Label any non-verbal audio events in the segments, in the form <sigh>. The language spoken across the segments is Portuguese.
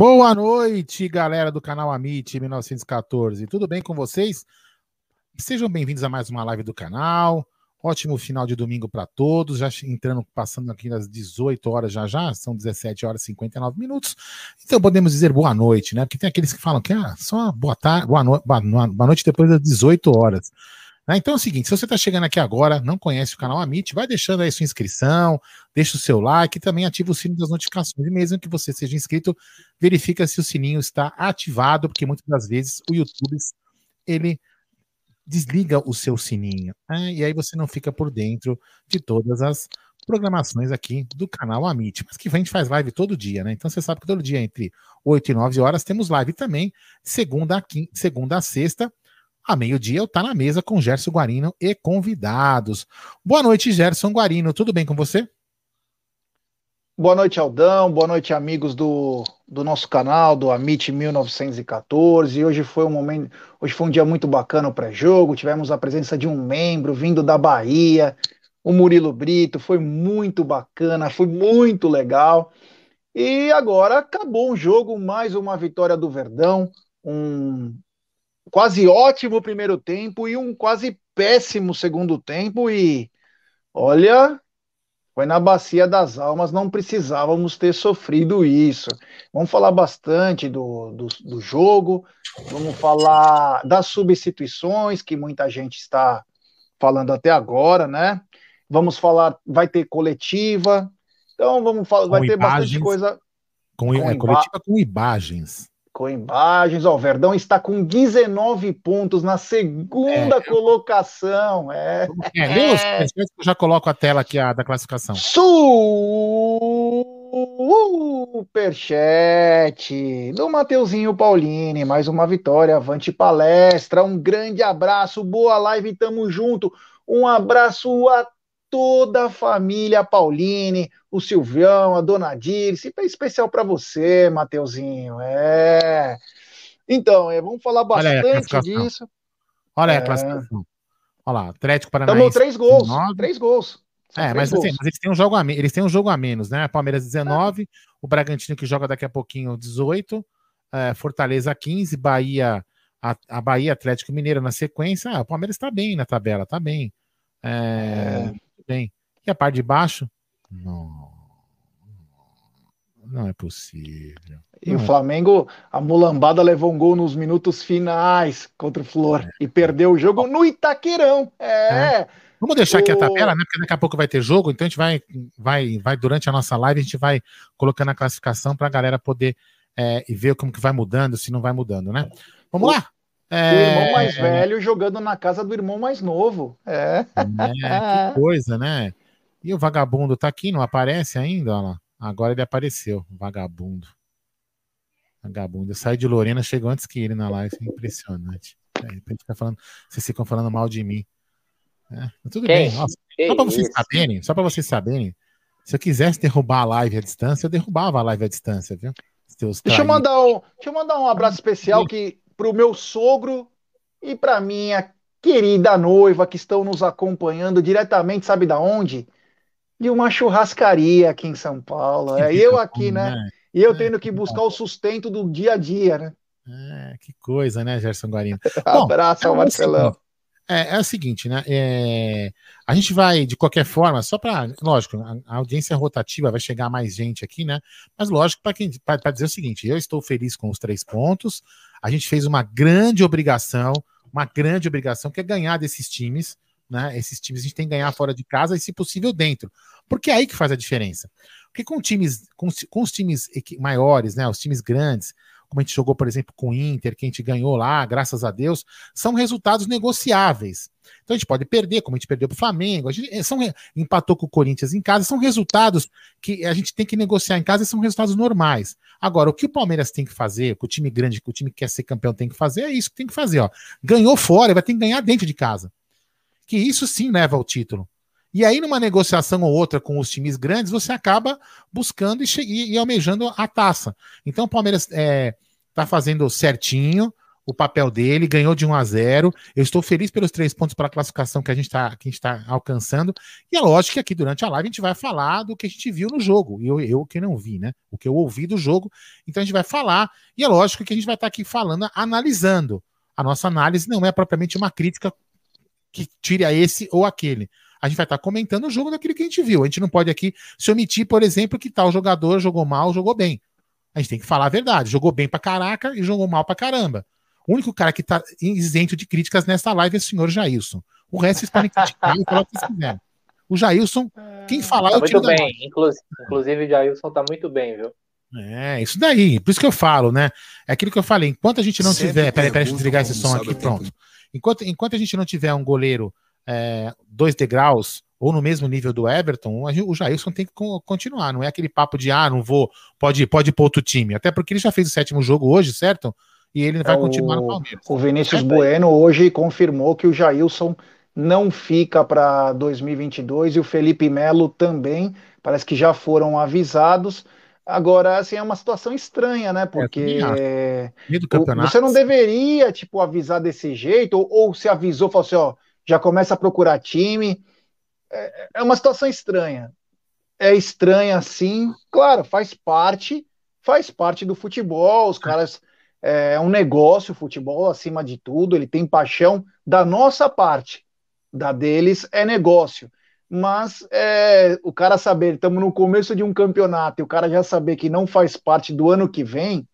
Boa noite, galera do canal Amit 1914. Tudo bem com vocês? Sejam bem-vindos a mais uma live do canal. Ótimo final de domingo para todos. Já entrando, passando aqui das 18 horas já já, são 17 horas e 59 minutos. Então podemos dizer boa noite, né? Porque tem aqueles que falam que ah, só boa tarde, boa, no boa, noite depois das 18 horas. Né? Então é o seguinte: se você está chegando aqui agora, não conhece o canal Amit, vai deixando aí sua inscrição, deixa o seu like e também ativa o sino das notificações. E mesmo que você seja inscrito, verifica se o sininho está ativado, porque muitas das vezes o YouTube ele desliga o seu sininho. Né? E aí você não fica por dentro de todas as programações aqui do canal Amit, mas que a gente faz live todo dia, né? Então você sabe que todo dia entre 8 e 9 horas temos live também, segunda a, quinta, segunda a sexta, a meio-dia eu tá na mesa com Gerson Guarino e convidados. Boa noite, Gerson Guarino. Tudo bem com você? Boa noite, Aldão. Boa noite, amigos do, do nosso canal, do Amit 1914. Hoje foi um momento, hoje foi um dia muito bacana o pré-jogo. Tivemos a presença de um membro vindo da Bahia, o Murilo Brito. Foi muito bacana, foi muito legal. E agora acabou o jogo, mais uma vitória do Verdão, um, quase ótimo primeiro tempo e um quase péssimo segundo tempo. E olha, foi na bacia das almas, não precisávamos ter sofrido isso. Vamos falar bastante do, do, do jogo, vamos falar das substituições que muita gente está falando até agora, né? Vamos falar, vai ter coletiva, então vamos falar, vai ter bastante coisa. Com, com é, coletiva com imagens com imagens. Ó, o Verdão está com 19 pontos na segunda é. colocação. É. é Deus, é. eu já coloco a tela aqui a, da classificação. Superchat do Mateuzinho Paulini. Mais uma vitória. Avante palestra. Um grande abraço. Boa live. Tamo junto. Um abraço a toda a família Pauline, o Silvião, a Dona Dirce, é especial para você, Mateuzinho. É. Então, é, vamos falar bastante disso. Olha é. a classificação. Olha lá, Atlético Paranaense. Estamos três gols, três gols. São é, mas, assim, mas eles, têm um jogo a, eles têm um jogo a menos, né? Palmeiras 19, é. o Bragantino que joga daqui a pouquinho 18, é, Fortaleza 15, Bahia, a, a Bahia Atlético Mineiro na sequência. Ah, o Palmeiras está bem na tabela, tá bem. É, bem. E a parte de baixo? Não. Não é possível. E não o é Flamengo, a mulambada levou um gol nos minutos finais contra o Flor é. e perdeu o jogo no Itaquerão. É. é. Vamos deixar o... aqui a tabela, né? Porque daqui a pouco vai ter jogo, então a gente vai, vai, vai durante a nossa live, a gente vai colocando a classificação para a galera poder é, e ver como que vai mudando, se não vai mudando, né? Vamos o... lá. É... O irmão mais velho jogando na casa do irmão mais novo. É. é que <laughs> coisa, né? E o vagabundo tá aqui, não aparece ainda? Olha lá. Agora ele apareceu, vagabundo. Vagabundo. Eu saí de Lorena, chegou antes que ele na live. É impressionante. Aí, fica falando, vocês ficam falando mal de mim. É, tudo Quem? bem. Nossa, só para vocês saberem, só para vocês saberem, se eu quisesse derrubar a live à distância, eu derrubava a live à distância, viu? Deixa eu, mandar um, deixa eu mandar um abraço especial que pro meu sogro e para minha querida noiva que estão nos acompanhando diretamente, sabe da onde? De uma churrascaria aqui em São Paulo. É eu aqui, né? né? E eu é, tendo que buscar o sustento do dia a dia, né? É, que coisa, né, Gerson Guarino? <laughs> Abraço ao Marcelão. É, é, o seguinte, né? É, a gente vai, de qualquer forma, só para. Lógico, a, a, audiência rotativa vai chegar mais gente aqui, né? Mas lógico, para dizer o seguinte: eu estou feliz com os três pontos. A gente fez uma grande obrigação, uma grande obrigação, que é ganhar desses times. Né? Esses times a gente tem que ganhar fora de casa e, se possível, dentro. Porque é aí que faz a diferença. Porque com times, com, com os times maiores, né? Os times grandes, como a gente jogou, por exemplo, com o Inter, que a gente ganhou lá, graças a Deus, são resultados negociáveis. Então a gente pode perder, como a gente perdeu para o Flamengo, a gente são, empatou com o Corinthians em casa, são resultados que a gente tem que negociar em casa e são resultados normais. Agora, o que o Palmeiras tem que fazer, que o time grande, que o time que quer ser campeão tem que fazer, é isso que tem que fazer. Ó. Ganhou fora, vai ter que ganhar dentro de casa. Que isso sim leva ao título. E aí, numa negociação ou outra com os times grandes, você acaba buscando e, e, e almejando a taça. Então, o Palmeiras está é, tá fazendo certinho o papel dele, ganhou de 1 a 0. Eu estou feliz pelos três pontos para a classificação que a gente está tá alcançando. E é lógico que aqui durante a live a gente vai falar do que a gente viu no jogo. E eu, eu que não vi, né? O que eu ouvi do jogo. Então a gente vai falar. E é lógico que a gente vai estar tá aqui falando, analisando. A nossa análise não é propriamente uma crítica que tire a esse ou aquele a gente vai estar comentando o jogo daquilo que a gente viu. A gente não pode aqui se omitir, por exemplo, que tal jogador jogou mal, jogou bem. A gente tem que falar a verdade. Jogou bem pra caraca e jogou mal pra caramba. O único cara que tá isento de críticas nessa live é o senhor Jailson. O resto vocês podem criticar e falar o que vocês quiserem. O Jailson, quem falar tá é o muito bem. Inclusive, inclusive, o Jailson tá muito bem, viu? É, isso daí. Por isso que eu falo, né? É aquilo que eu falei. Enquanto a gente não Sempre tiver. Peraí, peraí, deixa eu desligar esse som aqui. Pronto. Enquanto, enquanto a gente não tiver um goleiro é, dois degraus ou no mesmo nível do Everton, o Jailson tem que continuar. Não é aquele papo de ah, não vou, pode, pode ir para outro time. Até porque ele já fez o sétimo jogo hoje, certo? E ele vai é, continuar no Palmeiras. O Vinícius é, Bueno hoje confirmou que o Jailson não fica para 2022 e o Felipe Melo também. Parece que já foram avisados. Agora, assim, é uma situação estranha, né? É, Porque é, você não deveria, tipo, avisar desse jeito, ou, ou se avisou, falou assim, ó, já começa a procurar time. É, é uma situação estranha. É estranha, sim. Claro, faz parte, faz parte do futebol. Os caras é, é um negócio, o futebol acima de tudo. Ele tem paixão da nossa parte, da deles é negócio. Mas é, o cara saber, estamos no começo de um campeonato e o cara já saber que não faz parte do ano que vem,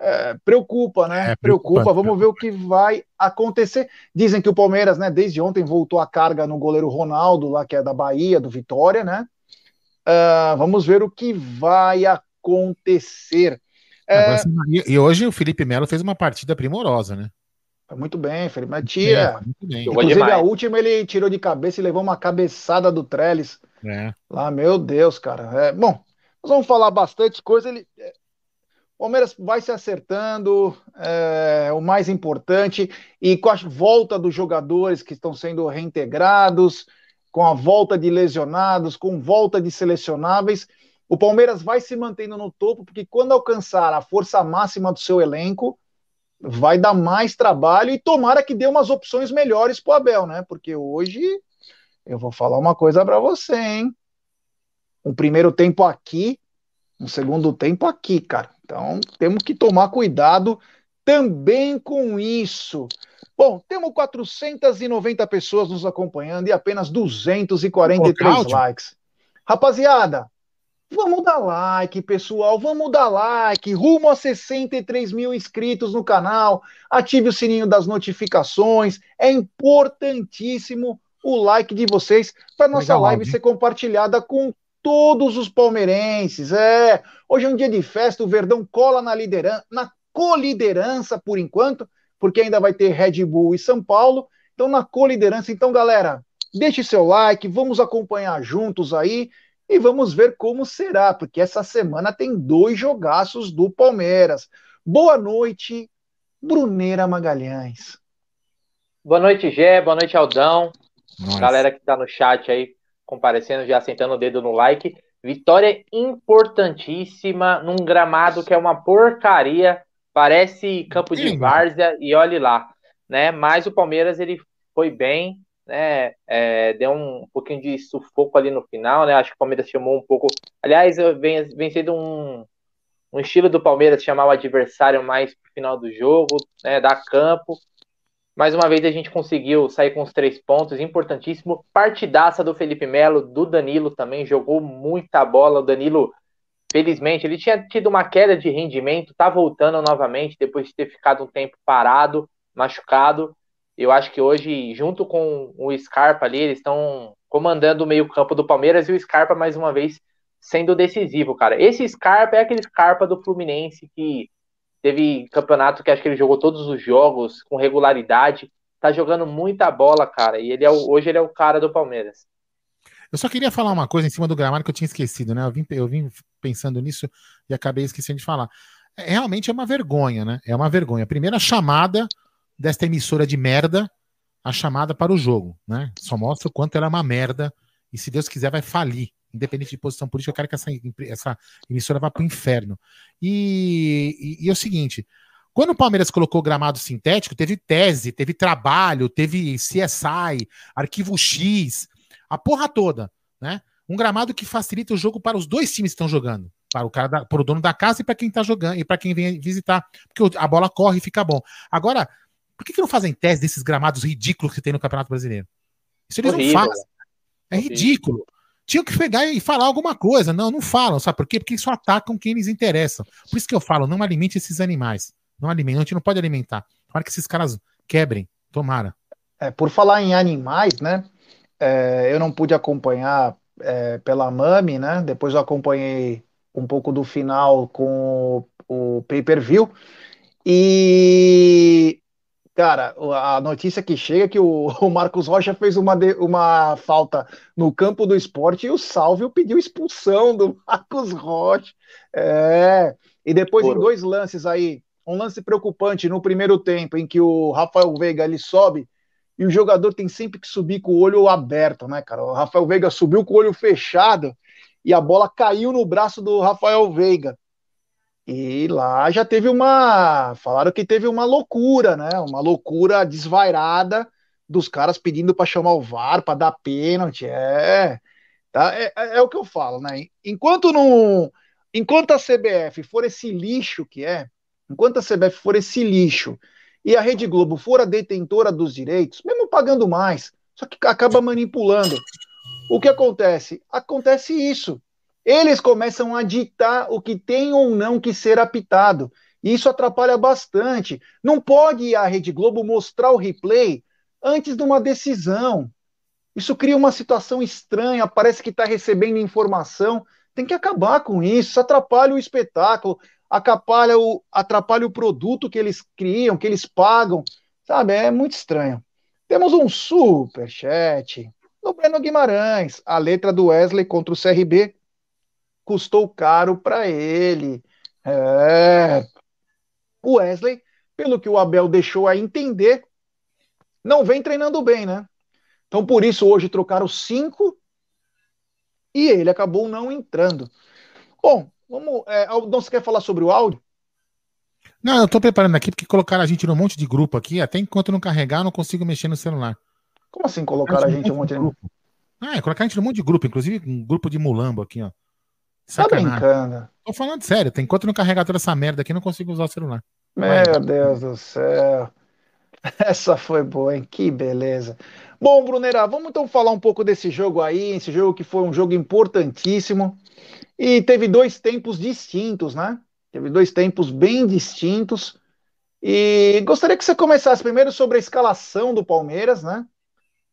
é, preocupa, né? É, preocupa. Vamos ver o que vai acontecer. Dizem que o Palmeiras, né, desde ontem voltou a carga no goleiro Ronaldo, lá que é da Bahia, do Vitória, né? Uh, vamos ver o que vai acontecer. É, e, e, hoje o Felipe Melo fez uma partida primorosa, né? Muito bem, Felipe. Mas tira. É, Inclusive, a última ele tirou de cabeça e levou uma cabeçada do Trellis. É. Lá, meu Deus, cara. É, bom, nós vamos falar bastante coisa. Ele, Palmeiras vai se acertando, é, o mais importante, e com a volta dos jogadores que estão sendo reintegrados, com a volta de lesionados, com volta de selecionáveis, o Palmeiras vai se mantendo no topo, porque quando alcançar a força máxima do seu elenco, vai dar mais trabalho e tomara que dê umas opções melhores para o Abel, né? Porque hoje eu vou falar uma coisa para você, hein? O primeiro tempo aqui, um segundo tempo aqui, cara. Então, temos que tomar cuidado também com isso. Bom, temos 490 pessoas nos acompanhando e apenas 243 likes. Rapaziada, vamos dar like, pessoal, vamos dar like, rumo a 63 mil inscritos no canal, ative o sininho das notificações, é importantíssimo o like de vocês para nossa Legal, live ser compartilhada com todos os palmeirenses. É, hoje é um dia de festa, o Verdão cola na liderança, na coliderança por enquanto, porque ainda vai ter Red Bull e São Paulo. Então na coliderança, então galera, deixe seu like, vamos acompanhar juntos aí. e vamos ver como será, porque essa semana tem dois jogaços do Palmeiras. Boa noite, Bruneira Magalhães. Boa noite, Gé, boa noite, Aldão. Nossa. Galera que está no chat aí, comparecendo, já sentando o dedo no like. Vitória importantíssima num gramado que é uma porcaria, parece campo de várzea e olhe lá, né? Mas o Palmeiras ele foi bem, né? É, deu um pouquinho de sufoco ali no final, né? Acho que o Palmeiras chamou um pouco. Aliás, vem, vem sendo um, um estilo do Palmeiras chamar o adversário mais pro final do jogo, né? Dar campo. Mais uma vez a gente conseguiu sair com os três pontos, importantíssimo. Partidaça do Felipe Melo, do Danilo também, jogou muita bola. O Danilo, felizmente, ele tinha tido uma queda de rendimento, tá voltando novamente depois de ter ficado um tempo parado, machucado. Eu acho que hoje, junto com o Scarpa ali, eles estão comandando o meio-campo do Palmeiras e o Scarpa, mais uma vez, sendo decisivo, cara. Esse Scarpa é aquele Scarpa do Fluminense que teve campeonato que acho que ele jogou todos os jogos com regularidade. Tá jogando muita bola, cara. E ele é o, hoje ele é o cara do Palmeiras. Eu só queria falar uma coisa em cima do gramado que eu tinha esquecido, né? Eu vim, eu vim pensando nisso e acabei esquecendo de falar. É, realmente é uma vergonha, né? É uma vergonha. A primeira chamada desta emissora de merda a chamada para o jogo, né? Só mostra o quanto ela é uma merda e se Deus quiser vai falir. Independente de posição política, eu quero que essa, essa emissora vá para o inferno. E, e, e, é o seguinte: quando o Palmeiras colocou gramado sintético, teve tese, teve trabalho, teve CSI, arquivo X, a porra toda, né? Um gramado que facilita o jogo para os dois times que estão jogando. Para o cara da, para o dono da casa e para quem está jogando e para quem vem visitar, porque a bola corre e fica bom. Agora, por que, que não fazem tese desses gramados ridículos que tem no Campeonato Brasileiro? Isso eles Horrível. não fazem. É ridículo. Tinham que pegar e falar alguma coisa. Não, não falam. Sabe por quê? Porque só atacam quem eles interessam. Por isso que eu falo, não alimente esses animais. Não alimente, a gente não pode alimentar. Para que esses caras quebrem. Tomara. É, por falar em animais, né? É, eu não pude acompanhar é, pela Mami, né? Depois eu acompanhei um pouco do final com o, o pay-per-view. E Cara, a notícia que chega é que o, <laughs> o Marcos Rocha fez uma, de, uma falta no campo do esporte e o Salvio pediu expulsão do <laughs> Marcos Rocha. É. E depois em dois lances aí, um lance preocupante no primeiro tempo, em que o Rafael Veiga ele sobe e o jogador tem sempre que subir com o olho aberto, né, cara? O Rafael Veiga subiu com o olho fechado e a bola caiu no braço do Rafael Veiga. E lá já teve uma. Falaram que teve uma loucura, né? Uma loucura desvairada dos caras pedindo para chamar o VAR, para dar pênalti. É, tá? É, é, é, o que eu falo, né? Enquanto não. Enquanto a CBF for esse lixo que é, enquanto a CBF for esse lixo e a Rede Globo for a detentora dos direitos, mesmo pagando mais, só que acaba manipulando. O que acontece? Acontece isso eles começam a ditar o que tem ou não que ser apitado. E isso atrapalha bastante. Não pode a Rede Globo mostrar o replay antes de uma decisão. Isso cria uma situação estranha, parece que está recebendo informação. Tem que acabar com isso. Isso atrapalha o espetáculo, atrapalha o, atrapalha o produto que eles criam, que eles pagam. Sabe, é muito estranho. Temos um super chat do Breno Guimarães, a letra do Wesley contra o CRB custou caro para ele. É. O Wesley, pelo que o Abel deixou a entender, não vem treinando bem, né? Então, por isso, hoje trocaram cinco e ele acabou não entrando. Bom, vamos. É, não se quer falar sobre o áudio? Não, eu tô preparando aqui porque colocaram a gente num monte de grupo aqui. Até enquanto não carregar, eu não consigo mexer no celular. Como assim colocar a gente num monte de grupo? Ah, é, colocar a gente num monte de grupo, inclusive um grupo de mulambo aqui, ó. Tá brincando. Tô falando sério, tem enquanto não carregar toda essa merda aqui, não consigo usar o celular. Meu Vai. Deus do céu. <laughs> Essa foi boa, hein? Que beleza. Bom, Brunera, vamos então falar um pouco desse jogo aí, esse jogo que foi um jogo importantíssimo e teve dois tempos distintos, né? Teve dois tempos bem distintos. E gostaria que você começasse primeiro sobre a escalação do Palmeiras, né?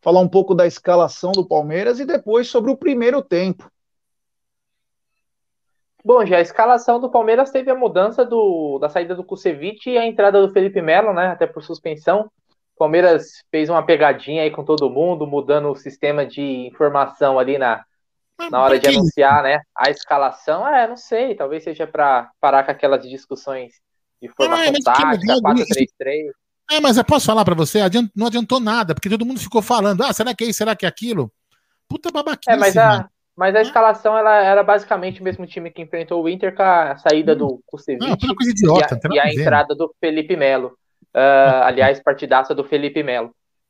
Falar um pouco da escalação do Palmeiras e depois sobre o primeiro tempo. Bom, já a escalação do Palmeiras teve a mudança do, da saída do Kusevich e a entrada do Felipe Melo, né? Até por suspensão. O Palmeiras fez uma pegadinha aí com todo mundo, mudando o sistema de informação ali na, na hora de anunciar, né, a escalação, é, não sei, talvez seja para parar com aquelas discussões de formação é, tática, 4-3-3. É, mas eu posso falar para você, não adiantou nada, porque todo mundo ficou falando, ah, será que é isso, será que é aquilo? Puta babaquice, É, mas a, mas a escalação ela era basicamente o mesmo time que enfrentou o Inter com a saída hum. do Kusevich idiota, e a, e a entrada do Felipe Melo. Uh, aliás, partidaça do Felipe Melo.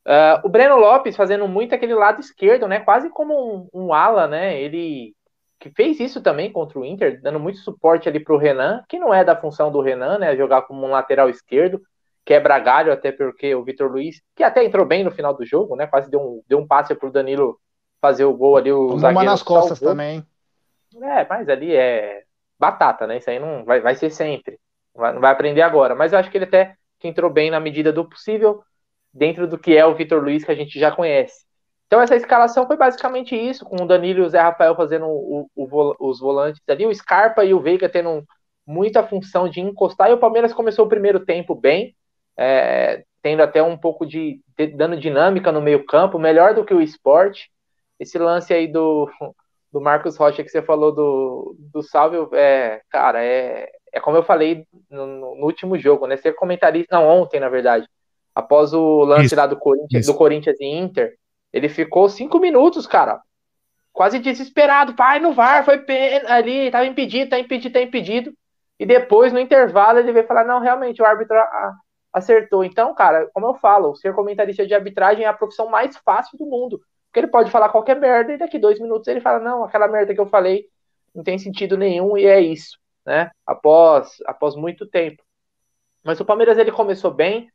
Uh, o Breno Lopes fazendo muito aquele lado esquerdo, né? Quase como um, um, ala, né? Ele que fez isso também contra o Inter, dando muito suporte ali para o Renan, que não é da função do Renan, né? Jogar como um lateral esquerdo, quebra galho, até porque o Vitor Luiz, que até entrou bem no final do jogo, né? Quase deu um, deu um passe para o Danilo fazer o gol ali. O Uma nas costas salvou. também. É, mas ali é batata, né? Isso aí não vai, vai ser sempre. Não vai, não vai aprender agora. Mas eu acho que ele até que entrou bem na medida do possível, dentro do que é o Vitor Luiz, que a gente já conhece. Então essa escalação foi basicamente isso, com o Danilo e o Zé Rafael fazendo o, o, os volantes ali, o Scarpa e o Veiga tendo muita função de encostar, e o Palmeiras começou o primeiro tempo bem, é, tendo até um pouco de, de, dando dinâmica no meio campo, melhor do que o esporte. Esse lance aí do, do Marcos Rocha que você falou do, do Salve, é, cara, é, é como eu falei no, no, último jogo, né? Ser comentarista, não, ontem, na verdade, após o lance isso, lá do Corinthians, do Corinthians e Inter, ele ficou cinco minutos, cara, quase desesperado. Pai, no VAR, foi ali, tava impedido, tá impedido, tá impedido. E depois, no intervalo, ele veio falar: não, realmente, o árbitro acertou. Então, cara, como eu falo, ser comentarista de arbitragem é a profissão mais fácil do mundo. Porque ele pode falar qualquer merda e daqui dois minutos ele fala: não, aquela merda que eu falei não tem sentido nenhum e é isso né? Após, após muito tempo. Mas o Palmeiras ele começou bem.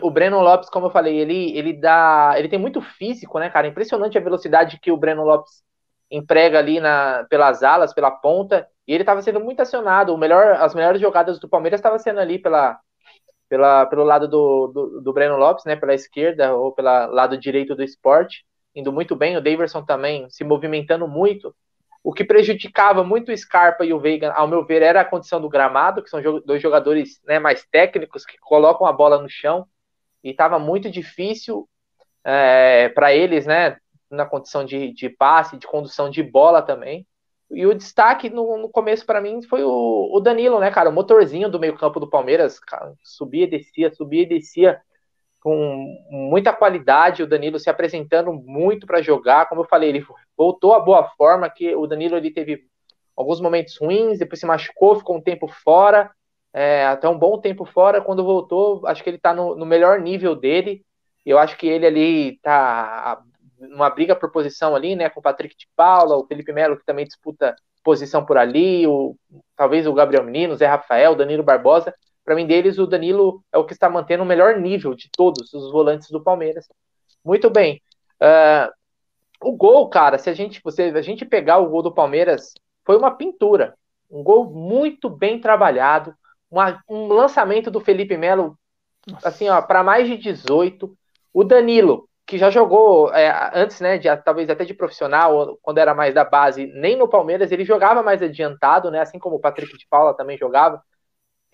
O Breno Lopes, como eu falei, ele, ele dá, ele tem muito físico, né, cara? Impressionante a velocidade que o Breno Lopes emprega ali na, pelas alas, pela ponta. E ele estava sendo muito acionado. O melhor, as melhores jogadas do Palmeiras estavam sendo ali pela, pela, pelo lado do, do, do, Breno Lopes, né? Pela esquerda ou pelo lado direito do esporte, indo muito bem. O Daverson também se movimentando muito. O que prejudicava muito o Scarpa e o Veiga, ao meu ver, era a condição do gramado, que são dois jogadores né, mais técnicos que colocam a bola no chão. E estava muito difícil é, para eles, né? Na condição de, de passe, de condução de bola também. E o destaque no, no começo para mim foi o, o, Danilo, né, cara? O motorzinho do meio-campo do Palmeiras, cara, subia descia, subia e descia com muita qualidade, o Danilo se apresentando muito para jogar, como eu falei, ele voltou à boa forma, que o Danilo ele teve alguns momentos ruins, depois se machucou, ficou um tempo fora, é, até um bom tempo fora, quando voltou, acho que ele está no, no, melhor nível dele, eu acho que ele ali está numa briga por posição ali, né, com o Patrick de Paula, o Felipe Melo, que também disputa posição por ali, o, talvez o Gabriel Menino, o Zé Rafael, o Danilo Barbosa, para mim, deles, o Danilo é o que está mantendo o melhor nível de todos os volantes do Palmeiras. Muito bem. Uh, o gol, cara, se a gente, você, a gente pegar o gol do Palmeiras, foi uma pintura. Um gol muito bem trabalhado. Uma, um lançamento do Felipe Melo, assim, ó, para mais de 18. O Danilo, que já jogou é, antes, né, de, talvez até de profissional, quando era mais da base, nem no Palmeiras, ele jogava mais adiantado, né, assim como o Patrick de Paula também jogava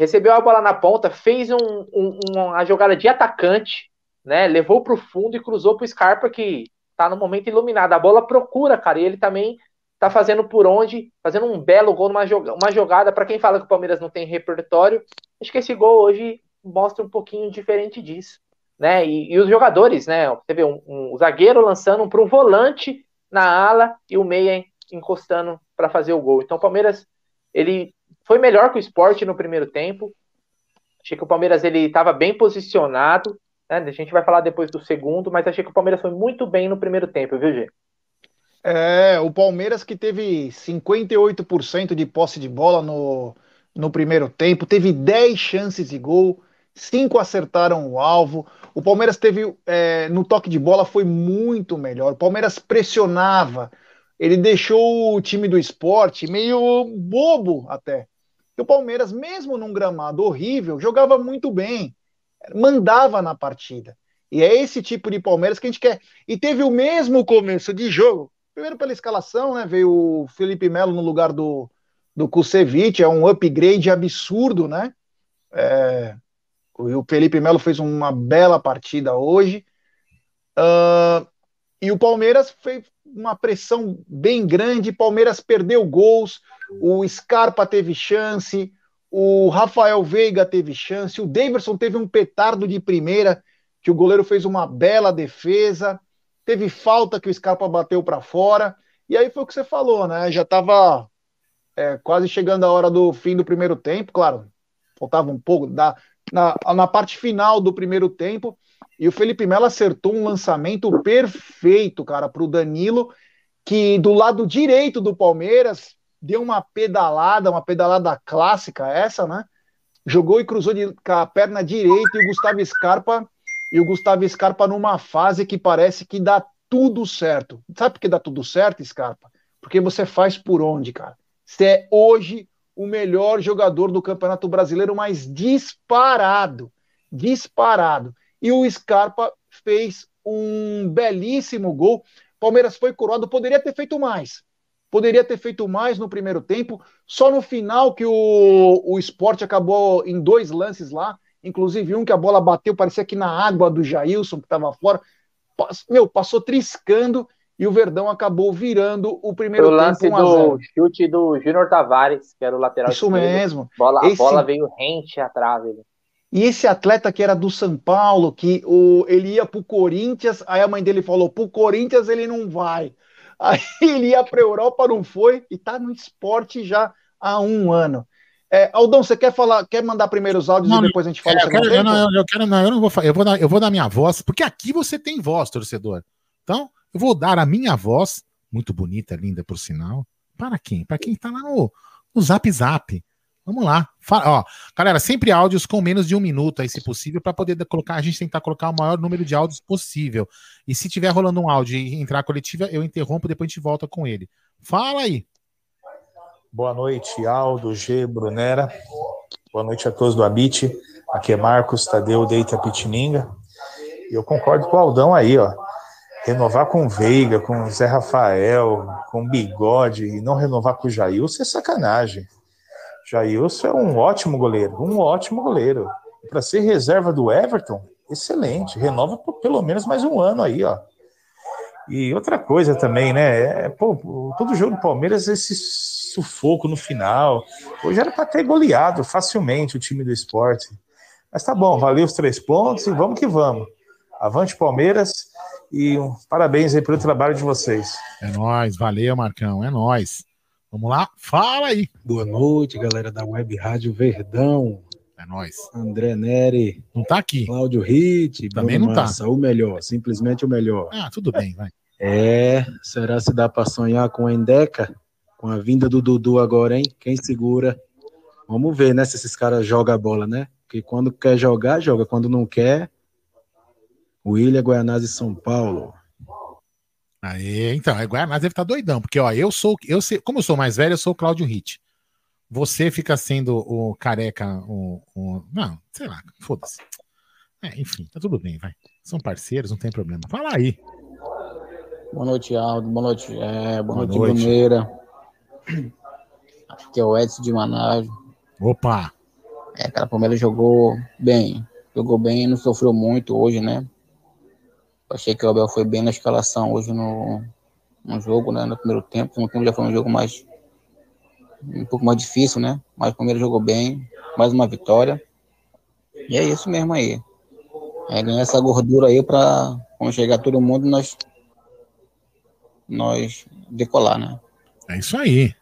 recebeu a bola na ponta, fez um, um, uma jogada de atacante, né? Levou para o fundo e cruzou para o Scarpa, que está no momento iluminado. A bola procura, cara, e ele também está fazendo por onde, fazendo um belo gol numa uma jogada. Para quem fala que o Palmeiras não tem repertório, acho que esse gol hoje mostra um pouquinho diferente disso. Né? E, e os jogadores, né? Você vê um, um zagueiro lançando para um volante na ala e o meia encostando para fazer o gol. Então o Palmeiras ele foi melhor que o esporte no primeiro tempo. Achei que o Palmeiras ele estava bem posicionado. Né? A gente vai falar depois do segundo, mas achei que o Palmeiras foi muito bem no primeiro tempo, viu, Gê? É, o Palmeiras que teve 58% de posse de bola no, no primeiro tempo, teve 10 chances de gol, 5 acertaram o alvo. O Palmeiras teve, é, no toque de bola, foi muito melhor. O Palmeiras pressionava, ele deixou o time do esporte meio bobo até o Palmeiras, mesmo num gramado horrível, jogava muito bem, mandava na partida. E é esse tipo de Palmeiras que a gente quer. E teve o mesmo começo de jogo. Primeiro pela escalação, né? Veio o Felipe Melo no lugar do, do Kusevich, é um upgrade absurdo, né? É, o Felipe Melo fez uma bela partida hoje. Uh, e o Palmeiras fez, uma pressão bem grande, Palmeiras perdeu gols, o Scarpa teve chance, o Rafael Veiga teve chance, o Daverson teve um petardo de primeira, que o goleiro fez uma bela defesa, teve falta que o Scarpa bateu para fora, e aí foi o que você falou, né? Já estava é, quase chegando a hora do fim do primeiro tempo, claro, faltava um pouco, da, na, na parte final do primeiro tempo, e o Felipe Melo acertou um lançamento perfeito, cara, para o Danilo, que do lado direito do Palmeiras deu uma pedalada, uma pedalada clássica essa, né? Jogou e cruzou de, com a perna direita e o Gustavo Scarpa e o Gustavo Scarpa numa fase que parece que dá tudo certo. Sabe por que dá tudo certo, Scarpa? Porque você faz por onde, cara? Você é hoje o melhor jogador do Campeonato Brasileiro, mais disparado. Disparado e o Scarpa fez um belíssimo gol. Palmeiras foi coroado, poderia ter feito mais. Poderia ter feito mais no primeiro tempo, só no final que o, o esporte acabou em dois lances lá, inclusive um que a bola bateu, parecia que na água do Jailson, que estava fora. Meu, passou triscando e o Verdão acabou virando o primeiro o lance tempo. Do chute do Júnior Tavares, que era o lateral Isso mesmo. Bola, Esse... A bola veio rente à trave. E esse atleta que era do São Paulo, que o, ele ia para o Corinthians, aí a mãe dele falou: para o Corinthians ele não vai. Aí ele ia para a Europa, não foi, e está no esporte já há um ano. É, Aldão, você quer falar, quer mandar primeiro os áudios não, e depois a gente fala é, eu, quero, eu, não, eu, quero, não, eu não vou eu vou dar, eu vou dar minha voz, porque aqui você tem voz, torcedor. Então, eu vou dar a minha voz, muito bonita, linda por sinal, para quem? Para quem está lá no, no Zap Zap. Vamos lá. Fala, ó, galera, sempre áudios com menos de um minuto aí, se possível, para poder colocar, a gente tentar colocar o maior número de áudios possível. E se tiver rolando um áudio e entrar a coletiva, eu interrompo, depois a gente volta com ele. Fala aí. Boa noite, Aldo, G, Brunera. Boa noite a todos do Abit. Aqui é Marcos Tadeu Deita Pitininga. E eu concordo com o Aldão aí, ó. Renovar com Veiga, com Zé Rafael, com Bigode e não renovar com o Jailson é sacanagem. Jailson é um ótimo goleiro, um ótimo goleiro. Para ser reserva do Everton, excelente. Renova por pelo menos mais um ano aí, ó. E outra coisa também, né? É, pô, todo jogo do Palmeiras, esse sufoco no final. Hoje era para ter goleado facilmente o time do esporte. Mas tá bom, valeu os três pontos e vamos que vamos. Avante Palmeiras e um, parabéns aí pelo trabalho de vocês. É nós, valeu Marcão, é nós. Vamos lá, fala aí. Boa noite, galera da Web Rádio Verdão. É nós. André Neri. Não tá aqui. Cláudio Ritt. Também Bruno não tá. Massa, o melhor, simplesmente o melhor. Ah, tudo bem, vai. É, será se dá para sonhar com a Endeca? Com a vinda do Dudu agora, hein? Quem segura? Vamos ver, né, se esses caras jogam a bola, né? Porque quando quer jogar, joga. Quando não quer, William Guianazzi São Paulo. Aí, então, é Guianazzi deve estar tá doidão, porque ó, eu sou, eu sei, como eu sou mais velho, eu sou o Cláudio Hit. Você fica sendo o careca, o, o não, sei lá, foda-se. É, enfim, tá tudo bem, vai. São parceiros, não tem problema. Fala aí. Boa noite, Aldo. Boa noite, é, boa, boa noite, noite. Bruneira. Aqui é o Edson de Manaus. Opa! É, cara, o Palmeiras jogou bem. Jogou bem, não sofreu muito hoje, né? Achei que o Abel foi bem na escalação hoje no, no jogo, né? No primeiro tempo. No tempo já foi um jogo mais. um pouco mais difícil, né? Mas o Palmeiras jogou bem, mais uma vitória. E é isso mesmo aí. É ganhar essa gordura aí para quando chegar todo mundo nós nós decolar, né? É isso aí.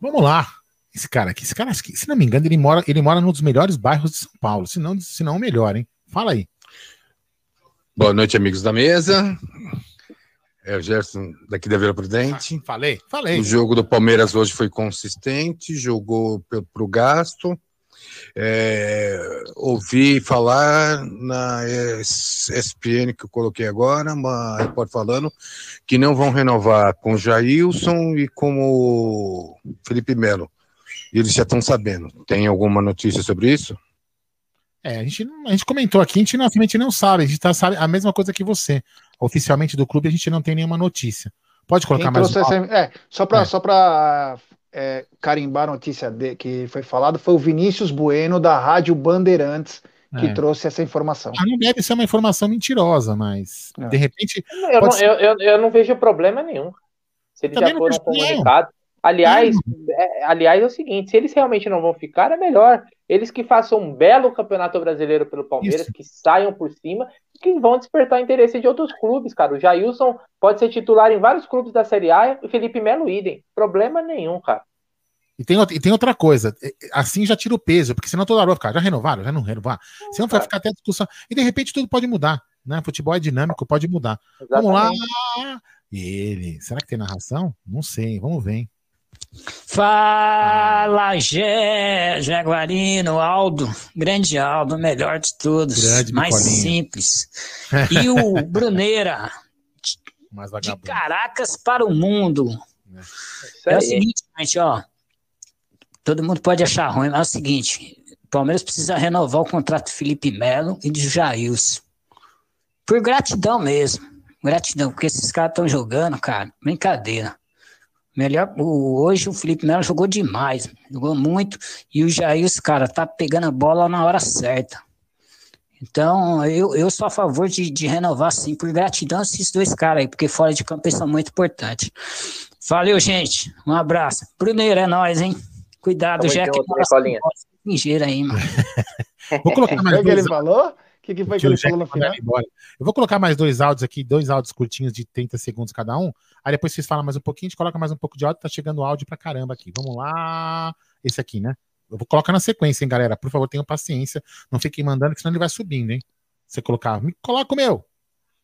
Vamos lá. Esse cara aqui, esse cara, se não me engano, ele mora, ele mora num dos melhores bairros de São Paulo, se não, se não o melhor, hein? Fala aí. Boa noite, amigos da mesa. É o Gerson daqui da Vila Prudente. Ah, falei, falei. O jogo do Palmeiras hoje foi consistente, jogou para o gasto. É, ouvi falar na ESPN que eu coloquei agora, uma repórter falando que não vão renovar com o Jailson e com o Felipe Melo. E eles já estão sabendo. Tem alguma notícia sobre isso? É, a gente, a gente comentou aqui, a gente, não, a gente não sabe, a gente tá, sabe a mesma coisa que você. Oficialmente do clube, a gente não tem nenhuma notícia. Pode colocar mais um... essa, é, Só para é. Só pra, é, carimbar a notícia de, que foi falado, foi o Vinícius Bueno, da Rádio Bandeirantes, que é. trouxe essa informação. Ah, não deve ser uma informação mentirosa, mas de repente. Eu não, eu, eu, eu, não vejo problema nenhum. Se eles Também já foram comunicados. Aliás, é, aliás, é o seguinte: se eles realmente não vão ficar, é melhor. Eles que façam um belo campeonato brasileiro pelo Palmeiras, Isso. que saiam por cima, que vão despertar interesse de outros clubes, cara. O Jailson pode ser titular em vários clubes da Série A e o Felipe Melo idem. Problema nenhum, cara. E tem, e tem outra coisa, assim já tira o peso, porque senão toda hora vai ficar, já renovaram, já não renovar. Senão vai ficar até discussão. E de repente tudo pode mudar, né? Futebol é dinâmico, pode mudar. Exatamente. Vamos lá. Ele, será que tem narração? Não sei, vamos ver. Hein? Fala, Gé, Jaguarino, Aldo, grande Aldo, melhor de todos, grande mais simples. E o <laughs> Bruneira, de Caracas para o mundo. É, é o seguinte, gente, ó, todo mundo pode achar ruim, mas é o seguinte: o Palmeiras precisa renovar o contrato do Felipe Melo e de Jailson. Por gratidão mesmo. Gratidão, porque esses caras estão jogando, cara. Brincadeira. Melhor, o, hoje o Felipe Melo jogou demais, jogou muito. E o Jailson, cara, tá pegando a bola na hora certa. Então, eu, eu sou a favor de, de renovar, sim, por gratidão a esses dois caras aí, porque fora de campo eles são muito importantes. Valeu, gente. Um abraço. Bruneiro, é nóis, hein? Cuidado, já que ligeira aí, mano. <laughs> Vou colocar mais o que ele falou? O que, que foi que ele falou no final? Eu vou colocar mais dois áudios aqui, dois áudios curtinhos de 30 segundos cada um. Aí depois vocês falam mais um pouquinho, a gente coloca mais um pouco de áudio, tá chegando áudio pra caramba aqui. Vamos lá. Esse aqui, né? Eu vou colocar na sequência, hein, galera? Por favor, tenham paciência. Não fiquem mandando, que senão ele vai subindo, hein? Você colocar. Me coloca o meu.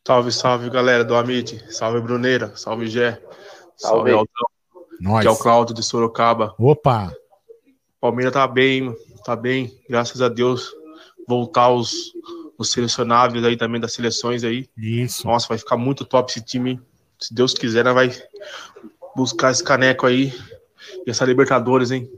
Salve, salve, galera do Amit. Salve, Bruneira. Salve, Gé. Salve, salve Aldão. Que é o Claudio de Sorocaba. Opa! Palmeiras tá bem, tá bem, graças a Deus. Voltar os, os selecionáveis aí também das seleções aí. Isso. Nossa, vai ficar muito top esse time. Se Deus quiser, né, vai buscar esse caneco aí e essa Libertadores, hein?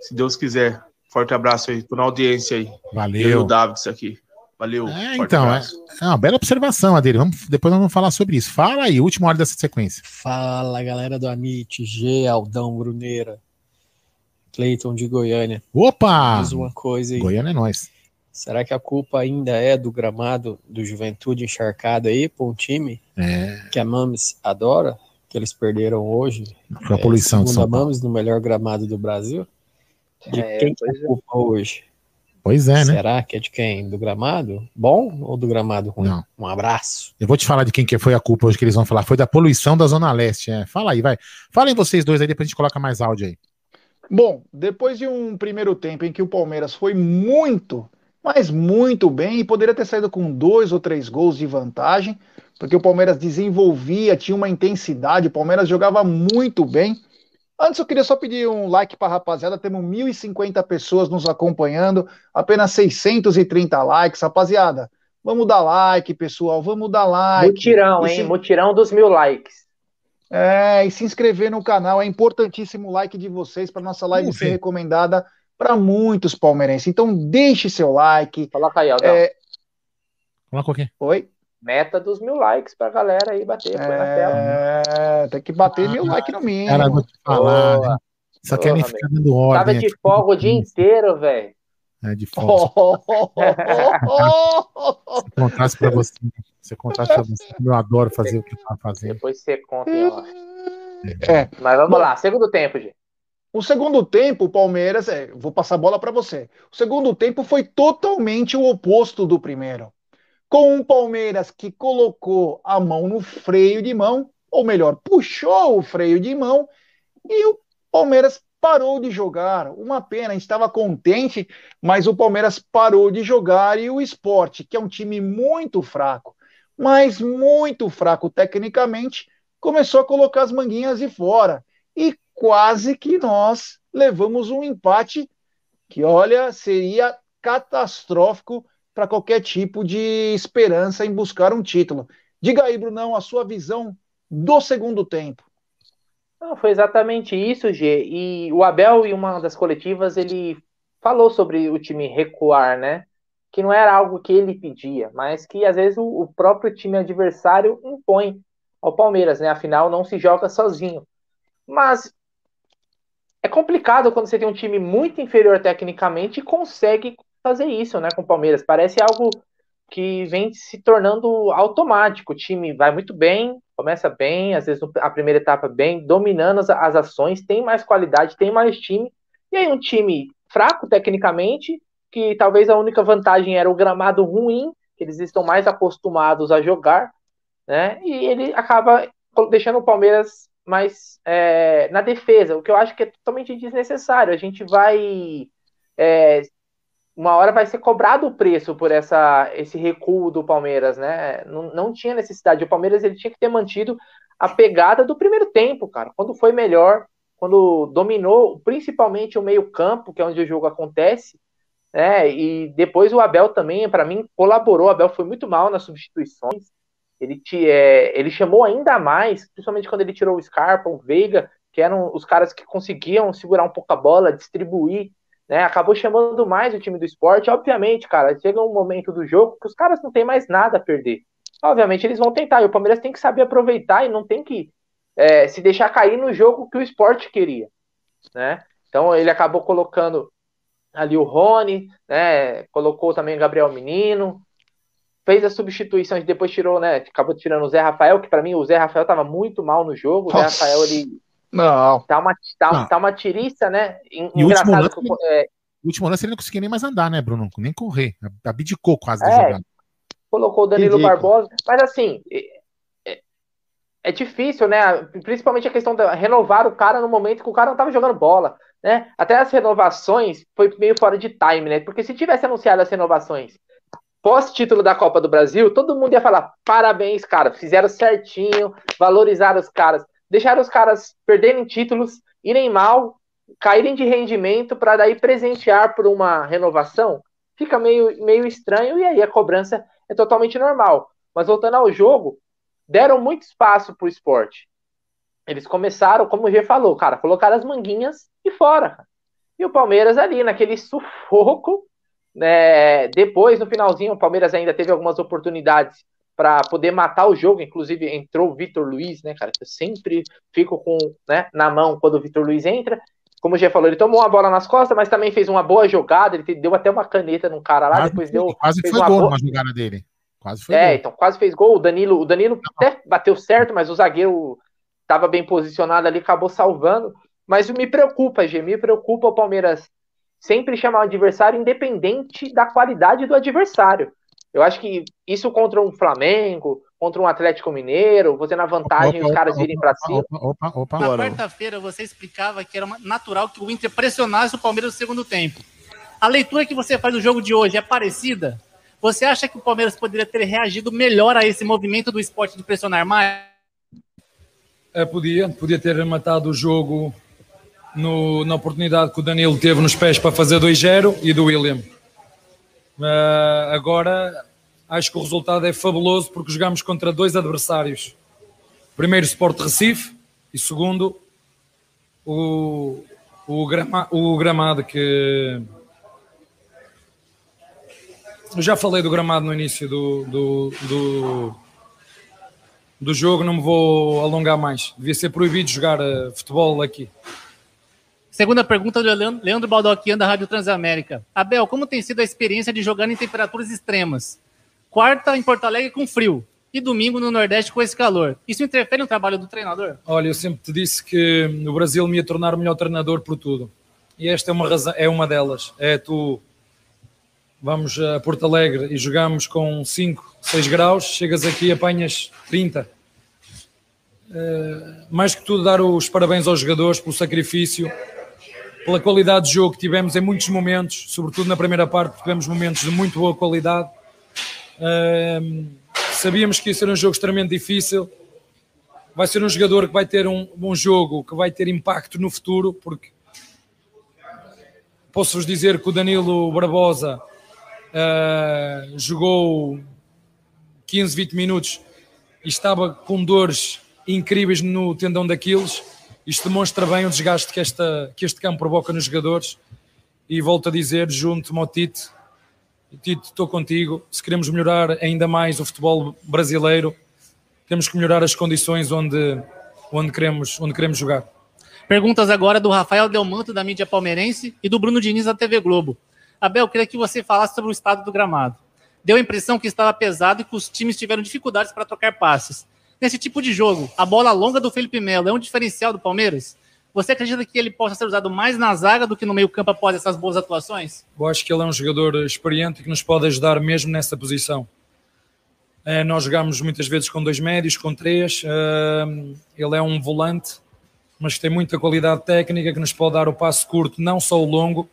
Se Deus quiser. Forte abraço aí, tô na audiência aí. Valeu. Eu e o Davids aqui. Valeu. É, então, é, é, uma bela observação a dele. Vamos, depois nós vamos falar sobre isso. Fala aí, última hora dessa sequência. Fala, galera do Amit, G, Aldão, Bruneira. Cleiton de Goiânia. Opa! Mais uma coisa aí. Goiânia é nós. Será que a culpa ainda é do gramado do Juventude encharcado aí para um time é. que a Mames adora, que eles perderam hoje? Com a poluição é, de São Mames no melhor gramado do Brasil? De é, quem que é a é. culpa hoje? Pois é, né? Será que é de quem? Do gramado bom ou do gramado ruim? Não. Um abraço. Eu vou te falar de quem que foi a culpa hoje que eles vão falar. Foi da poluição da Zona Leste. É. Fala aí, vai. Falem vocês dois aí, depois a gente coloca mais áudio aí. Bom, depois de um primeiro tempo em que o Palmeiras foi muito, mas muito bem, e poderia ter saído com dois ou três gols de vantagem, porque o Palmeiras desenvolvia, tinha uma intensidade, o Palmeiras jogava muito bem. Antes eu queria só pedir um like para a rapaziada, temos 1.050 pessoas nos acompanhando, apenas 630 likes, rapaziada. Vamos dar like, pessoal, vamos dar like. Mutirão, hein? Se... Mutirão dos mil likes. É, e se inscrever no canal. É importantíssimo o like de vocês para nossa live ser recomendada para muitos palmeirenses. Então, deixe seu like. Coloca aí, Aldão. É... Coloca o quê? Oi? Meta dos mil likes pra galera aí bater. É, tem que bater ah, mil likes no mínimo. Cara, vou te falar. Né? Só querem ficar dando ordem. Tava de folga o dia inteiro, velho. É de folga. <laughs> Se contasse pra você. Você contar pra você, eu adoro fazer o que tá fazendo. Depois você conta. É. Mas vamos Bom, lá, segundo tempo, gente. O segundo tempo, o Palmeiras, é, vou passar a bola para você. O segundo tempo foi totalmente o oposto do primeiro. Com um Palmeiras que colocou a mão no freio de mão, ou melhor, puxou o freio de mão, e o Palmeiras parou de jogar. Uma pena, a gente estava contente, mas o Palmeiras parou de jogar e o esporte, que é um time muito fraco, mas muito fraco tecnicamente, começou a colocar as manguinhas de fora. E quase que nós levamos um empate que, olha, seria catastrófico para qualquer tipo de esperança em buscar um título. Diga aí, Brunão, a sua visão do segundo tempo. Não, foi exatamente isso, G. E o Abel, em uma das coletivas, ele falou sobre o time recuar, né? que não era algo que ele pedia, mas que às vezes o, o próprio time adversário impõe ao Palmeiras, né? Afinal, não se joga sozinho. Mas é complicado quando você tem um time muito inferior tecnicamente e consegue fazer isso, né, com o Palmeiras. Parece algo que vem se tornando automático. O time vai muito bem, começa bem, às vezes a primeira etapa bem, dominando as, as ações, tem mais qualidade, tem mais time. E aí um time fraco tecnicamente, que talvez a única vantagem era o gramado ruim, que eles estão mais acostumados a jogar, né? E ele acaba deixando o Palmeiras mais é, na defesa, o que eu acho que é totalmente desnecessário. A gente vai é, uma hora vai ser cobrado o preço por essa, esse recuo do Palmeiras, né? Não, não tinha necessidade. O Palmeiras ele tinha que ter mantido a pegada do primeiro tempo, cara. Quando foi melhor, quando dominou principalmente o meio-campo, que é onde o jogo acontece, né? E depois o Abel também, para mim, colaborou. O Abel foi muito mal nas substituições. Ele, te, é, ele chamou ainda mais, principalmente quando ele tirou o Scarpa, o Veiga, que eram os caras que conseguiam segurar um pouco a bola, distribuir né? Acabou chamando mais o time do esporte. Obviamente, cara, chega um momento do jogo que os caras não têm mais nada a perder. Obviamente, eles vão tentar. E o Palmeiras tem que saber aproveitar e não tem que é, se deixar cair no jogo que o esporte queria. Né? Então, ele acabou colocando ali o Rony, né? colocou também o Gabriel Menino, fez as substituições, depois tirou, né? Acabou tirando o Zé Rafael, que para mim o Zé Rafael estava muito mal no jogo. O Zé Rafael ele não. Tá uma, tá, tá uma tiriça, né? Engraçado. E último lance, é... O último lance ele não conseguia nem mais andar, né, Bruno? Nem correr. Abdicou quase é, da jogada. Colocou o Danilo Barbosa. Mas assim, é, é, é, difícil, né? Principalmente a questão de renovar o cara no momento que o cara não tava jogando bola. Né? Até as renovações foi meio fora de time, né? Porque se tivesse anunciado as renovações pós-título da Copa do Brasil, todo mundo ia falar: parabéns, cara, fizeram certinho, valorizaram os caras deixaram os caras perderem títulos, irem mal, caírem de rendimento para daí presentear por uma renovação, fica meio, meio estranho e aí a cobrança é totalmente normal. Mas voltando ao jogo, deram muito espaço para o esporte. Eles começaram, como o G falou, cara, colocaram as manguinhas e fora. E o Palmeiras ali, naquele sufoco, né, depois, no finalzinho, o Palmeiras ainda teve algumas oportunidades para poder matar o jogo. Inclusive, entrou o Vitor Luiz, né, cara? Eu sempre fico com né, na mão quando o Vitor Luiz entra. Como o Gê falou, ele tomou uma bola nas costas, mas também fez uma boa jogada. Ele deu até uma caneta num cara lá, quase depois foi, deu. Quase foi gol numa jogada dele. Quase foi é, gol. então quase fez gol. O Danilo, o Danilo até bateu certo, mas o zagueiro estava bem posicionado ali, acabou salvando. Mas me preocupa, Gê, me preocupa o Palmeiras sempre chamar o adversário independente da qualidade do adversário. Eu acho que isso contra um Flamengo, contra um Atlético Mineiro, você na vantagem, opa, os caras virem para cima. Opa, opa, na quarta-feira você explicava que era natural que o Inter pressionasse o Palmeiras no segundo tempo. A leitura que você faz do jogo de hoje é parecida? Você acha que o Palmeiras poderia ter reagido melhor a esse movimento do esporte de pressionar mais? É, podia, podia ter matado o jogo no, na oportunidade que o Danilo teve nos pés para fazer 2-0 e do William. Uh, agora acho que o resultado é fabuloso porque jogamos contra dois adversários. Primeiro, Sport Recife e segundo, o, o, grama, o gramado que. Eu já falei do gramado no início do, do, do, do jogo, não me vou alongar mais. Devia ser proibido jogar uh, futebol aqui. Segunda pergunta do Leandro Baldoquian, da Rádio Transamérica. Abel, como tem sido a experiência de jogar em temperaturas extremas? Quarta em Porto Alegre com frio e domingo no Nordeste com esse calor. Isso interfere no trabalho do treinador? Olha, eu sempre te disse que no Brasil me ia tornar o melhor treinador por tudo. E esta é uma, razão, é uma delas. É tu. Vamos a Porto Alegre e jogamos com 5, 6 graus, chegas aqui e apanhas 30. Uh, eh, mais que tudo, dar os parabéns aos jogadores pelo sacrifício pela qualidade de jogo que tivemos em muitos momentos, sobretudo na primeira parte, tivemos momentos de muito boa qualidade. Sabíamos que ia ser um jogo extremamente difícil. Vai ser um jogador que vai ter um, um jogo que vai ter impacto no futuro, porque posso-vos dizer que o Danilo Barbosa uh, jogou 15, 20 minutos e estava com dores incríveis no tendão daqueles isto demonstra bem o desgaste que, esta, que este campo provoca nos jogadores. E volto a dizer, junto-me ao Tite, Tite, estou contigo. Se queremos melhorar ainda mais o futebol brasileiro, temos que melhorar as condições onde, onde, queremos, onde queremos jogar. Perguntas agora do Rafael Delmanto, da mídia palmeirense, e do Bruno Diniz, da TV Globo. Abel, queria que você falasse sobre o estado do gramado. Deu a impressão que estava pesado e que os times tiveram dificuldades para trocar passes. Nesse tipo de jogo, a bola longa do Felipe Melo é um diferencial do Palmeiras? Você acredita que ele possa ser usado mais na zaga do que no meio-campo após essas boas atuações? Eu acho que ele é um jogador experiente que nos pode ajudar mesmo nessa posição. É, nós jogamos muitas vezes com dois médios, com três. Uh, ele é um volante, mas tem muita qualidade técnica que nos pode dar o passo curto, não só o longo.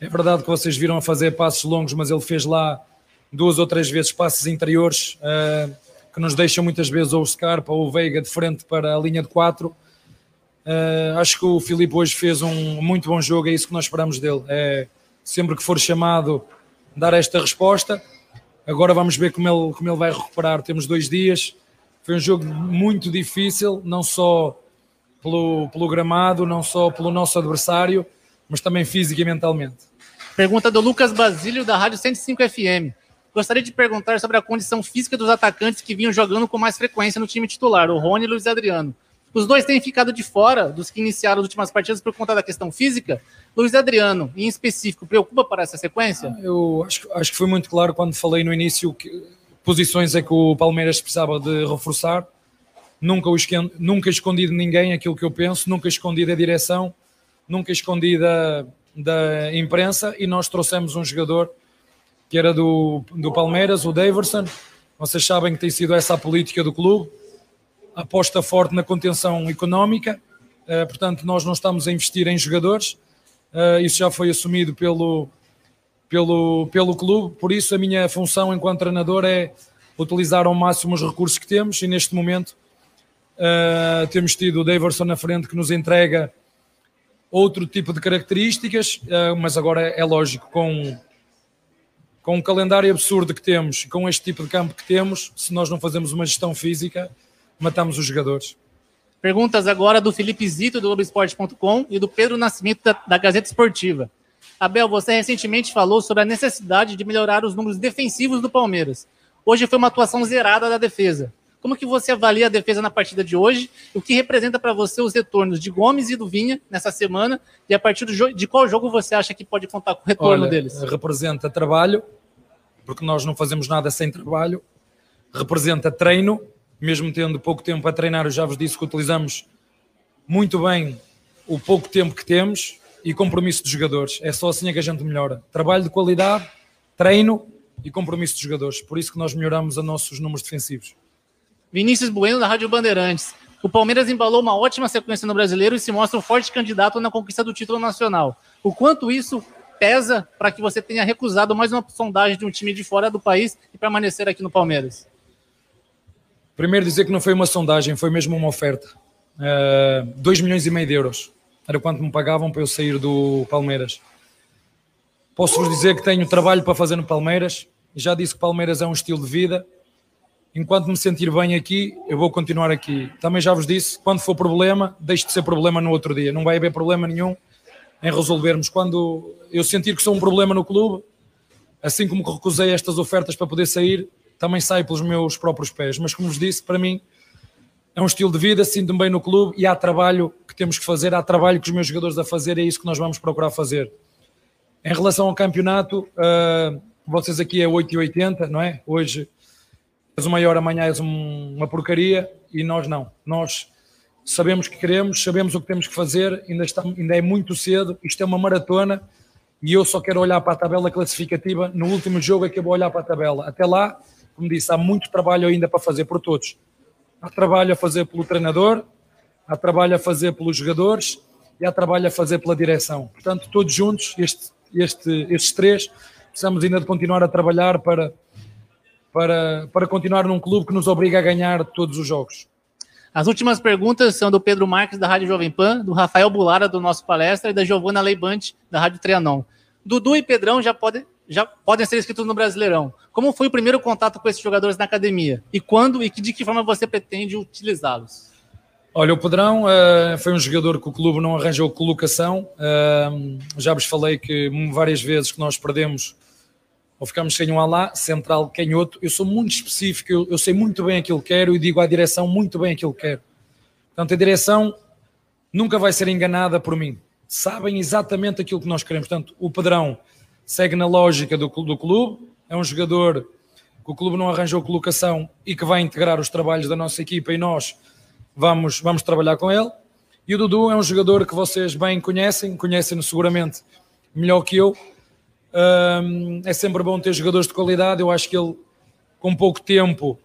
É verdade que vocês viram a fazer passos longos, mas ele fez lá duas ou três vezes passos interiores uh, que nos deixam muitas vezes ou o Scarpa ou o Veiga de frente para a linha de quatro Uh, acho que o Filipe hoje fez um muito bom jogo, é isso que nós esperamos dele. É sempre que for chamado, dar esta resposta. Agora vamos ver como ele, como ele vai recuperar. Temos dois dias. Foi um jogo muito difícil, não só pelo, pelo gramado, não só pelo nosso adversário, mas também física e mentalmente. Pergunta do Lucas Basílio, da Rádio 105 FM. Gostaria de perguntar sobre a condição física dos atacantes que vinham jogando com mais frequência no time titular, o Rony e o Luiz Adriano. Os dois têm ficado de fora dos que iniciaram as últimas partidas por conta da questão física. Luiz Adriano, em específico, preocupa para essa sequência? Eu acho, acho que foi muito claro quando falei no início que posições é que o Palmeiras precisava de reforçar. Nunca, escondi, nunca escondi de ninguém aquilo que eu penso, nunca escondi da direção, nunca escondi da, da imprensa e nós trouxemos um jogador que era do, do Palmeiras, o Daverson. Vocês sabem que tem sido essa a política do clube. Aposta forte na contenção económica, uh, portanto, nós não estamos a investir em jogadores, uh, isso já foi assumido pelo, pelo, pelo clube, por isso a minha função enquanto treinador é utilizar ao máximo os recursos que temos. E neste momento uh, temos tido o Daverson na frente que nos entrega outro tipo de características, mas agora é, é lógico, com com o calendário absurdo que temos, com este tipo de campo que temos, se nós não fazemos uma gestão física, matamos os jogadores. Perguntas agora do Felipe Zito, do Globoesporte.com e do Pedro Nascimento, da, da Gazeta Esportiva. Abel, você recentemente falou sobre a necessidade de melhorar os números defensivos do Palmeiras. Hoje foi uma atuação zerada da defesa. Como que você avalia a defesa na partida de hoje? O que representa para você os retornos de Gomes e do Vinha nessa semana? E a partir de qual jogo você acha que pode contar com o retorno Olha, deles? Representa trabalho, porque nós não fazemos nada sem trabalho. Representa treino, mesmo tendo pouco tempo a treinar, eu já vos disse que utilizamos muito bem o pouco tempo que temos e compromisso dos jogadores. É só assim é que a gente melhora. Trabalho de qualidade, treino e compromisso dos jogadores. Por isso que nós melhoramos os nossos números defensivos. Vinícius Bueno, da Rádio Bandeirantes. O Palmeiras embalou uma ótima sequência no brasileiro e se mostra um forte candidato na conquista do título nacional. O quanto isso pesa para que você tenha recusado mais uma sondagem de um time de fora do país e permanecer aqui no Palmeiras? Primeiro dizer que não foi uma sondagem, foi mesmo uma oferta. 2 uh, milhões e meio de euros. Era quanto me pagavam para eu sair do Palmeiras. Posso-vos dizer que tenho trabalho para fazer no Palmeiras. Já disse que Palmeiras é um estilo de vida. Enquanto me sentir bem aqui, eu vou continuar aqui. Também já vos disse, quando for problema, deixe de ser problema no outro dia. Não vai haver problema nenhum em resolvermos. Quando eu sentir que sou um problema no clube, assim como recusei estas ofertas para poder sair, também sai pelos meus próprios pés. Mas, como vos disse, para mim é um estilo de vida, sinto-me bem no clube e há trabalho que temos que fazer, há trabalho que os meus jogadores a fazer, é isso que nós vamos procurar fazer. Em relação ao campeonato, uh, vocês aqui é 8 e 80, não é? Hoje és o maior, amanhã és um, uma porcaria e nós não. Nós sabemos que queremos, sabemos o que temos que fazer, ainda, está, ainda é muito cedo, isto é uma maratona e eu só quero olhar para a tabela classificativa. No último jogo é que eu vou olhar para a tabela. Até lá, como disse, há muito trabalho ainda para fazer por todos. Há trabalho a fazer pelo treinador, há trabalho a fazer pelos jogadores e há trabalho a fazer pela direção. Portanto, todos juntos, este, este, estes três, precisamos ainda de continuar a trabalhar para, para, para continuar num clube que nos obriga a ganhar todos os jogos. As últimas perguntas são do Pedro Marques, da Rádio Jovem Pan, do Rafael Bulara, do nosso palestra, e da Giovana Leibante, da Rádio Trianon. Dudu e Pedrão já podem já podem ser inscritos no Brasileirão. Como foi o primeiro contato com esses jogadores na academia? E quando e de que forma você pretende utilizá-los? Olha, o Pedrão uh, foi um jogador que o clube não arranjou colocação. Uh, já vos falei que várias vezes que nós perdemos ou ficamos sem um alá, central, canhoto. Eu sou muito específico, eu, eu sei muito bem aquilo que quero e digo à direção muito bem aquilo que quero. Portanto, a direção nunca vai ser enganada por mim. Sabem exatamente aquilo que nós queremos. Portanto, o Pedrão segue na lógica do, do clube, é um jogador que o clube não arranjou colocação e que vai integrar os trabalhos da nossa equipa e nós vamos, vamos trabalhar com ele. E o Dudu é um jogador que vocês bem conhecem, conhecem-no seguramente melhor que eu. Um, é sempre bom ter jogadores de qualidade. Eu acho que ele, com pouco tempo,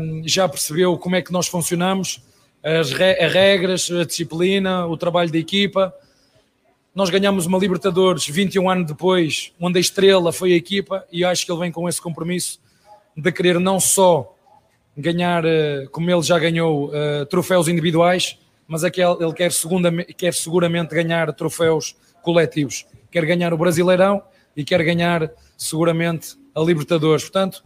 um, já percebeu como é que nós funcionamos, as, re as regras, a disciplina, o trabalho da equipa. Nós ganhamos uma Libertadores 21 anos depois, onde a estrela foi a equipa, e acho que ele vem com esse compromisso de querer não só ganhar, eh, como ele já ganhou, uh, troféus individuais, mas é que ele quer, quer seguramente ganhar troféus coletivos. Quer ganhar o Brasileirão e quer ganhar seguramente a Libertadores. Portanto,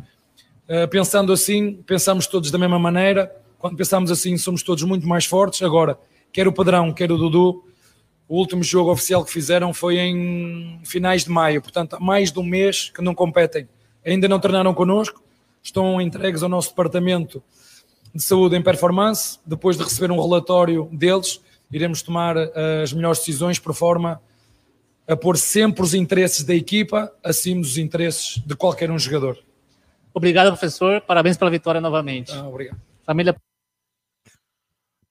uh, pensando assim, pensamos todos da mesma maneira. Quando pensamos assim, somos todos muito mais fortes. Agora, quer o Padrão, quer o Dudu, o último jogo oficial que fizeram foi em finais de maio, portanto, há mais de um mês que não competem. Ainda não treinaram connosco, estão entregues ao nosso departamento de saúde em performance. Depois de receber um relatório deles, iremos tomar eh, as melhores decisões por forma a pôr sempre os interesses da equipa acima dos interesses de qualquer um jogador. Obrigado, professor. Parabéns pela vitória novamente. Ah, obrigado. Família.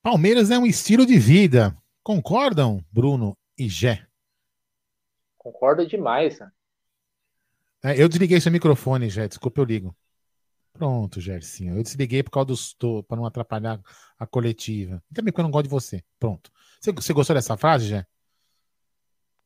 Palmeiras é um estilo de vida. Concordam, Bruno e Gé? Concordo demais. Né? É, eu desliguei seu microfone, Gé. Desculpa, eu ligo. Pronto, Gersinho. Eu desliguei por causa do para não atrapalhar a coletiva. E também porque eu não gosto de você. Pronto. Você, você gostou dessa frase, Jé?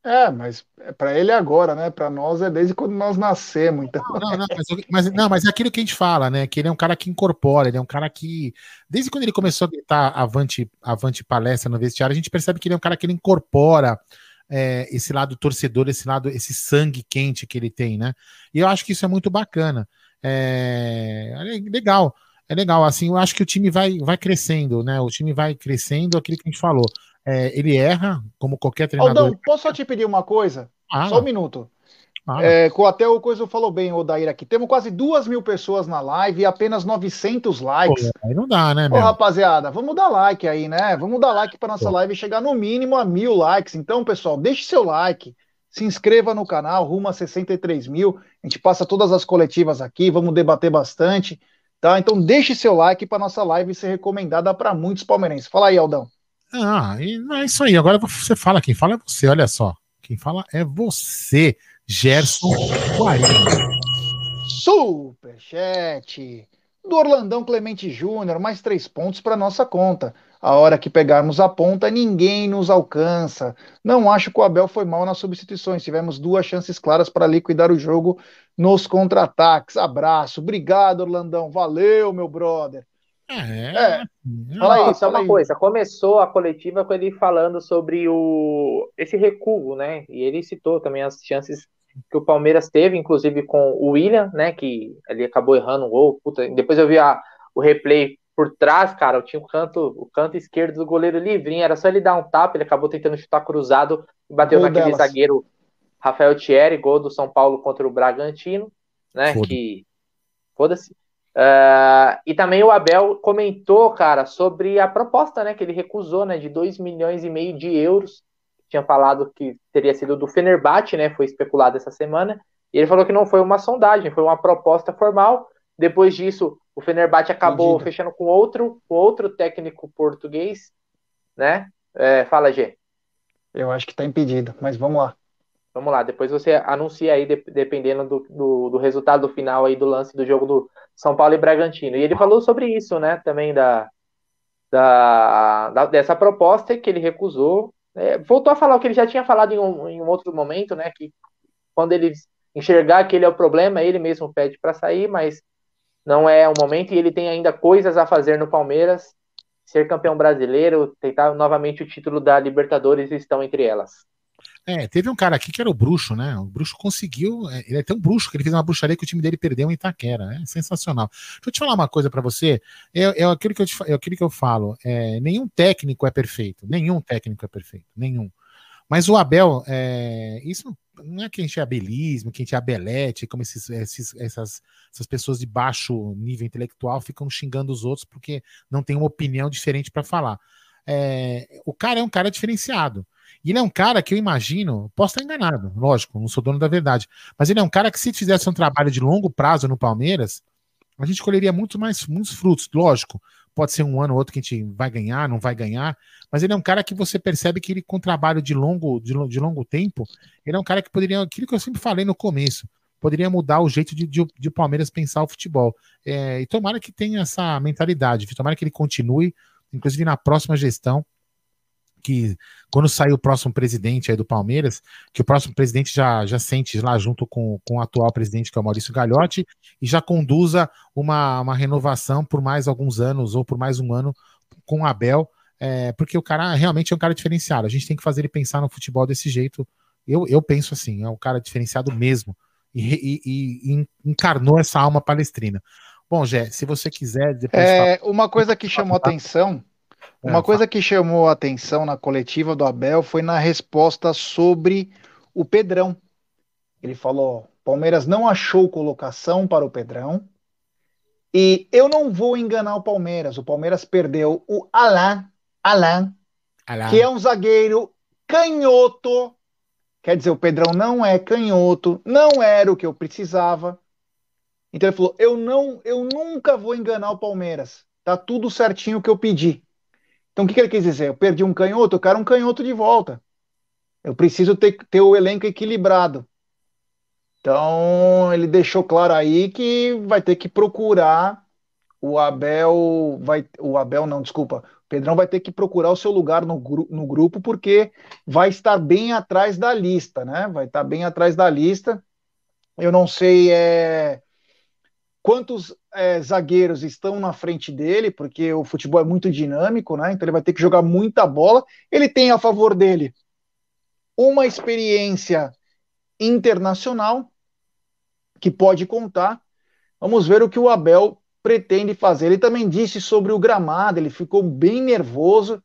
É, mas é para ele é agora, né? Para nós é desde quando nós nascemos, então. Não, não, mas, mas, não, mas é aquilo que a gente fala, né? Que ele é um cara que incorpora, ele é um cara que. Desde quando ele começou a gritar avante, avante palestra no vestiário, a gente percebe que ele é um cara que ele incorpora é, esse lado torcedor, esse lado, esse sangue quente que ele tem, né? E eu acho que isso é muito bacana. É, é legal, é legal. Assim, eu acho que o time vai, vai crescendo, né? O time vai crescendo, aquilo que a gente falou. É, ele erra, como qualquer treinador. Aldão, posso só te pedir uma coisa? Ah, só um minuto. Ah, é, até o coisa falou bem, o Daíra aqui. Temos quase duas mil pessoas na live e apenas 900 likes. Pô, aí não dá, né, meu? Ô, rapaziada, vamos dar like aí, né? Vamos dar like para nossa Pô. live chegar no mínimo a mil likes. Então, pessoal, deixe seu like, se inscreva no canal, rumo a 63 mil. A gente passa todas as coletivas aqui, vamos debater bastante, tá? Então, deixe seu like para nossa live ser recomendada para muitos palmeirenses. Fala aí, Aldão. Ah, é isso aí. Agora você fala, quem fala é você, olha só. Quem fala é você, Gerson Guarino. Superchat do Orlandão Clemente Júnior, mais três pontos para nossa conta. A hora que pegarmos a ponta, ninguém nos alcança. Não acho que o Abel foi mal nas substituições. Tivemos duas chances claras para liquidar o jogo nos contra-ataques. Abraço. Obrigado, Orlandão. Valeu, meu brother. É. é. Fala aí, só uma aí. coisa. Começou a coletiva com ele falando sobre o esse recuo, né? E ele citou também as chances que o Palmeiras teve, inclusive com o William, né? Que ele acabou errando um gol. Puta, depois eu vi a, o replay por trás, cara. Tinha o canto, o canto esquerdo do goleiro livrinho. Era só ele dar um tapa. Ele acabou tentando chutar cruzado e bateu gol naquele delas. zagueiro Rafael Thierry, gol do São Paulo contra o Bragantino, né? Foda. Que foda-se. Uh, e também o Abel comentou, cara, sobre a proposta, né, que ele recusou, né, de 2 milhões e meio de euros. Tinha falado que teria sido do Fenerbahçe, né, foi especulado essa semana. E ele falou que não foi uma sondagem, foi uma proposta formal. Depois disso, o Fenerbahçe acabou Entendido. fechando com outro, outro técnico português, né? É, fala, G. Eu acho que está impedido, mas vamos lá. Vamos lá, depois você anuncia aí, dependendo do, do, do resultado final aí do lance do jogo do, são Paulo e Bragantino. E ele falou sobre isso, né? Também da, da, da dessa proposta que ele recusou. É, voltou a falar o que ele já tinha falado em um, em um outro momento, né? Que quando ele enxergar que ele é o problema, ele mesmo pede para sair, mas não é o momento e ele tem ainda coisas a fazer no Palmeiras. Ser campeão brasileiro, tentar novamente o título da Libertadores estão entre elas. É, teve um cara aqui que era o bruxo, né? O bruxo conseguiu. É, ele é tão bruxo que ele fez uma bruxaria que o time dele perdeu em Itaquera. É sensacional. Deixa eu te falar uma coisa para você. É, é, aquilo que eu te, é aquilo que eu falo. É, nenhum técnico é perfeito. Nenhum técnico é perfeito. Nenhum. Mas o Abel, é, isso não é que a gente é abelismo, que a gente é abelete, como esses, esses, essas, essas pessoas de baixo nível intelectual ficam xingando os outros porque não tem uma opinião diferente para falar. É, o cara é um cara diferenciado. E ele é um cara que eu imagino, posso estar enganado, lógico, não sou dono da verdade, mas ele é um cara que se fizesse um trabalho de longo prazo no Palmeiras, a gente colheria muito mais muitos frutos, lógico. Pode ser um ano ou outro que a gente vai ganhar, não vai ganhar, mas ele é um cara que você percebe que ele, com trabalho de longo, de, de longo tempo, ele é um cara que poderia, aquilo que eu sempre falei no começo, poderia mudar o jeito de, de, de Palmeiras pensar o futebol. É, e tomara que tenha essa mentalidade, tomara que ele continue, inclusive na próxima gestão, que quando sair o próximo presidente aí do Palmeiras, que o próximo presidente já, já sente lá junto com, com o atual presidente, que é o Maurício Gagliotti, e já conduza uma, uma renovação por mais alguns anos ou por mais um ano com o Abel, é, porque o cara realmente é um cara diferenciado. A gente tem que fazer ele pensar no futebol desse jeito. Eu, eu penso assim, é um cara diferenciado mesmo. E, e, e encarnou essa alma palestrina. Bom, Jé, se você quiser. é, fala... Uma coisa que chamou atenção Uma coisa que chamou a atenção na coletiva do Abel foi na resposta sobre o Pedrão. Ele falou: Palmeiras não achou colocação para o Pedrão. E eu não vou enganar o Palmeiras. O Palmeiras perdeu o Alain, Alain, Alain. que é um zagueiro canhoto. Quer dizer, o Pedrão não é canhoto, não era o que eu precisava. Então ele falou: eu não, eu nunca vou enganar o Palmeiras. Tá tudo certinho o que eu pedi. Então, o que, que ele quis dizer? Eu perdi um canhoto, eu quero um canhoto de volta. Eu preciso ter, ter o elenco equilibrado. Então, ele deixou claro aí que vai ter que procurar o Abel, vai, o Abel não, desculpa, o Pedrão vai ter que procurar o seu lugar no, no grupo, porque vai estar bem atrás da lista, né? Vai estar bem atrás da lista. Eu não sei é, quantos é, zagueiros estão na frente dele, porque o futebol é muito dinâmico, né? Então ele vai ter que jogar muita bola. Ele tem a favor dele uma experiência internacional que pode contar. Vamos ver o que o Abel pretende fazer. Ele também disse sobre o gramado, ele ficou bem nervoso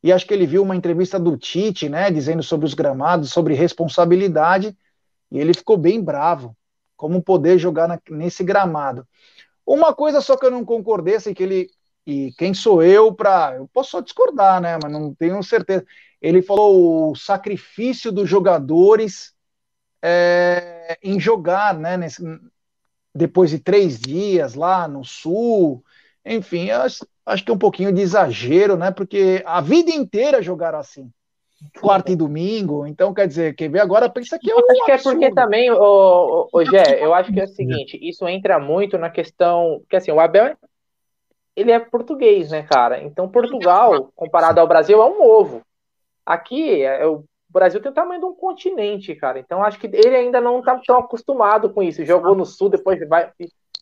e acho que ele viu uma entrevista do Tite, né, dizendo sobre os gramados, sobre responsabilidade, e ele ficou bem bravo como poder jogar na, nesse gramado. Uma coisa só que eu não concordei, assim, que ele. E quem sou eu para. Eu posso só discordar, né? Mas não tenho certeza. Ele falou o sacrifício dos jogadores é, em jogar, né? Nesse, depois de três dias lá no sul. Enfim, acho, acho que é um pouquinho de exagero, né? Porque a vida inteira jogaram assim quarta e domingo. Então, quer dizer, quem vê agora pensa que é um Acho que é porque também, o, o, Gé, eu acho que é o seguinte, isso entra muito na questão, porque assim, o Abel, ele é português, né, cara? Então, Portugal, comparado ao Brasil, é um ovo. Aqui, é, o Brasil tem o tamanho de um continente, cara. Então, acho que ele ainda não está tão acostumado com isso. Jogou no Sul, depois vai...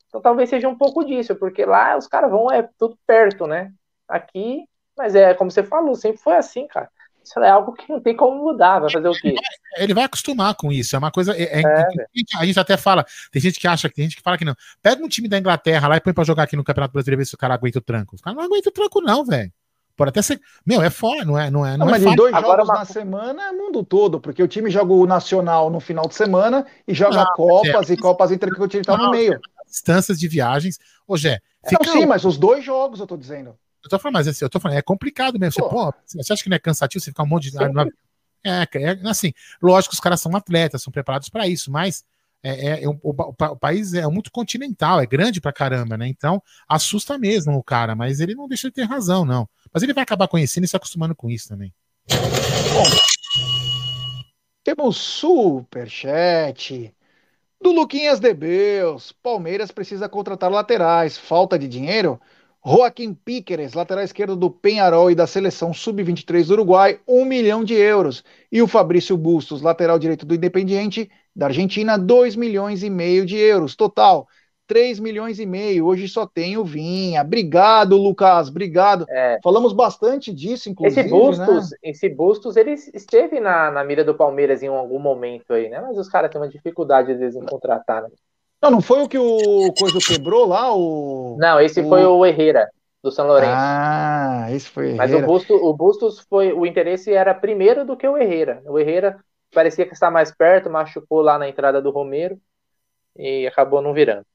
Então, talvez seja um pouco disso, porque lá os caras vão, é tudo perto, né? Aqui, mas é como você falou, sempre foi assim, cara isso é algo que não tem como mudar, vai fazer o quê? Ele vai acostumar com isso, é uma coisa. É, é, é, a gente até fala, tem gente que acha, tem gente que fala que não. Pega um time da Inglaterra lá e põe pra jogar aqui no Campeonato Brasileiro ver se o cara aguenta o tranco. O cara não aguenta o tranco, não, velho. Pode até ser. Meu, é fora, não é? Não é, não, não é mas dois Agora, jogos uma... na semana é mundo todo, porque o time joga o Nacional no final de semana e joga não, Copas é, e Copas Intercontinental no meio. Distâncias de viagens. Ô, Jé. Fica... Não, sim, mas os dois jogos eu tô dizendo. Eu tô falando, mas assim, eu tô falando, é complicado mesmo. Você, pô, você acha que não é cansativo você ficar um monte de. É, é, assim, lógico que os caras são atletas, são preparados para isso, mas é, é, é o, o, o, país é muito continental, é grande pra caramba, né? Então assusta mesmo o cara, mas ele não deixa de ter razão, não. Mas ele vai acabar conhecendo e se acostumando com isso também. Bom, temos superchat do Luquinhas Debeus. Palmeiras precisa contratar laterais. Falta de dinheiro? Joaquim Píqueres, lateral esquerdo do Penharol e da seleção sub-23 do Uruguai, um milhão de euros. E o Fabrício Bustos, lateral direito do Independiente da Argentina, dois milhões e meio de euros. Total, 3 milhões e meio. Hoje só tem o Vinha. Obrigado, Lucas. Obrigado. É. Falamos bastante disso, inclusive. Esse Bustos, né? esse Bustos ele esteve na, na mira do Palmeiras em algum momento aí, né? Mas os caras têm uma dificuldade, às vezes, em contratar, né? Não, não foi o que o Coisa quebrou lá? O... Não, esse o... foi o Herrera, do São Lourenço. Ah, esse foi o Mas o Bustos, o Bustos foi. O interesse era primeiro do que o Herrera. O Herrera parecia que está mais perto, machucou lá na entrada do Romero e acabou não virando.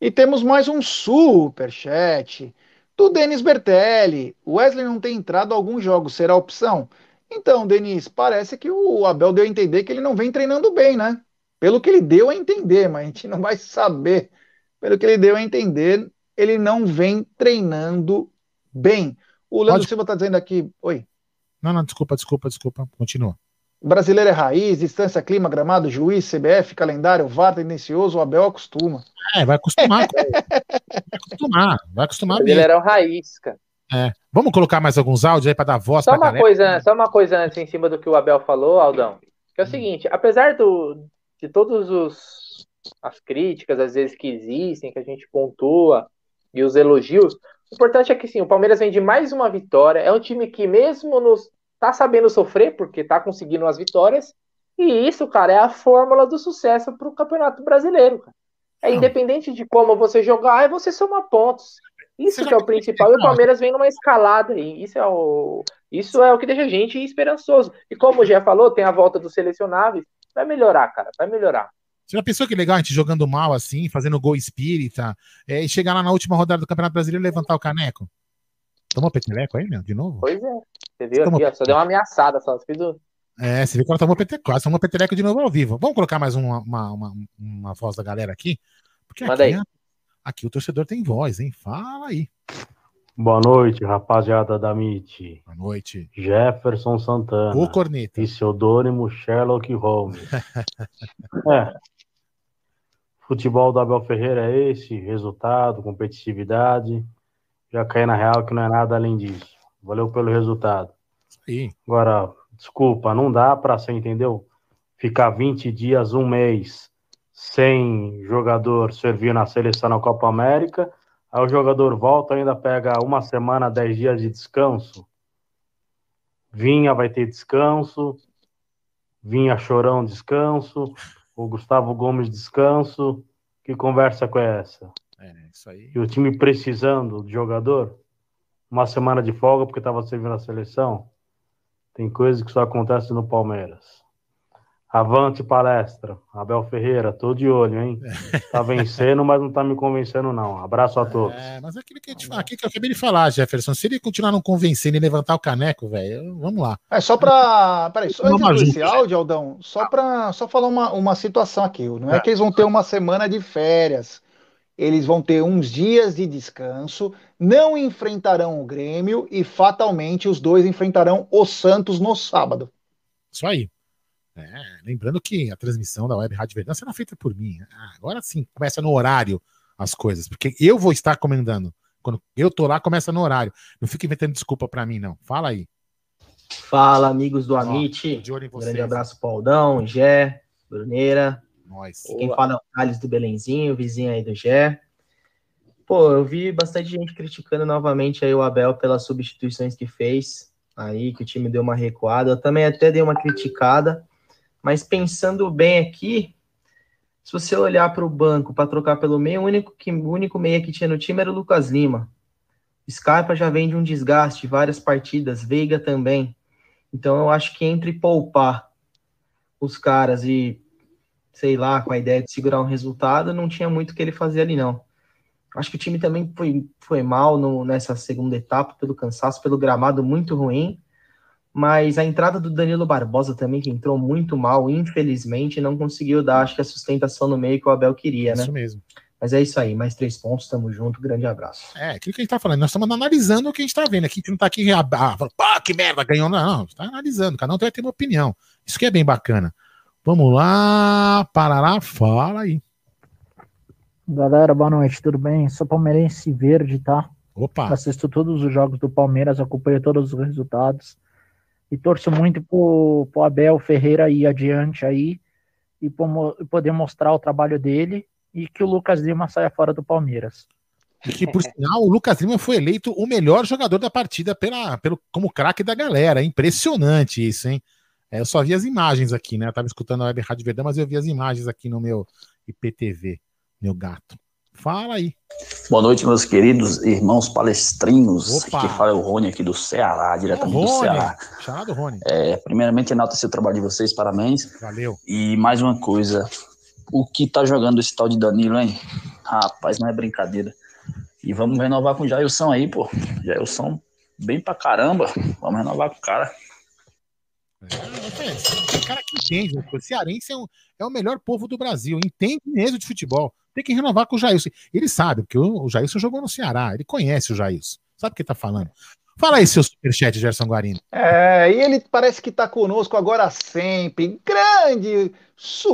E temos mais um superchat do Denis Bertelli. Wesley não tem entrado a alguns jogos, será opção? Então, Denis, parece que o Abel deu a entender que ele não vem treinando bem, né? Pelo que ele deu a entender, mas a gente não vai saber. Pelo que ele deu a entender, ele não vem treinando bem. O Leandro Pode... Silva está dizendo aqui. Oi. Não, não, desculpa, desculpa, desculpa. Continua. Brasileiro é raiz, distância, clima, gramado, juiz, CBF, calendário, VAR tendencioso, o Abel acostuma. É, vai acostumar. vai acostumar, vai acostumar Brasileiro é o raiz, cara. É. Vamos colocar mais alguns áudios aí para dar voz só uma galera. coisa, Só uma coisa antes em cima do que o Abel falou, Aldão. Que é o hum. seguinte, apesar do, de todos os as críticas às vezes que existem, que a gente pontua e os elogios, o importante é que sim, o Palmeiras vem de mais uma vitória. É um time que mesmo nos tá sabendo sofrer porque tá conseguindo as vitórias. E isso, cara, é a fórmula do sucesso para o Campeonato Brasileiro. Cara. É independente de como você jogar, é você somar pontos. Isso que é o principal. E o Palmeiras vem numa escalada e isso é o isso é o que deixa a gente esperançoso. E como Gé falou, tem a volta dos selecionáveis, vai melhorar, cara, vai melhorar. Você já pensou que legal a gente jogando mal assim, fazendo gol espírita, é, e chegar lá na última rodada do Campeonato Brasileiro e levantar o caneco? Tomou peteleco aí, meu? De novo? Pois é. Você viu aqui, ó, só deu uma ameaçada só. Você fez o... É, você viu que ela tomou peteleco, quase tomou peteleco de novo ao vivo. Vamos colocar mais uma, uma, uma, uma voz da galera aqui? Porque Manda aqui, aí. aqui o torcedor tem voz, hein? Fala aí. Boa noite, rapaziada da MIT. Boa noite. Jefferson Santana. O Corneta. E pseudônimo Sherlock Holmes. <laughs> é, Futebol do Abel Ferreira é esse, resultado, competitividade. Já caí na real que não é nada além disso. Valeu pelo resultado. Sim. Agora, desculpa, não dá para você, entendeu? Ficar 20 dias, um mês sem jogador servir na seleção na Copa América, aí o jogador volta ainda pega uma semana, 10 dias de descanso. Vinha vai ter descanso, Vinha Chorão descanso, o Gustavo Gomes descanso. Que conversa com essa? É, isso aí. E o time precisando de jogador? Uma semana de folga porque estava servindo a seleção? Tem coisas que só acontecem no Palmeiras. Avante palestra. Abel Ferreira, tô de olho, hein? <laughs> Tá vencendo, mas não tá me convencendo, não. Abraço a todos. É, mas é aquilo que, te, aquilo que eu acabei de falar, Jefferson. Se ele continuar não convencendo e levantar o caneco, velho, vamos lá. É só pra. Peraí, só antes esse áudio, Aldão, só pra só falar uma, uma situação aqui. Não é, é que eles vão ter uma semana de férias. Eles vão ter uns dias de descanso, não enfrentarão o Grêmio e fatalmente os dois enfrentarão o Santos no sábado. Isso aí. É, lembrando que a transmissão da Web Rádio Verdão será feita por mim. Ah, agora sim, começa no horário as coisas, porque eu vou estar comendando. Quando eu tô lá, começa no horário. Não fica inventando desculpa para mim, não. Fala aí. Fala, amigos do Amit. Oh, Grande abraço, Paudão, Gé, Bruneira. Nós. Quem fala é o Thales do Belenzinho, vizinho aí do Gé. Pô, eu vi bastante gente criticando novamente aí o Abel pelas substituições que fez. Aí que o time deu uma recuada. Eu também até dei uma criticada. Mas pensando bem aqui, se você olhar para o banco para trocar pelo meio, o único, que, o único meia que tinha no time era o Lucas Lima. Scarpa já vem de um desgaste, várias partidas, Veiga também. Então eu acho que entre poupar os caras e, sei lá, com a ideia de segurar um resultado, não tinha muito o que ele fazer ali, não. Acho que o time também foi, foi mal no, nessa segunda etapa, pelo cansaço, pelo gramado muito ruim. Mas a entrada do Danilo Barbosa também, que entrou muito mal, infelizmente, não conseguiu dar, acho que a sustentação no meio que o Abel queria, isso né? Isso mesmo. Mas é isso aí, mais três pontos, tamo junto, grande abraço. É, aquilo que a gente tá falando, nós estamos analisando o que a gente tá vendo aqui, a gente não tá aqui, ah, pá, que merda, ganhou, não, não, tá analisando, cada um vai ter uma opinião. Isso que é bem bacana. Vamos lá, Parará, fala aí. Galera, boa noite, tudo bem? Sou palmeirense verde, tá? Opa! Assisto todos os jogos do Palmeiras, acompanho todos os resultados e torço muito pro, pro Abel Ferreira ir adiante aí e poder mostrar o trabalho dele e que o Lucas Lima saia fora do Palmeiras. E que, por sinal, o Lucas Lima foi eleito o melhor jogador da partida pela, pelo, como craque da galera. Impressionante isso, hein? É, eu só vi as imagens aqui, né? Eu tava escutando a Web Rádio Verdão, mas eu vi as imagens aqui no meu IPTV, meu gato. Fala aí. Boa noite, meus queridos irmãos palestrinhos. Opa. Que fala é o Rony aqui do Ceará, diretamente do Ceará. Chamado Rony. É, primeiramente, enaltecer o trabalho de vocês, parabéns. Valeu. E mais uma coisa, o que tá jogando esse tal de Danilo, hein? Rapaz, não é brincadeira. E vamos renovar com o Jailson aí, pô. Jailson bem pra caramba. Vamos renovar com o cara. É, tem cara que entende. O cearense é, um, é o melhor povo do Brasil, entende mesmo de futebol. Tem que renovar com o Jailson. Ele sabe, porque o, Jailson jogou no Ceará, ele conhece o Jailson. Sabe o que tá falando? Fala aí, seu superchat, Gerson Guarino. É, e ele parece que está conosco agora sempre. Grande superchat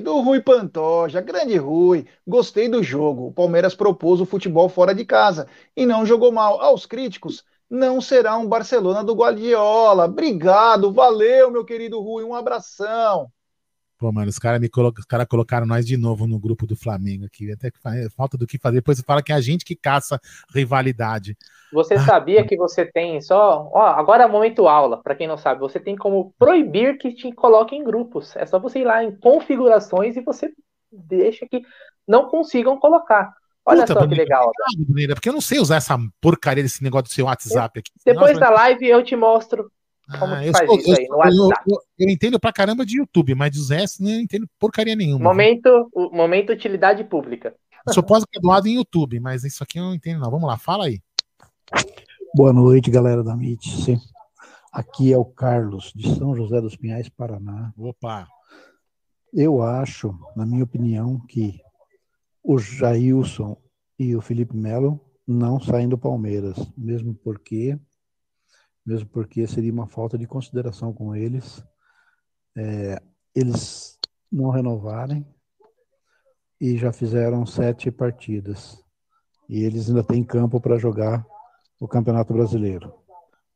do Rui Pantoja. Grande Rui. Gostei do jogo. O Palmeiras propôs o futebol fora de casa e não jogou mal. Aos críticos, não será um Barcelona do Guardiola. Obrigado, valeu, meu querido Rui. Um abração. Pô, mano, os caras colo cara colocaram nós de novo no grupo do Flamengo aqui. Até que falta do que fazer. Depois fala que é a gente que caça rivalidade. Você ah. sabia que você tem só. Ó, agora é momento aula, para quem não sabe. Você tem como proibir que te coloque em grupos. É só você ir lá em configurações e você deixa que não consigam colocar. Olha Puta, só que legal. Obrigado, porque eu não sei usar essa porcaria desse negócio do seu WhatsApp aqui. Depois Nossa, da live eu te mostro como ah, que faz isso aí no WhatsApp? Eu, eu, eu, entendo pra caramba de YouTube, mas dos S não entendo porcaria nenhuma. Momento, o, momento utilidade pública. Eu sou pós-graduado em YouTube, mas isso aqui eu não entendo não. Vamos lá, fala aí. Boa noite, galera da MIT. Aqui é o Carlos, de São José dos Pinhais, Paraná. Opa! Eu acho, na minha opinião, que o Jailson e o Felipe Melo não saem do Palmeiras, mesmo porque mesmo porque seria uma falta de consideração com eles. É, eles não renovarem e já fizeram sete partidas. E eles ainda têm campo para jogar o Campeonato Brasileiro.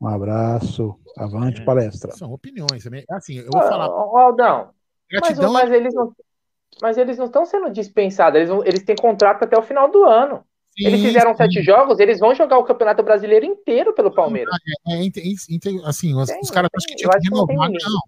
Um abraço, avante é, palestra. São opiniões. Assim, eu vou ah, falar. Aldão, mas, mas, eles não, mas eles não estão sendo dispensados, eles, eles têm contrato até o final do ano. Sim, eles fizeram sim. sete jogos, eles vão jogar o Campeonato Brasileiro inteiro pelo Palmeiras. É, é, é, assim, os, os caras acham que tinham que renovar, não. não.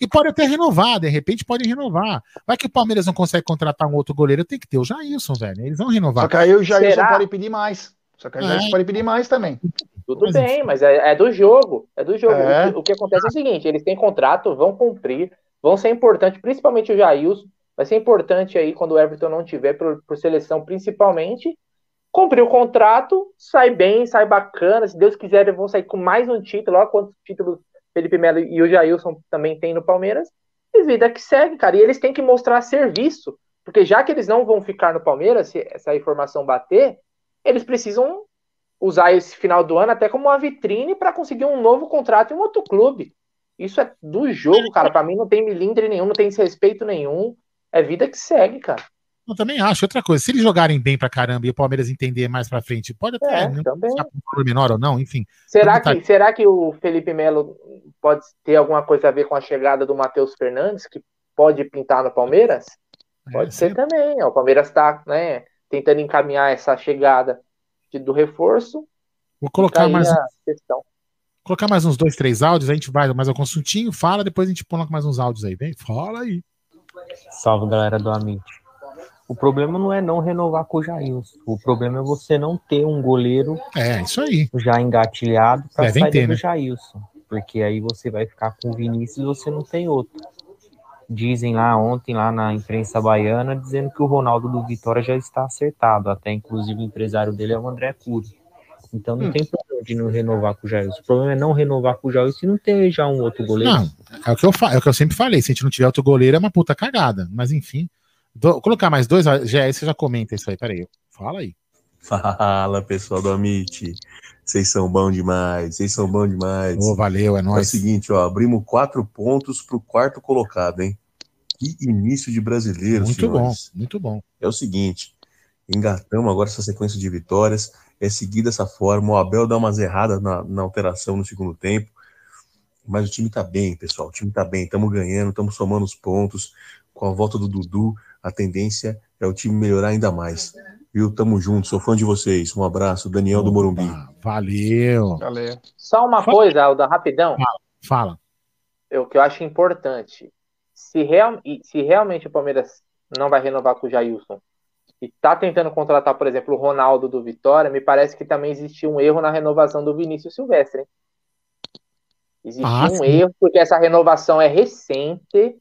E pode até renovar, de repente pode renovar. Vai que o Palmeiras não consegue contratar um outro goleiro, tem que ter o Jailson, velho. Eles vão renovar. Só que aí o Jailson pode pedir mais. Só que aí o Jailson é. pode pedir mais também. Tudo mas, bem, mas é, é, do jogo. É do jogo. É. O, que, o, que, acontece é o seguinte: eles têm contrato, vão cumprir, vão ser importantes, principalmente o Jailson. Vai ser importante aí quando o Everton não tiver, por, por seleção principalmente cumpriu o contrato, sai bem, sai bacana. Se Deus quiser, eles vão sair com mais um título. Olha quantos títulos Felipe Melo e o Jailson também tem no Palmeiras. E vida que segue, cara. E eles têm que mostrar serviço. Porque já que eles não vão ficar no Palmeiras, se essa informação bater, eles precisam usar esse final do ano até como uma vitrine para conseguir um novo contrato em um outro clube. Isso é do jogo, cara. Para mim não tem milindre nenhum, não tem desrespeito nenhum. É vida que segue, cara. Eu também acho. Outra coisa, se eles jogarem bem pra caramba e o Palmeiras entender mais pra frente, pode até é, não também. um menor ou não, enfim. Será que, tá... será que o Felipe Melo pode ter alguma coisa a ver com a chegada do Matheus Fernandes, que pode pintar no Palmeiras? Pode é, ser sim. também. O Palmeiras está né, tentando encaminhar essa chegada de, do reforço. Vou colocar mais. Questão. Colocar mais uns dois, três áudios, a gente vai mais um consultinho, fala, depois a gente coloca mais uns áudios aí, vem? Fala aí. Salve galera do Amite. O problema não é não renovar com o Jailson. O problema é você não ter um goleiro é, isso aí. já engatilhado para sair ter, do né? Jailson. Porque aí você vai ficar com o Vinícius e você não tem outro. Dizem lá ontem, lá na imprensa baiana, dizendo que o Ronaldo do Vitória já está acertado. Até inclusive o empresário dele é o André Cury. Então não hum. tem problema de não renovar com o Jailson. O problema é não renovar com o Jailson e não ter já um outro goleiro. Não, é o que eu, é o que eu sempre falei. Se a gente não tiver outro goleiro, é uma puta cagada. Mas enfim. Vou colocar mais dois, já você já comenta isso aí, peraí. Fala aí. Fala, pessoal do Amit. Vocês são bons demais, vocês são bons demais. Oh, valeu, é nóis. É o seguinte, ó, abrimos quatro pontos pro quarto colocado, hein? Que início de brasileiro, Muito senhores. bom, muito bom. É o seguinte, engatamos agora essa sequência de vitórias, é seguir dessa forma, o Abel dá umas erradas na, na alteração no segundo tempo, mas o time tá bem, pessoal, o time tá bem, estamos ganhando, estamos somando os pontos, com a volta do Dudu, a tendência é o time melhorar ainda mais. Viu? Tamo junto, sou fã de vocês. Um abraço, Daniel Opa, do Morumbi. Valeu. Valeu. Só uma fala. coisa, Alda, rapidão. Fala. fala. O que eu acho importante. Se, real, se realmente o Palmeiras não vai renovar com o Jailson e tá tentando contratar, por exemplo, o Ronaldo do Vitória, me parece que também existiu um erro na renovação do Vinícius Silvestre. Hein? Existiu ah, um sim. erro, porque essa renovação é recente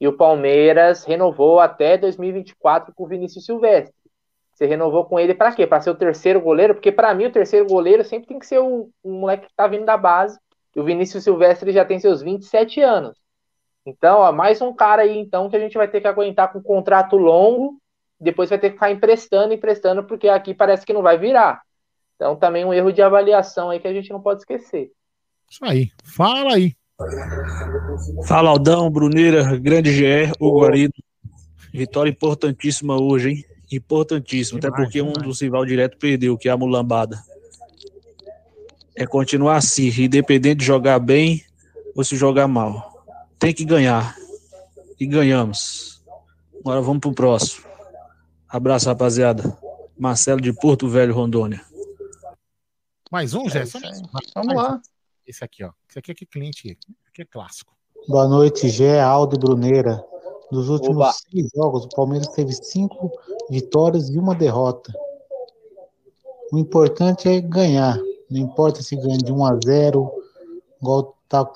e o Palmeiras renovou até 2024 com o Vinícius Silvestre. Você renovou com ele para quê? Para ser o terceiro goleiro? Porque para mim o terceiro goleiro sempre tem que ser o, o moleque que tá vindo da base E o Vinícius Silvestre já tem seus 27 anos. Então, ó, mais um cara aí, então, que a gente vai ter que aguentar com um contrato longo, depois vai ter que ficar emprestando, emprestando, porque aqui parece que não vai virar. Então, também um erro de avaliação aí que a gente não pode esquecer. Isso aí. Fala aí. Fala, Aldão, Bruneira, Grande GR, o Guarido. Vitória importantíssima hoje, hein? Importantíssima, até porque um dos rival direto perdeu, que é a Mulambada. É continuar assim, independente de jogar bem ou se jogar mal. Tem que ganhar. E ganhamos. Agora vamos pro próximo. Abraço, rapaziada. Marcelo de Porto Velho, Rondônia. Mais um, Jé? Vamos lá. Esse aqui, ó. Esse aqui é que cliente. Aqui é clássico. Boa noite, Gé, Aldo e Bruneira. Nos últimos Oba. seis jogos, o Palmeiras teve cinco vitórias e uma derrota. O importante é ganhar. Não importa se ganha de 1 a 0, igual está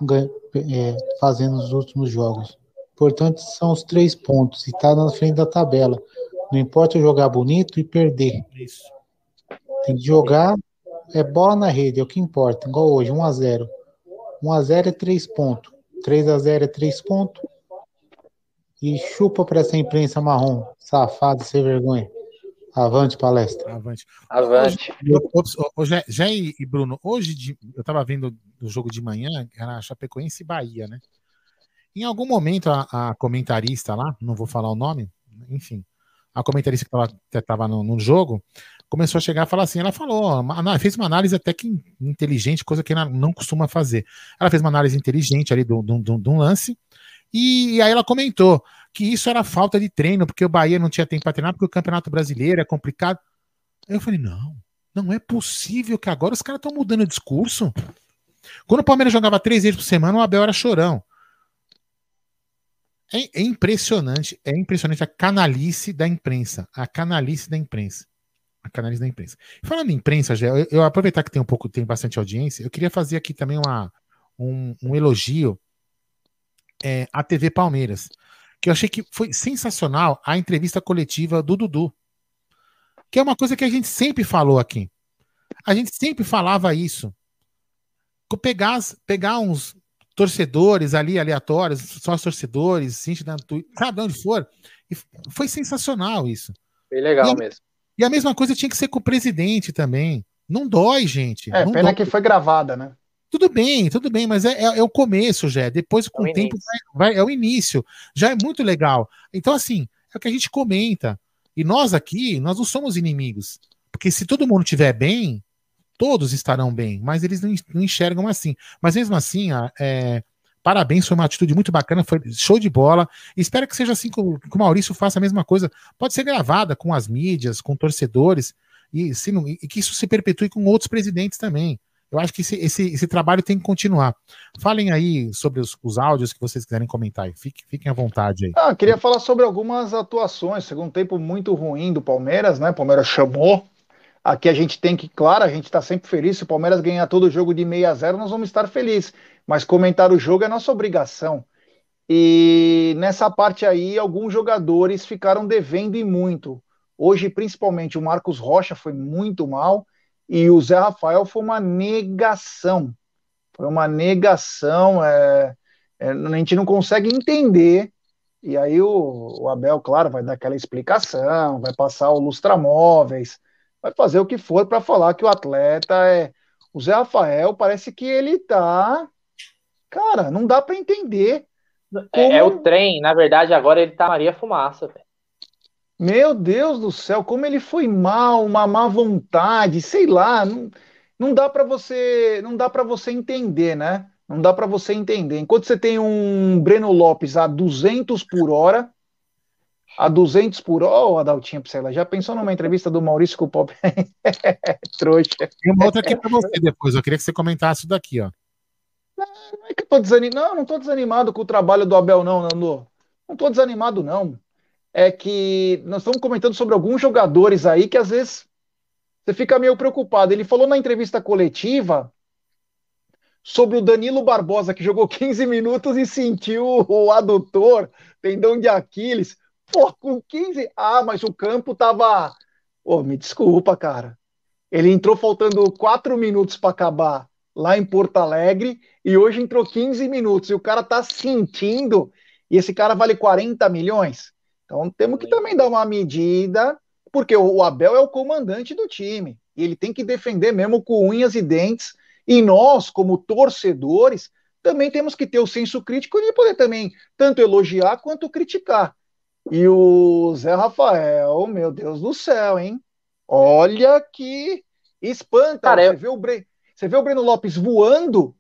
é, fazendo nos últimos jogos. O importante são os três pontos e estar tá na frente da tabela. Não importa jogar bonito e perder. Isso. Tem que jogar, é bola na rede, é o que importa. Igual hoje, 1 a 0 1 a 0 é 3 pontos. 3 a 0 é 3 pontos. E chupa para essa imprensa marrom, safado, sem vergonha. Avante, palestra. Avante. Avante. Hoje, já e Bruno, hoje de, eu estava vendo o jogo de manhã, era Chapecoense e Bahia, né? Em algum momento, a, a, comentarista lá, não vou falar o nome, enfim, a comentarista que estava no, no, jogo, começou a chegar e falar assim, ela falou, fez uma análise até que inteligente, coisa que ela não costuma fazer. Ela fez uma análise inteligente ali de um lance, e aí ela comentou que isso era falta de treino, porque o Bahia não tinha tempo para treinar, porque o Campeonato Brasileiro é complicado. Aí eu falei, não, não é possível que agora os caras estão mudando o discurso. Quando o Palmeiras jogava três vezes por semana, o Abel era chorão. É, é, impressionante, é impressionante a canalice da imprensa. A canalice da imprensa. A canalice da imprensa. Falando em imprensa, já, eu, eu aproveitar que tem um pouco, tem bastante audiência, eu queria fazer aqui também uma, um, um elogio é, à TV Palmeiras que eu achei que foi sensacional a entrevista coletiva do Dudu. Que é uma coisa que a gente sempre falou aqui. A gente sempre falava isso. Pegar, pegar uns torcedores ali aleatórios, só os torcedores, sabe de onde for. E foi sensacional isso. Foi legal e a, mesmo. E a mesma coisa tinha que ser com o presidente também. Não dói, gente. É, não pena dói. que foi gravada, né? Tudo bem, tudo bem, mas é, é, é o começo, já. Depois, com é o, o tempo, vai, vai, é o início. Já é muito legal. Então, assim, é o que a gente comenta. E nós aqui, nós não somos inimigos. Porque se todo mundo estiver bem, todos estarão bem, mas eles não, enxergam assim. Mas mesmo assim, é, parabéns, foi uma atitude muito bacana, foi show de bola. Espero que seja assim que o, que o Maurício faça a mesma coisa. Pode ser gravada com as mídias, com torcedores, e, se não, e que isso se perpetue com outros presidentes também. Eu acho que esse, esse, esse trabalho tem que continuar. Falem aí sobre os, os áudios que vocês quiserem comentar. Fiquem, fiquem à vontade aí. Ah, queria falar sobre algumas atuações. Segundo tempo muito ruim do Palmeiras, né? O Palmeiras chamou. Aqui a gente tem que, claro, a gente está sempre feliz. Se o Palmeiras ganhar todo o jogo de 6 a 0 nós vamos estar felizes. Mas comentar o jogo é nossa obrigação. E nessa parte aí, alguns jogadores ficaram devendo e muito. Hoje, principalmente, o Marcos Rocha foi muito mal. E o Zé Rafael foi uma negação. Foi uma negação. É, é, a gente não consegue entender. E aí o, o, Abel, claro, vai dar aquela explicação, vai passar o lustramóveis, vai fazer o que for para falar que o atleta é. O Zé Rafael parece que ele tá. Cara, não dá para entender. Como... É, é, o trem, na verdade, agora ele tá Maria Fumaça, velho. Meu Deus do céu, como ele foi mal, uma má vontade, sei lá, não, não dá para você, não dá para você entender, né? Não dá para você entender. Enquanto você tem um Breno Lopes a 200 por hora, a 200 por hora, oh, Adaltinha Psela, já pensou numa entrevista do Maurício com o Pop? <laughs> Trouxa. Tem uma outra aqui para você depois, eu queria que você comentasse isso daqui, ó. Não, não é que eu tô desanimado, não, não tô desanimado com o trabalho do Abel, não, Nando. Não tô desanimado, não é que nós estamos comentando sobre alguns jogadores aí que às vezes você fica meio preocupado. Ele falou na entrevista coletiva sobre o Danilo Barbosa, que jogou 15 minutos e sentiu o adutor, tendão de Aquiles. Pô, com 15. Ah, mas o campo tava. Pô, me desculpa, cara. Ele entrou faltando 4 minutos para acabar lá em Porto Alegre e hoje entrou 15 minutos e o cara tá sentindo e esse cara vale 40 milhões. Então temos que também dar uma medida, porque o Abel é o comandante do time e ele tem que defender mesmo com unhas e dentes. E nós, como torcedores, também temos que ter o senso crítico de poder também tanto elogiar quanto criticar. E o Zé Rafael, meu Deus do céu, hein? Olha que espanta. Cara, você, eu... vê o Bre... você vê o Breno Lopes voando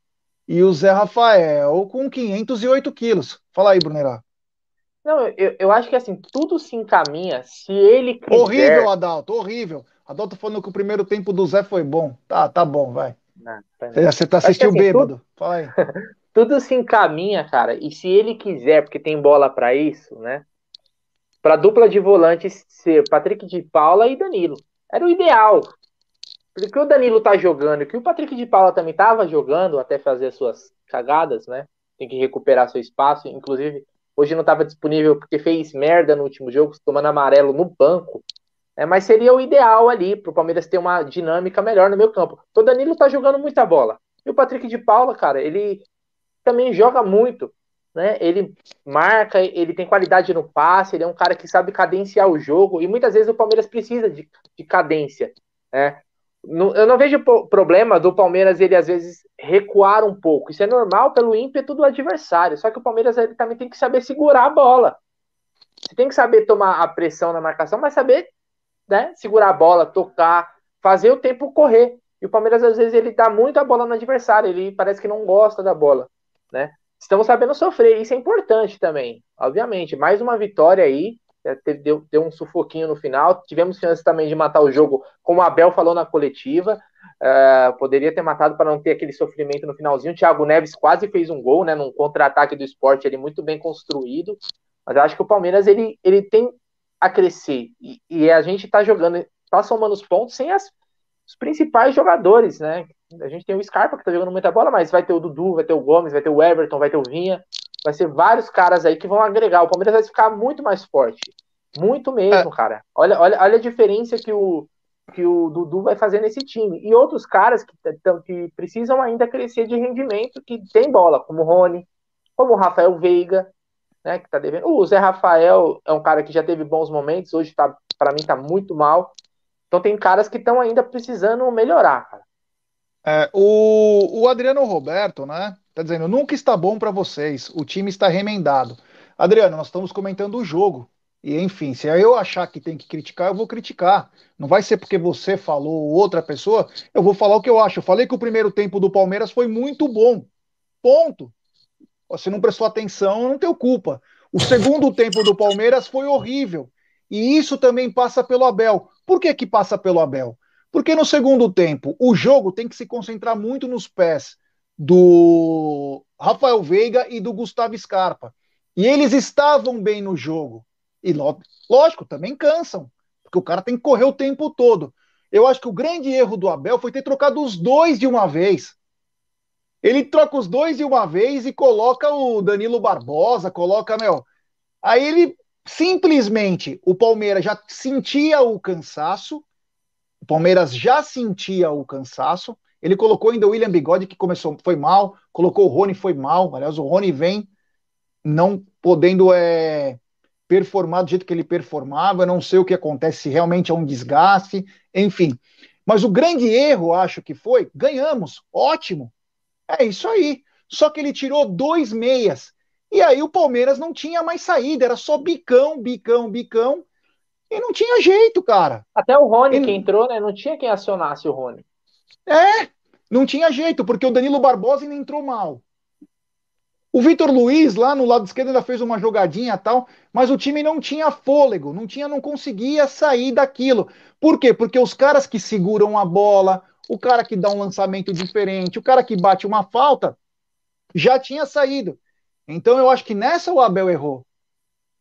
e o Zé Rafael com 508 quilos. Fala aí, Brunerá. Não, eu, eu acho que assim, tudo se encaminha se ele quiser... Horrível, Adalto, horrível. Adalto falando que o primeiro tempo do Zé foi bom. Tá, tá bom, vai. Não, você tá assistindo assim, bêbado. Tudo... Fala aí. <laughs> tudo se encaminha, cara. E se ele quiser, porque tem bola para isso, né? Para dupla de volantes ser Patrick de Paula e Danilo. Era o ideal. Porque o Danilo tá jogando, que o Patrick de Paula também tava jogando até fazer as suas cagadas, né? Tem que recuperar seu espaço. Inclusive, hoje não estava disponível porque fez merda no último jogo, tomando amarelo no banco. É, mas seria o ideal ali para o Palmeiras ter uma dinâmica melhor no meu campo. O Danilo tá jogando muita bola. E o Patrick de Paula, cara, ele também joga muito né? Ele marca, ele tem qualidade no passe, ele é um cara que sabe cadenciar o jogo, e muitas vezes o Palmeiras precisa de, de cadência, né? eu não vejo problema do Palmeiras ele às vezes recuar um pouco. Isso é normal pelo ímpeto do adversário. Só que o Palmeiras ele também tem que saber segurar a bola. Você tem que saber tomar a pressão na marcação, mas saber né, segurar a bola, tocar, fazer o tempo correr. E o Palmeiras às vezes ele dá muita bola no adversário. Ele parece que não gosta da bola, né? Estamos sabendo sofrer, isso é importante também, obviamente. Mais uma vitória aí, é, deu, deu um sufoquinho no final. Tivemos chance também de matar o jogo, como o Abel falou na coletiva. Uh, poderia ter matado para não ter aquele sofrimento no finalzinho. O Thiago Neves quase fez um gol, né? Num contra-ataque do esporte, ele muito bem construído. Mas eu acho que o Palmeiras ele, ele tem a crescer. E, e a gente está jogando, está somando os pontos sem as, os principais jogadores, né? A gente tem o Scarpa que tá jogando muita bola, mas vai ter o Dudu, vai ter o Gomes, vai ter o Everton, vai ter o Vinha. Vai ser vários caras aí que vão agregar. O Palmeiras vai ficar muito mais forte. Muito mesmo, é. cara. Olha, olha, olha a diferença que o, que o Dudu vai fazer nesse time. E outros caras que, que precisam ainda crescer de rendimento, que tem bola, como o Rony, como o Rafael Veiga, né, que tá devendo. O Zé Rafael é um cara que já teve bons momentos, hoje tá, para mim tá muito mal. Então tem caras que estão ainda precisando melhorar, cara. É, o, o Adriano Roberto, né? Tá dizendo, nunca está bom para vocês, o time está remendado. Adriano, nós estamos comentando o jogo. E enfim, se eu achar que tem que criticar, eu vou criticar. Não vai ser porque você falou outra pessoa, eu vou falar o que eu acho. Eu falei que o primeiro tempo do Palmeiras foi muito bom. Ponto. Se não prestou atenção, não tenho culpa. O segundo tempo do Palmeiras foi horrível. E isso também passa pelo Abel. Por que que passa pelo Abel? Porque no segundo tempo, o jogo tem que se concentrar muito nos pés do Rafael Veiga e do Gustavo Scarpa. E eles estavam bem no jogo. E lógico, também cansam, porque o cara tem que correr o tempo todo. Eu acho que o grande erro do Abel foi ter trocado os dois de uma vez. Ele troca os dois de uma vez e coloca o Danilo Barbosa, coloca, meu. Aí ele simplesmente, o Palmeiras já sentia o cansaço, o Palmeiras já sentia o cansaço. Ele colocou ainda o William Bigode, que começou, foi mal, colocou o Rony, foi mal. Aliás, o Rony vem não podendo é, performar do jeito que ele performava. Não sei o que acontece, se realmente é um desgaste, enfim. Mas o grande erro, acho que foi, ganhamos, ótimo. É isso aí. Só que ele tirou dois meias. E aí o Palmeiras não tinha mais saída, era só bicão, bicão, bicão. E não tinha jeito, cara. Até o Rony que entrou, né? Não tinha quem acionasse o Rony. É, não tinha jeito, porque o Danilo Barbosa ainda entrou mal. O Vitor Luiz, lá no lado esquerdo, ainda fez uma jogadinha tal, mas o time não tinha fôlego, não tinha, não conseguia sair daquilo. Por quê? Porque os caras que seguram a bola, o cara que dá um lançamento diferente, o cara que bate uma falta, já tinha saído. Então eu acho que nessa o Abel errou.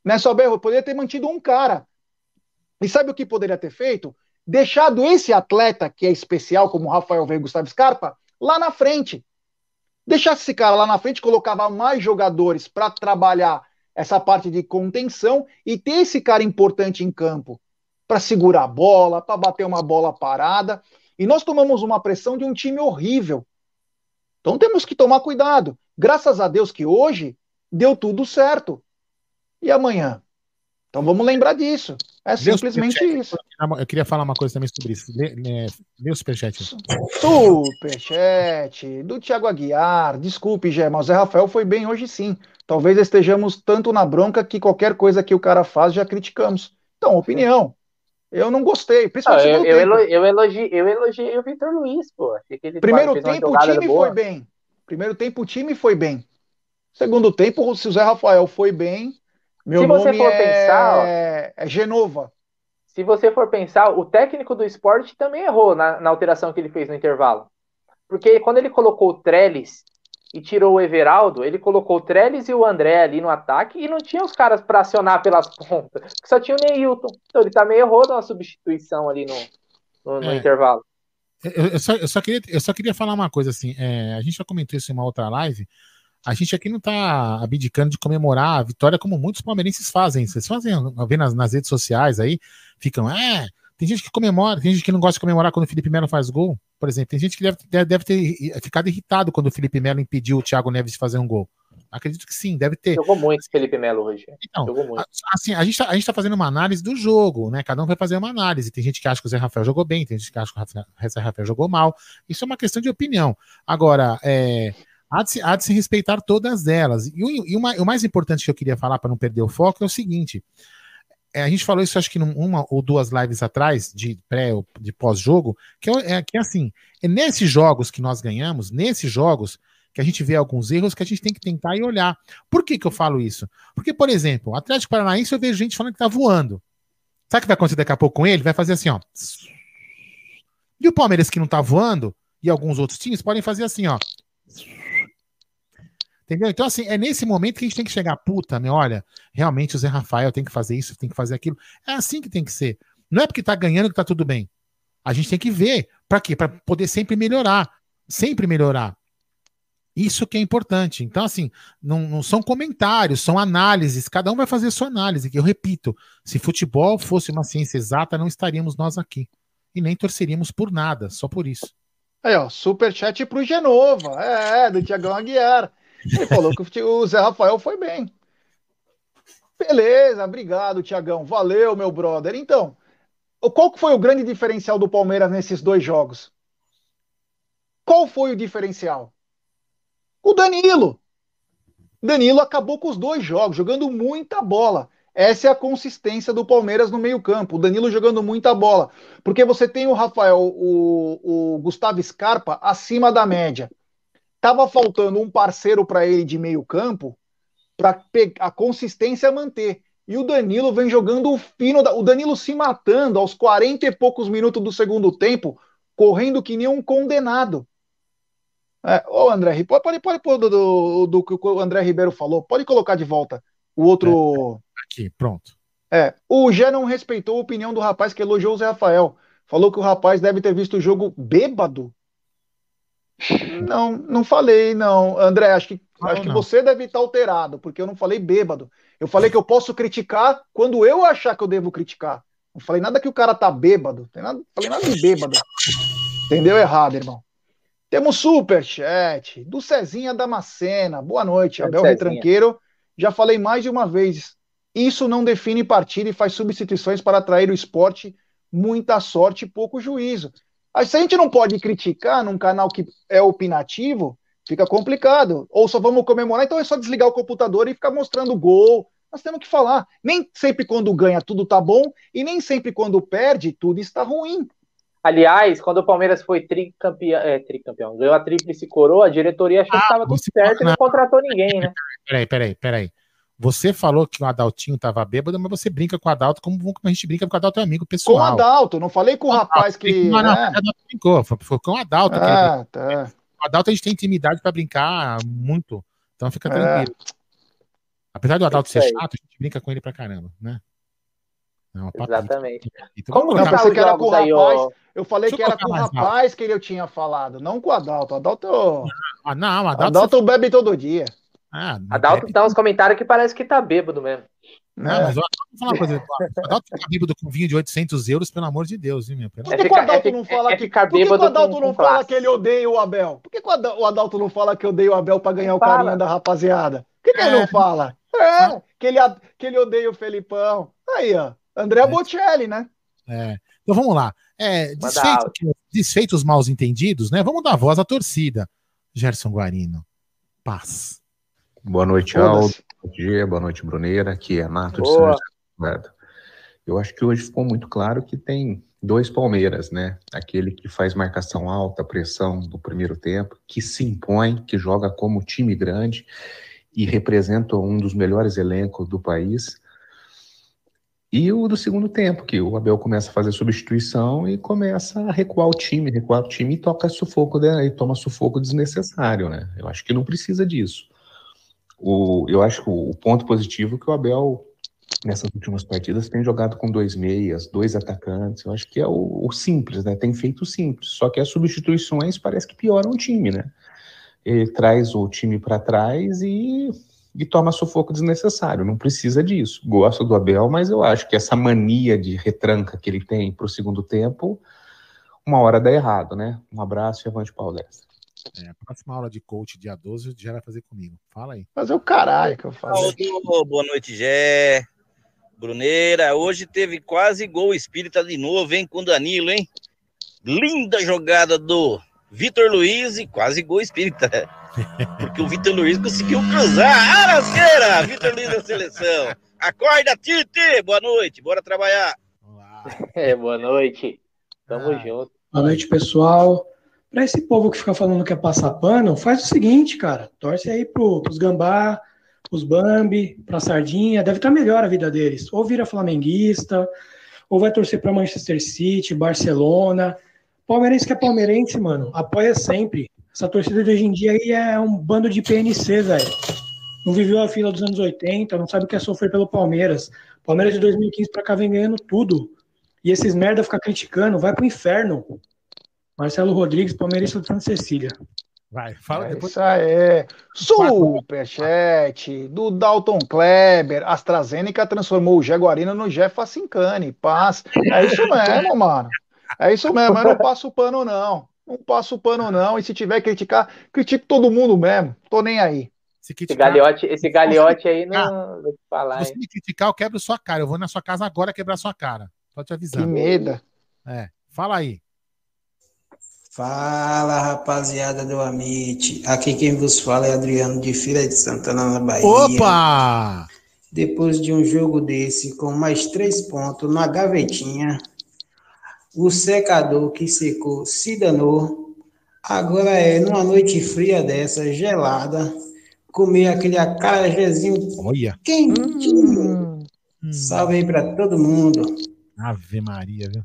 Nessa o Abel errou. Poderia ter mantido um cara. E sabe o que poderia ter feito? Deixado esse atleta, que é especial, como Rafael Veiga e Gustavo Scarpa, lá na frente. Deixasse esse cara lá na frente, colocava mais jogadores para trabalhar essa parte de contenção e ter esse cara importante em campo para segurar a bola, para bater uma bola parada. E nós tomamos uma pressão de um time horrível. Então temos que tomar cuidado. Graças a Deus que hoje deu tudo certo. E amanhã? Então vamos lembrar disso. É simplesmente isso. Eu queria falar uma coisa também sobre isso. Lê, lê, lê o superchat. Superchat do Thiago Aguiar. Desculpe, Gé, mas o Zé Rafael foi bem hoje sim. Talvez estejamos tanto na bronca que qualquer coisa que o cara faz já criticamos. Então, opinião. Eu não gostei. Principalmente ah, eu, eu, eu, elogiei, eu elogiei o Vitor Luiz, pô. Primeiro tempo o time foi bem. Primeiro tempo o time foi bem. Segundo tempo, se o Zé Rafael foi bem, meu se você for é... pensar, ó, é Genova. Se você for pensar, o técnico do esporte também errou na, na alteração que ele fez no intervalo. Porque quando ele colocou o Trellis e tirou o Everaldo, ele colocou o Trellis e o André ali no ataque e não tinha os caras para acionar pelas pontas, <laughs> só tinha o Neilton. Então ele também errou na substituição ali no, no, no é. intervalo. Eu, eu, só, eu, só queria, eu só queria falar uma coisa assim. É, a gente já comentou isso em uma outra live a gente aqui não está abdicando de comemorar a vitória como muitos palmeirenses fazem. Vocês fazem, ver nas, nas redes sociais aí, ficam, é, tem gente que comemora, tem gente que não gosta de comemorar quando o Felipe Melo faz gol, por exemplo. Tem gente que deve, deve ter ficado irritado quando o Felipe Melo impediu o Thiago Neves de fazer um gol. Acredito que sim, deve ter. Jogou muito Felipe Melo hoje. Então, Jogou muito. assim, a gente, tá, a gente tá fazendo uma análise do jogo, né? Cada um vai fazer uma análise. Tem gente que acha que o Zé Rafael jogou bem, tem gente que acha que o Zé Rafael jogou mal. Isso é uma questão de opinião. Agora, é, Há de, se, há de se respeitar todas elas. E, o, e uma, o mais importante que eu queria falar para não perder o foco é o seguinte: é, a gente falou isso acho que uma ou duas lives atrás, de pré ou de pós-jogo, que é, é, que é assim: é nesses jogos que nós ganhamos, nesses jogos que a gente vê alguns erros que a gente tem que tentar e olhar. Por que, que eu falo isso? Porque, por exemplo, o Atlético Paranaense eu vejo gente falando que tá voando. Sabe o que vai acontecer daqui a pouco com ele? Vai fazer assim, ó. E o Palmeiras que não tá voando, e alguns outros times podem fazer assim, ó. Entendeu? Então, assim, é nesse momento que a gente tem que chegar, puta, né? Olha, realmente o Zé Rafael tem que fazer isso, tem que fazer aquilo. É assim que tem que ser. Não é porque tá ganhando que tá tudo bem. A gente tem que ver. Para quê? Para poder sempre melhorar. Sempre melhorar. Isso que é importante. Então, assim, não, não, são comentários, são análises. Cada um vai fazer sua análise. Eu repito, se futebol fosse uma ciência exata, não estaríamos nós aqui. E nem torceríamos por nada, só por isso. Aí, ó, superchat pro Genova. É, do Tiagão Aguiar. Ele falou que o Zé Rafael foi bem. Beleza, obrigado, Tiagão. Valeu, meu brother. Então, qual foi o grande diferencial do Palmeiras nesses dois jogos? Qual foi o diferencial? O Danilo. Danilo acabou com os dois jogos, jogando muita bola. Essa é a consistência do Palmeiras no meio-campo. O Danilo jogando muita bola. Porque você tem o Rafael, o, o Gustavo Scarpa acima da média. Tava faltando um parceiro para ele de meio campo para a consistência manter. E o Danilo vem jogando o fino, da, o Danilo se matando aos 40 e poucos minutos do segundo tempo, correndo que nem um condenado. É, ô André, pode, pode, pode pôr do, do, do, que o André Ribeiro falou, pode colocar de volta o outro. É, aqui, pronto. É, o Gé não respeitou a opinião do rapaz que elogiou o Zé Rafael. Falou que o rapaz deve ter visto o jogo bêbado não, não falei, não. André, acho que, não, acho que você deve estar alterado, porque eu não falei bêbado. Eu falei que eu posso criticar quando eu achar que eu devo criticar. Não falei nada que o cara tá bêbado. Não nada, falei nada de bêbado. Entendeu errado, irmão. Temos superchat do Cezinha Damascena. Boa noite, Abel Cezinha. Retranqueiro. Já falei mais de uma vez. Isso não define partida e faz substituições para atrair o esporte. Muita sorte e pouco juízo. Se a gente não pode criticar num canal que é opinativo, fica complicado. Ou só vamos comemorar, então é só desligar o computador e ficar mostrando gol. Nós temos que falar. Nem sempre quando ganha tudo tá bom, e nem sempre quando perde tudo está ruim. Aliás, quando o Palmeiras foi tricampeão, é, tricampeão ganhou a tríplice coroa, a diretoria achou ah, que estava tudo certo e não contratou ninguém, né? Peraí, peraí, peraí. Você falou que o Adaltinho tava bêbado, mas você brinca com o Adalto como a gente brinca com o Adalto é amigo pessoal. Com o Adalto, não falei com o rapaz que. Não, não, né? Adalto brincou, foi com o Adalto. Ah, que tá. O Adalto a gente tem intimidade para brincar muito, então fica é. tranquilo. Apesar do Adalto ser chato, a gente brinca com ele pra caramba, né? Não, Exatamente. Então, Como eu pensei que era com o rapaz, aí, eu falei que era com o rapaz alto. que ele eu tinha falado, não com o Adalto. O Adalto. Ah, não, o Adalto, Adalto bebe todo dia. Ah, Adalto dá uns comentários que parece que tá bêbado mesmo. Não, é. mas eu, vou falar uma coisa. O Adalto fica bêbado com vinho de 800 euros, pelo amor de Deus, viu, meu? Por que, é que o Adalto é, não fala é, que, por que, o Adalto não fala que ele odeia o Abel? Por que, o Adalto não fala que odeia o Abel para ganhar o carinho da rapaziada? Por que, que ele não fala? É, que ele, que ele odeia o Felipão. Aí, ó. André Bocelli, né? É. Então vamos lá. É, desfeito, desfeito os mal entendidos, né? Vamos dar voz à torcida. Gerson Guarino. Paz. Boa noite, Aldo. Bom dia, boa noite, Bruneira. Aqui é Nato de São José. Eu acho que hoje ficou muito claro que tem dois Palmeiras, né? Aquele que faz marcação alta, pressão do primeiro tempo, que se impõe, que joga como time grande e representa um dos melhores elencos do país. E o do segundo tempo, que o Abel começa a fazer substituição e começa a recuar o time, recuar o time e toca sufoco, né? e toma sufoco desnecessário, né? Eu acho que não precisa disso. O, eu acho que o, ponto positivo é que o Abel, nessas últimas partidas, tem jogado com dois meias, dois atacantes. Eu acho que é o, o simples, né? Tem feito simples. Só que as substituições parece que pioram o time, né? Ele traz o time para trás e, e toma sufoco desnecessário. Não precisa disso. Gosto do Abel, mas eu acho que essa mania de retranca que ele tem para o segundo tempo, uma hora dá errado, né? Um abraço e avante palestra. É, a próxima aula de coach, dia 12, já vai fazer comigo. Fala aí. Fazer o caralho que eu faço. boa noite, Gé. Bruneira, hoje teve quase gol espírita de novo, hein, com o Danilo, hein? Linda jogada do Vitor Luiz e quase gol espírita. <laughs> Porque o Vitor Luiz conseguiu cruzar. Arasqueira! Vitor Luiz da seleção. Acorda, Tite! Boa noite, bora trabalhar. <laughs> É, boa noite. Tamo ah. junto. Boa noite, pessoal. Para esse povo que fica falando que é passar pano, faz o seguinte, cara. Torce aí pro, pros gambá, pros Bambi, pra Sardinha. Deve estar tá melhor a vida deles. Ou vira flamenguista, ou vai torcer para Manchester City, Barcelona. Palmeirense que é palmeirense, mano, apoia sempre. Essa torcida de hoje em dia aí é um bando de PNC, velho. Não viveu a fila dos anos 80, não sabe o que é sofrer pelo Palmeiras. Palmeiras de 2015 para cá vem ganhando tudo. E esses merda ficar criticando, vai pro inferno. Marcelo Rodrigues, palmeirense do Santa Cecília. Vai, fala é depois. Isso aí. Superchat do Dalton Kleber. AstraZeneca transformou o Jaguarino no Jeff Facincani. Paz. É isso mesmo, mano. É isso mesmo. Eu não passo pano, não. Não passo pano, não. E se tiver que criticar, critico todo mundo mesmo. Tô nem aí. Se criticar, esse galhote, esse galhote aí não vou te falar. Se você me criticar, eu quebro sua cara. Eu vou na sua casa agora quebrar sua cara. Tô te avisando. Que medo. É. Fala aí. Fala rapaziada do Amit, aqui quem vos fala é Adriano de Feira de Santana na Bahia. Opa! Depois de um jogo desse com mais três pontos na gavetinha, o secador que secou se danou. Agora é numa noite fria dessa, gelada, comer aquele acarajézinho quentinho. Hum. Salve aí pra todo mundo. Ave Maria, viu?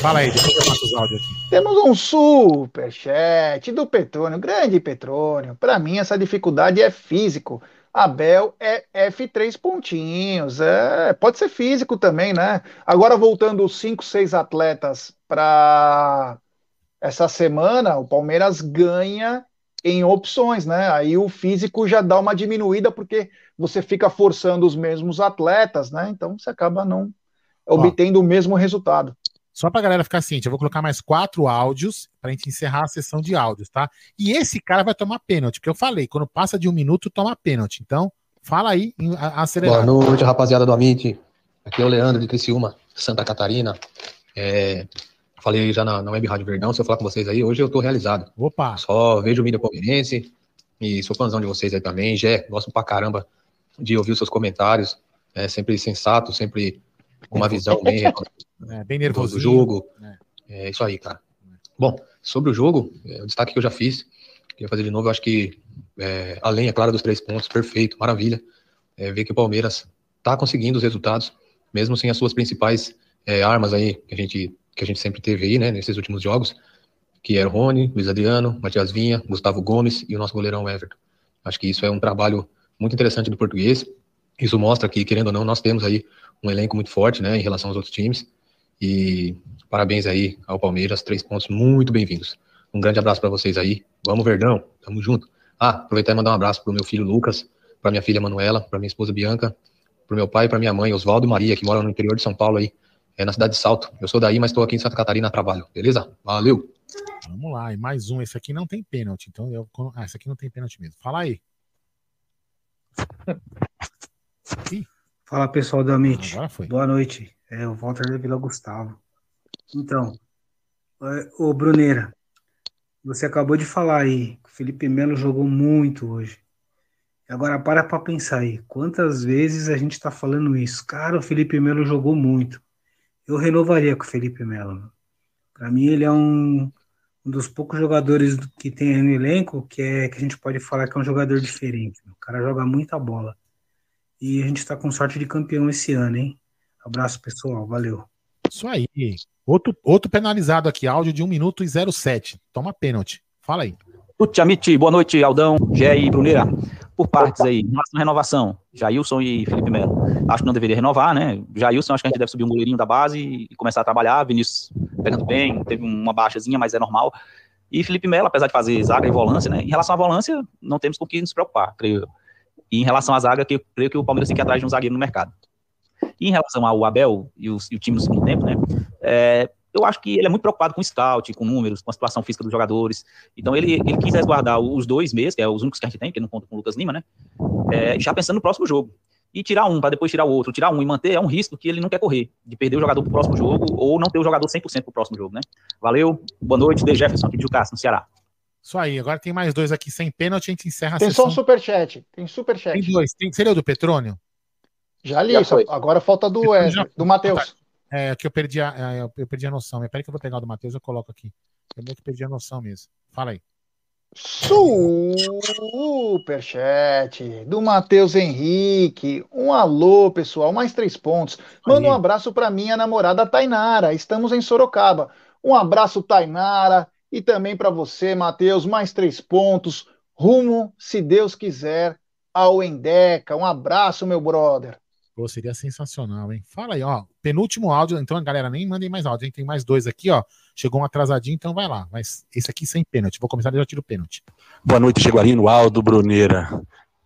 Fala aí, depois eu os áudios aqui. Temos um superchat do Petrônio, grande Petrônio. Para mim, essa dificuldade é físico. Abel é F3 pontinhos. É, pode ser físico também, né? Agora, voltando os 5, 6 atletas para essa semana, o Palmeiras ganha em opções, né? Aí o físico já dá uma diminuída porque você fica forçando os mesmos atletas, né? Então você acaba não obtendo Ó, o mesmo resultado. Só pra galera ficar ciente, eu vou colocar mais quatro áudios pra gente encerrar a sessão de áudios, tá? E esse cara vai tomar pênalti, porque eu falei, quando passa de um minuto, toma pênalti. Então, fala aí, acelerado. Boa noite, rapaziada do Amit. Aqui é o Leandro de Criciúma, Santa Catarina. É, falei já na, na Web Rádio Verdão, se eu falar com vocês aí, hoje eu tô realizado. Opa! Só vejo o mídia palmeirense e sou fãzão de vocês aí também. Jé, gosto pra caramba de ouvir os seus comentários. É sempre sensato, sempre uma visão bem, é, bem nervoso do jogo. É. é. isso aí, cara. Bom, sobre o jogo, é, o destaque que eu já fiz, queria fazer de novo, eu acho que, é, além, é claro, dos três pontos, perfeito, maravilha, é, ver que o Palmeiras está conseguindo os resultados, mesmo sem as suas principais é, armas aí, que a, gente, que a gente sempre teve aí, né, nesses últimos jogos, que era o Rony, Luiz Adriano, Matias Vinha, Gustavo Gomes e o nosso goleirão Everton. Acho que isso é um trabalho muito interessante do português, isso mostra que, querendo ou não, nós temos aí um elenco muito forte, né, em relação aos outros times. E parabéns aí ao Palmeiras, três pontos muito bem-vindos. Um grande abraço para vocês aí. Vamos, Verdão, tamo junto. Ah, aproveitar e mandar um abraço pro meu filho Lucas, pra minha filha Manuela, pra minha esposa Bianca, pro meu pai e pra minha mãe, Oswaldo e Maria, que moram no interior de São Paulo aí, é na cidade de Salto. Eu sou daí, mas estou aqui em Santa Catarina a trabalho, beleza? Valeu! Vamos lá, e mais um. Esse aqui não tem pênalti, então eu. Ah, esse aqui não tem pênalti mesmo. Fala aí. <laughs> Fala pessoal da MIT. Boa noite. É o Walter da Vila Gustavo. Então, o Bruneira, você acabou de falar aí que o Felipe Melo jogou muito hoje. Agora para para pensar aí, quantas vezes a gente está falando isso? Cara, o Felipe Melo jogou muito. Eu renovaria com o Felipe Melo. Para mim ele é um, um dos poucos jogadores que tem no elenco que é que a gente pode falar que é um jogador diferente. O cara joga muita bola. E a gente está com sorte de campeão esse ano, hein? Abraço, pessoal. Valeu. Isso aí. Outro, outro penalizado aqui, áudio de 1 minuto e 07. Toma pênalti. Fala aí. Tuti boa noite, Aldão, Gé e Bruneira. Por partes aí, em relação à renovação, Jailson e Felipe Melo. Acho que não deveria renovar, né? Jailson, acho que a gente deve subir um goleirinho da base e começar a trabalhar. Vinícius pegando bem, teve uma baixazinha, mas é normal. E Felipe Melo, apesar de fazer zaga e volância, né? Em relação à volância, não temos com que nos preocupar, creio eu. E em relação à zaga, que eu creio que o Palmeiras tem que ir atrás de um zagueiro no mercado. E em relação ao Abel e, os, e o time no segundo tempo, né? É, eu acho que ele é muito preocupado com o scout, com números, com a situação física dos jogadores. Então ele, ele quis resguardar os dois meses, que é os únicos que a gente tem, que não conta com o Lucas Lima, né? É, já pensando no próximo jogo. E tirar um para depois tirar o outro, tirar um e manter é um risco que ele não quer correr, de perder o jogador pro próximo jogo ou não ter o jogador 100% pro próximo jogo, né? Valeu, boa noite, De Jefferson aqui de Jucás, no Ceará. Isso aí, agora tem mais dois aqui sem pênalti, a gente encerra tem a sessão. Tem só um superchat, tem superchat. Tem dois, tem, seria o do Petrônio? Já li, Já agora falta do, é, do Matheus. É, que eu perdi a, é, eu perdi a noção. Peraí que eu vou pegar o do Matheus, eu coloco aqui. Eu meio que perdi a noção mesmo. Fala aí. Superchat do Matheus Henrique. Um alô, pessoal. Mais três pontos. Manda um abraço para minha namorada Tainara. Estamos em Sorocaba. Um abraço, Tainara. E também para você, Matheus, mais três pontos. Rumo, se Deus quiser, ao Endeca. Um abraço, meu brother. Pô, seria sensacional, hein? Fala aí, ó. Penúltimo áudio. Então, galera, nem mandem mais áudio, hein? Tem mais dois aqui, ó. Chegou um atrasadinho, então vai lá. Mas esse aqui sem pênalti. Vou começar e já tiro o pênalti. Boa noite, Jaguarino. Aldo Bruneira.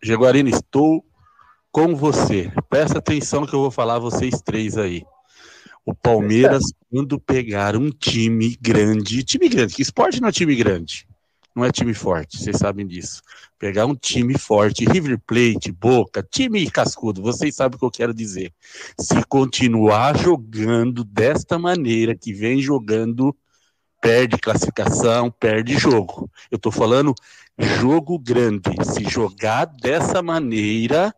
Jaguarino, estou com você. Presta atenção no que eu vou falar vocês três aí. O Palmeiras, quando pegar um time grande, time grande, que esporte não é time grande, não é time forte, vocês sabem disso. Pegar um time forte, River Plate, Boca, time cascudo, vocês sabem o que eu quero dizer. Se continuar jogando desta maneira que vem jogando, perde classificação, perde jogo. Eu tô falando jogo grande. Se jogar dessa maneira,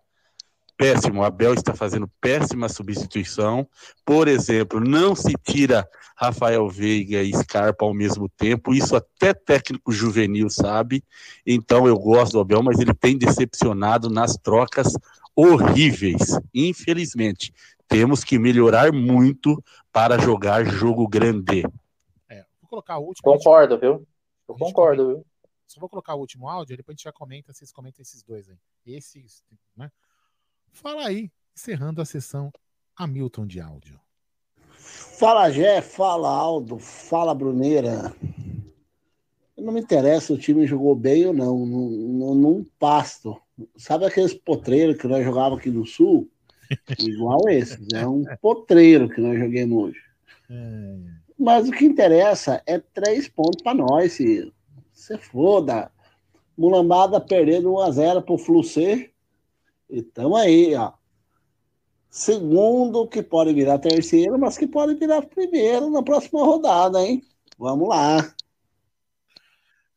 péssimo. O Abel está fazendo péssima substituição. Por exemplo, não se tira Rafael Veiga e Scarpa ao mesmo tempo. Isso até técnico juvenil sabe. Então eu gosto do Abel, mas ele tem decepcionado nas trocas horríveis. Infelizmente, temos que melhorar muito para jogar jogo grande. É, vou colocar o último. Concordo, viu? Eu concordo, viu? Só vou colocar o último áudio, depois a gente já comenta, vocês comentam esses dois aí. Esses, né? Fala aí, encerrando a sessão Hamilton de áudio. Fala Jé, fala Aldo, fala Bruneira. Não me interessa o time jogou bem ou não, num, num pasto. Sabe aqueles potreiros que nós jogávamos aqui no Sul? <laughs> Igual esses, é um potreiro que nós joguemos hoje. É. Mas o que interessa é três pontos para nós, filho. Você foda. Mulambada perdendo 1x0 pro Flucer e estamos aí, ó. Segundo, que pode virar terceiro, mas que pode virar primeiro na próxima rodada, hein? Vamos lá.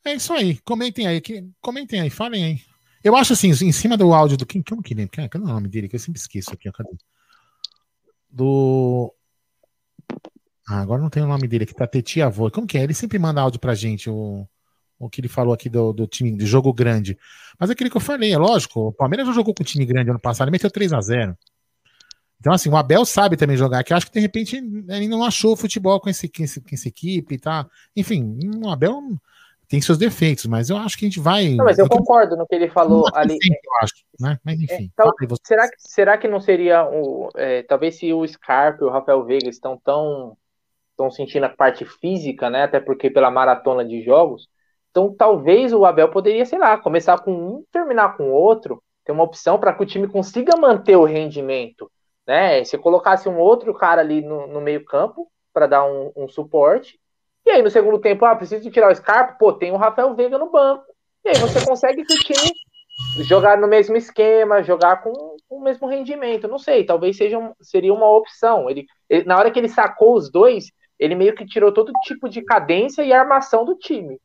É isso aí. Comentem aí. Que, comentem aí, falem aí. Eu acho assim, em cima do áudio do. Quem, como que lembra? Quem é o nome dele? Que eu sempre esqueço aqui. Cadê? Do. Ah, agora não tem o nome dele aqui, tá Tetia Avô. Como que é? Ele sempre manda áudio pra gente, o o que ele falou aqui do, do time de jogo grande. Mas é aquilo que eu falei, é lógico, o Palmeiras já jogou com time grande ano passado, ele meteu 3 a 0 Então, assim, o Abel sabe também jogar, que acho que de repente ele não achou futebol com, esse, com, esse, com essa equipe, tá? Enfim, o Abel tem seus defeitos, mas eu acho que a gente vai. Não, mas eu, eu concordo no que ele falou ali. eu acho, né? Mas enfim. É, então, será, que, será que não seria o. É, talvez se o Scarpa e o Rafael Veiga estão tão. estão sentindo a parte física, né? Até porque pela maratona de jogos Então, talvez o Abel poderia, sei lá, começar com um, terminar com outro, ter uma opção para que o time consiga manter o rendimento, né? Se colocasse um outro cara ali no, no meio-campo para dar um, um, suporte, e aí no segundo tempo, ah, preciso tirar o Scarpa, pô, tem o Rafael Veiga no banco. E aí você consegue que o time jogar no mesmo esquema, jogar com, o mesmo rendimento. Não sei, talvez seja seria uma opção. Ele, ele, na hora que ele sacou os dois, ele meio que tirou todo tipo de cadência e armação do time.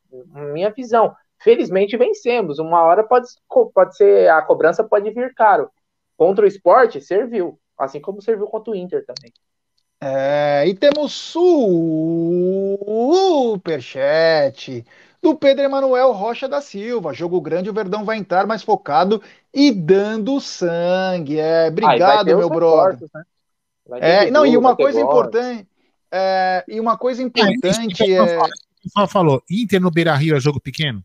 Minha visão. Felizmente vencemos. Uma hora pode, pode ser. A cobrança pode vir caro. Contra o esporte, serviu. Assim como serviu contra o Inter também. É, e temos superchat do Pedro Emanuel Rocha da Silva. Jogo grande, o Verdão vai entrar mais focado e dando sangue. É, obrigado, ah, meu brother. Né? É, não, e uma coisa importante, é, e uma coisa importante é. é... O pessoal falou, Inter no Beira Rio é jogo pequeno?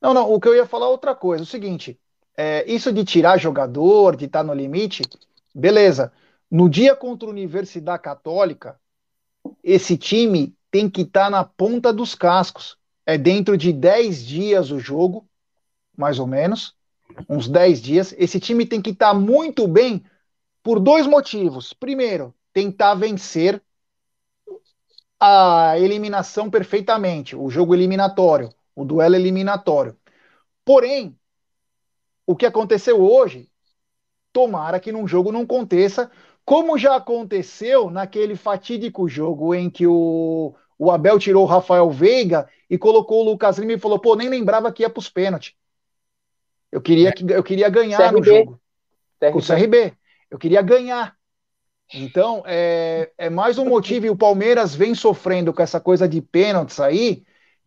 Não, não, o que eu ia falar é outra coisa. O seguinte, é, isso de tirar jogador, de estar tá no limite, beleza. No dia contra a Universidade Católica, esse time tem que estar tá na ponta dos cascos. É dentro de 10 dias o jogo, mais ou menos, uns 10 dias. Esse time tem que estar tá muito bem por dois motivos. Primeiro, tentar vencer a eliminação perfeitamente, o jogo eliminatório, o duelo eliminatório. Porém, o que aconteceu hoje, tomara que num jogo não aconteça, como já aconteceu naquele fatídico jogo em que o, o Abel tirou o Rafael Veiga e colocou o Lucas Lima e falou: pô, nem lembrava que ia para os pênaltis. Eu queria, que, eu queria ganhar CRB. no jogo. CRB. Com o CRB. Eu queria ganhar. Então, é, é mais um motivo, e o Palmeiras vem sofrendo com essa coisa de pênaltis aí,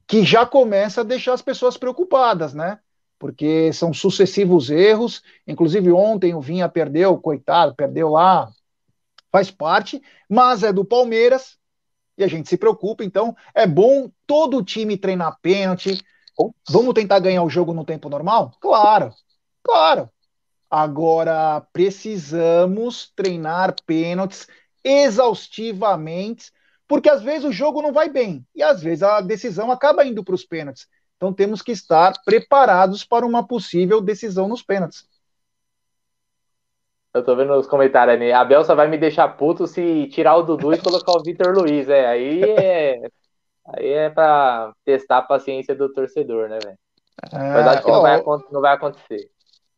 que já começa a deixar as pessoas preocupadas, né? Porque são sucessivos erros. Inclusive, ontem o Vinha perdeu, coitado, perdeu lá, faz parte, mas é do Palmeiras e a gente se preocupa. Então, é bom todo o time treinar pênalti. Vamos tentar ganhar o jogo no tempo normal? Claro, claro. Agora, precisamos treinar pênaltis exaustivamente, porque às vezes o jogo não vai bem e às vezes a decisão acaba indo para os pênaltis. Então temos que estar preparados para uma possível decisão nos pênaltis. Eu tô vendo os comentários ali. A Bel só vai me deixar puto se tirar o Dudu e colocar o Vitor Luiz. É, aí é. Aí é pra testar a paciência do torcedor, né, velho? É, Mas acho que ó, não, vai, não vai acontecer.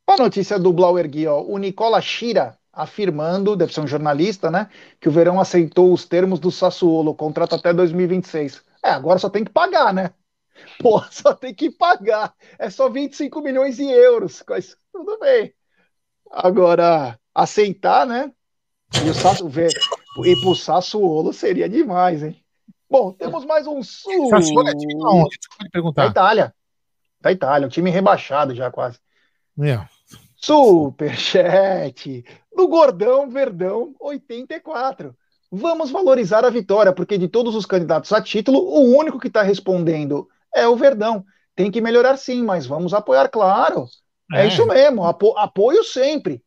A notícia do Blauer Gui, ó, o Nicola Shira afirmando, deve ser um jornalista, né, que o Verão aceitou os termos do Sassuolo, contrato até 2026. É, agora só tem que pagar, né? Pô, <laughs> só tem que pagar. É só 25 milhões de euros. Mas tudo bem. Agora, aceitar, né? E o Sassu, ver, ir pro Sassuolo seria demais, hein? Bom, temos mais um sul. Sassuolo é time onde? Desculpa perguntar. Da Itália. Da Itália, um time rebaixado já quase. É. Superchat do Gordão Verdão 84. Vamos valorizar a vitória, porque de todos os candidatos a título, o único que está respondendo é o Verdão. Tem que melhorar sim, mas vamos apoiar, claro. É, é isso mesmo, apo apoio sempre.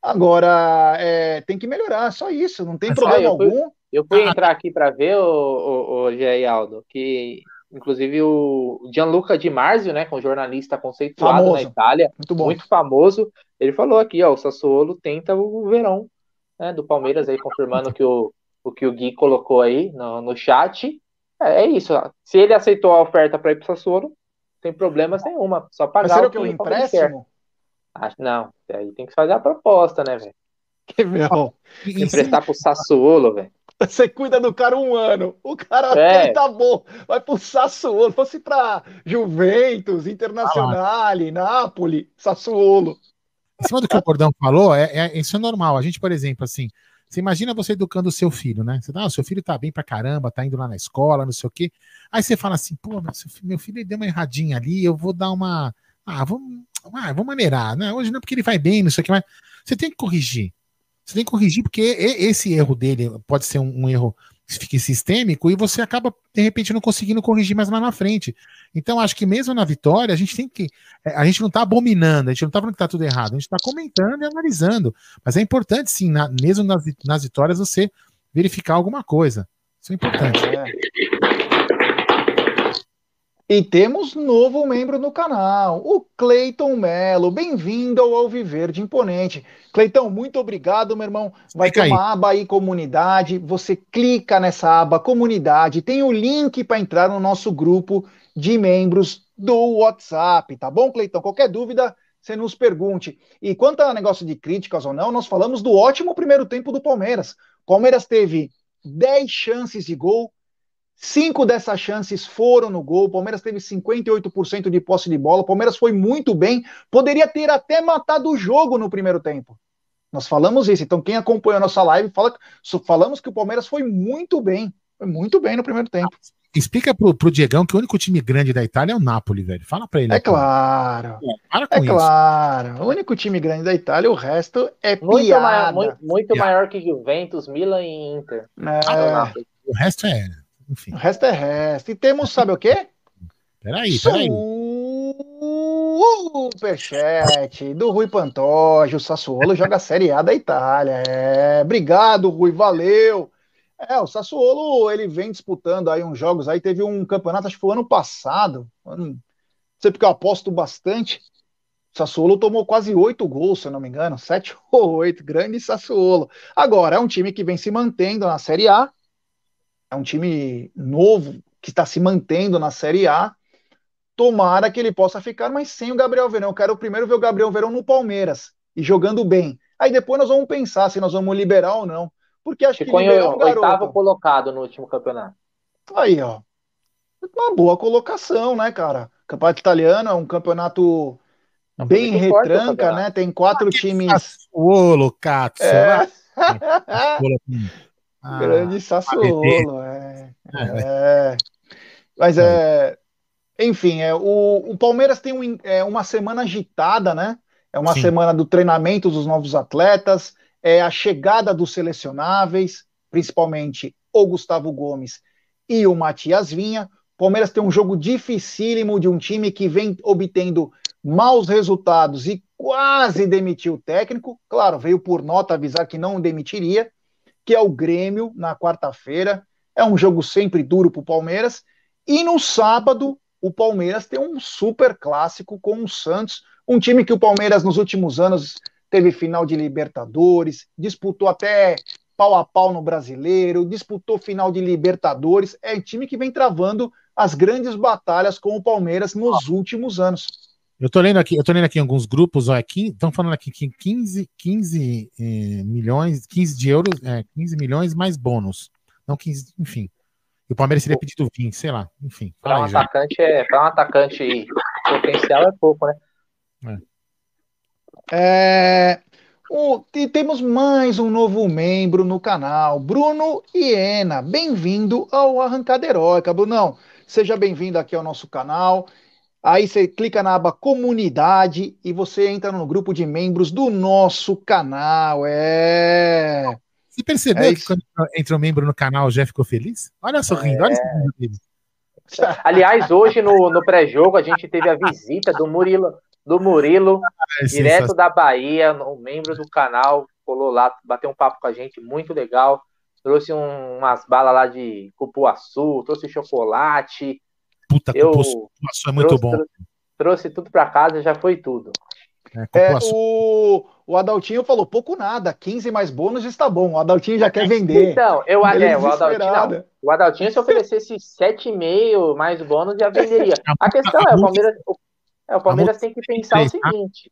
Agora, é, tem que melhorar, só isso, não tem problema eu algum. Fui, eu fui ah. entrar aqui para ver, o, o, o Aldo, que Inclusive o Gianluca Di Marzio, né, com jornalista conceituado famoso. na Itália, muito, muito, famoso, ele falou aqui, ó, o Sassuolo tenta o verão né, do Palmeiras aí, confirmando que o, o que o Gui colocou aí no, no chat. É, é isso, ó. se ele aceitou a oferta para ir para o Sassuolo, tem problemas nenhuma, só pagar Mas será o que, que o empréstimo? Acho, não, aí tem que fazer a proposta, né, velho? Que <laughs> meu. Emprestar pro Sassuolo, velho. <laughs> Você cuida do cara um ano. O cara é. tá bom. Vai pro Sassuolo. Fosse pra Juventus, Internacional, ah, Nápoles, Sassuolo. Em cima do que o Cordão falou, é, é, isso é normal. A gente, por exemplo, assim, você imagina você educando o seu filho, né? Você dá, ah, o seu filho tá bem pra caramba, tá indo lá na escola, não sei o quê. Aí você fala assim, pô, meu filho, meu filho deu uma erradinha ali, eu vou dar uma. Ah, vamos, ah, vamos maneirar, né? Hoje não é porque ele vai bem, não sei o que, mas você tem que corrigir. Você tem que corrigir, porque esse erro dele pode ser um, um erro fique sistêmico e você acaba, de repente, não conseguindo corrigir mais lá na frente. Então, acho que mesmo na vitória, a gente tem que. É, a gente não está abominando, a gente não está falando que está tudo errado, a gente está comentando e analisando. Mas é importante, sim, na, mesmo nas, nas vitórias, você verificar alguma coisa. Isso é importante. É. E temos novo membro no canal, o Cleiton Melo. Bem-vindo ao Alviverde Imponente. Cleiton, muito obrigado, meu irmão. Vai Fica ter uma aí. aba aí, comunidade. Você clica nessa aba, comunidade. Tem o link para entrar no nosso grupo de membros do WhatsApp, tá bom, Cleiton? Qualquer dúvida, você nos pergunte. E quanto a negócio de críticas ou não, nós falamos do ótimo primeiro tempo do Palmeiras. Palmeiras teve 10 chances de gol, Cinco dessas chances foram no gol. O Palmeiras teve 58% de posse de bola. O Palmeiras foi muito bem. Poderia ter até matado o jogo no primeiro tempo. Nós falamos isso. Então, quem acompanhou a nossa live, fala, falamos que o Palmeiras foi muito bem. Foi muito bem no primeiro tempo. Explica pro, pro Diegão que o único time grande da Itália é o Napoli, velho. Fala pra ele. É claro. É, é claro. O único time grande da Itália, o resto é muito piada. Maior, muito, muito maior que Juventus, Milan e Inter. É. O resto é enfim. O resto é resto. E temos, sabe o quê? Peraí, peraí. Superchat do Rui Pantoja, o Sassuolo joga a Série A da Itália. É, obrigado, Rui, valeu. É, o Sassuolo, ele vem disputando aí uns jogos aí, teve um campeonato, acho que foi ano passado, não sei porque eu aposto bastante, o Sassuolo tomou quase oito gols, se eu não me engano, sete <laughs> ou oito, grande Sassuolo. Agora, é um time que vem se mantendo na Série A, é um time novo que está se mantendo na Série A. Tomara que ele possa ficar, mas sem o Gabriel Verão. Eu quero primeiro ver o Gabriel Verão no Palmeiras e jogando bem. Aí depois nós vamos pensar se nós vamos liberar ou não. Porque acho Ficou que liberar é um garoto. oitavo colocado no último campeonato. Aí, ó. Uma boa colocação, né, cara? Campeonato italiano é um campeonato não, bem retranca, né? Tem quatro times. Ô, Lucatso. É. <laughs> Ah, Grande Sassuolo, é, é. é. Mas é. Enfim, é, o, o Palmeiras tem um, é, uma semana agitada, né? É uma Sim. semana do treinamento dos novos atletas, é a chegada dos selecionáveis, principalmente o Gustavo Gomes e o Matias Vinha. Palmeiras tem um jogo dificílimo de um time que vem obtendo maus resultados e quase demitiu o técnico. Claro, veio por nota avisar que não demitiria que é o Grêmio, na quarta-feira. É um jogo sempre duro para o Palmeiras. E no sábado, o Palmeiras tem um super clássico com o Santos, um time que o Palmeiras nos últimos anos teve final de Libertadores, disputou até pau a pau no Brasileiro, disputou final de Libertadores. É um time que vem travando as grandes batalhas com o Palmeiras nos últimos anos. Eu tô lendo aqui, eu tô lendo aqui alguns grupos, ó, estão falando aqui que 15, 15 eh, milhões, 15 de euros, é, 15 milhões mais bônus. Não 15, enfim. E o Palmeiras seria pedido 20, sei lá, enfim. Para um atacante é, para um atacante potencial é pouco, né? É. é o, e temos mais um novo membro no canal, Bruno Iena. Bem-vindo ao Arrancada Heróica, Brunão. Seja bem-vindo aqui ao nosso canal. Aí você clica na aba comunidade e você entra no grupo de membros do nosso canal. É. Você percebeu é que quando entrou membro no canal já ficou feliz? Olha sorrindo, é... olha sorrindo dele. Aliás, hoje no, no pré-jogo a gente teve a visita do Murilo, do Murilo, é direto da Bahia, um membro do canal, colou lá, bateu um papo com a gente, muito legal. Trouxe um, umas balas lá de cupuaçu, trouxe chocolate, Puta, eu cupuaçu é muito trouxe, bom. Trouxe tudo para casa, já foi tudo. É, é, o, o Adaltinho falou pouco nada, 15 mais bônus está bom. O Adaltinho já quer vender. Então, eu é, o Adaltinho, não. o Adaltinho, se oferecesse 7,5 mais bônus, já venderia. <laughs> A questão é, o Palmeiras, o, é, o Palmeiras tem que pensar o seguinte.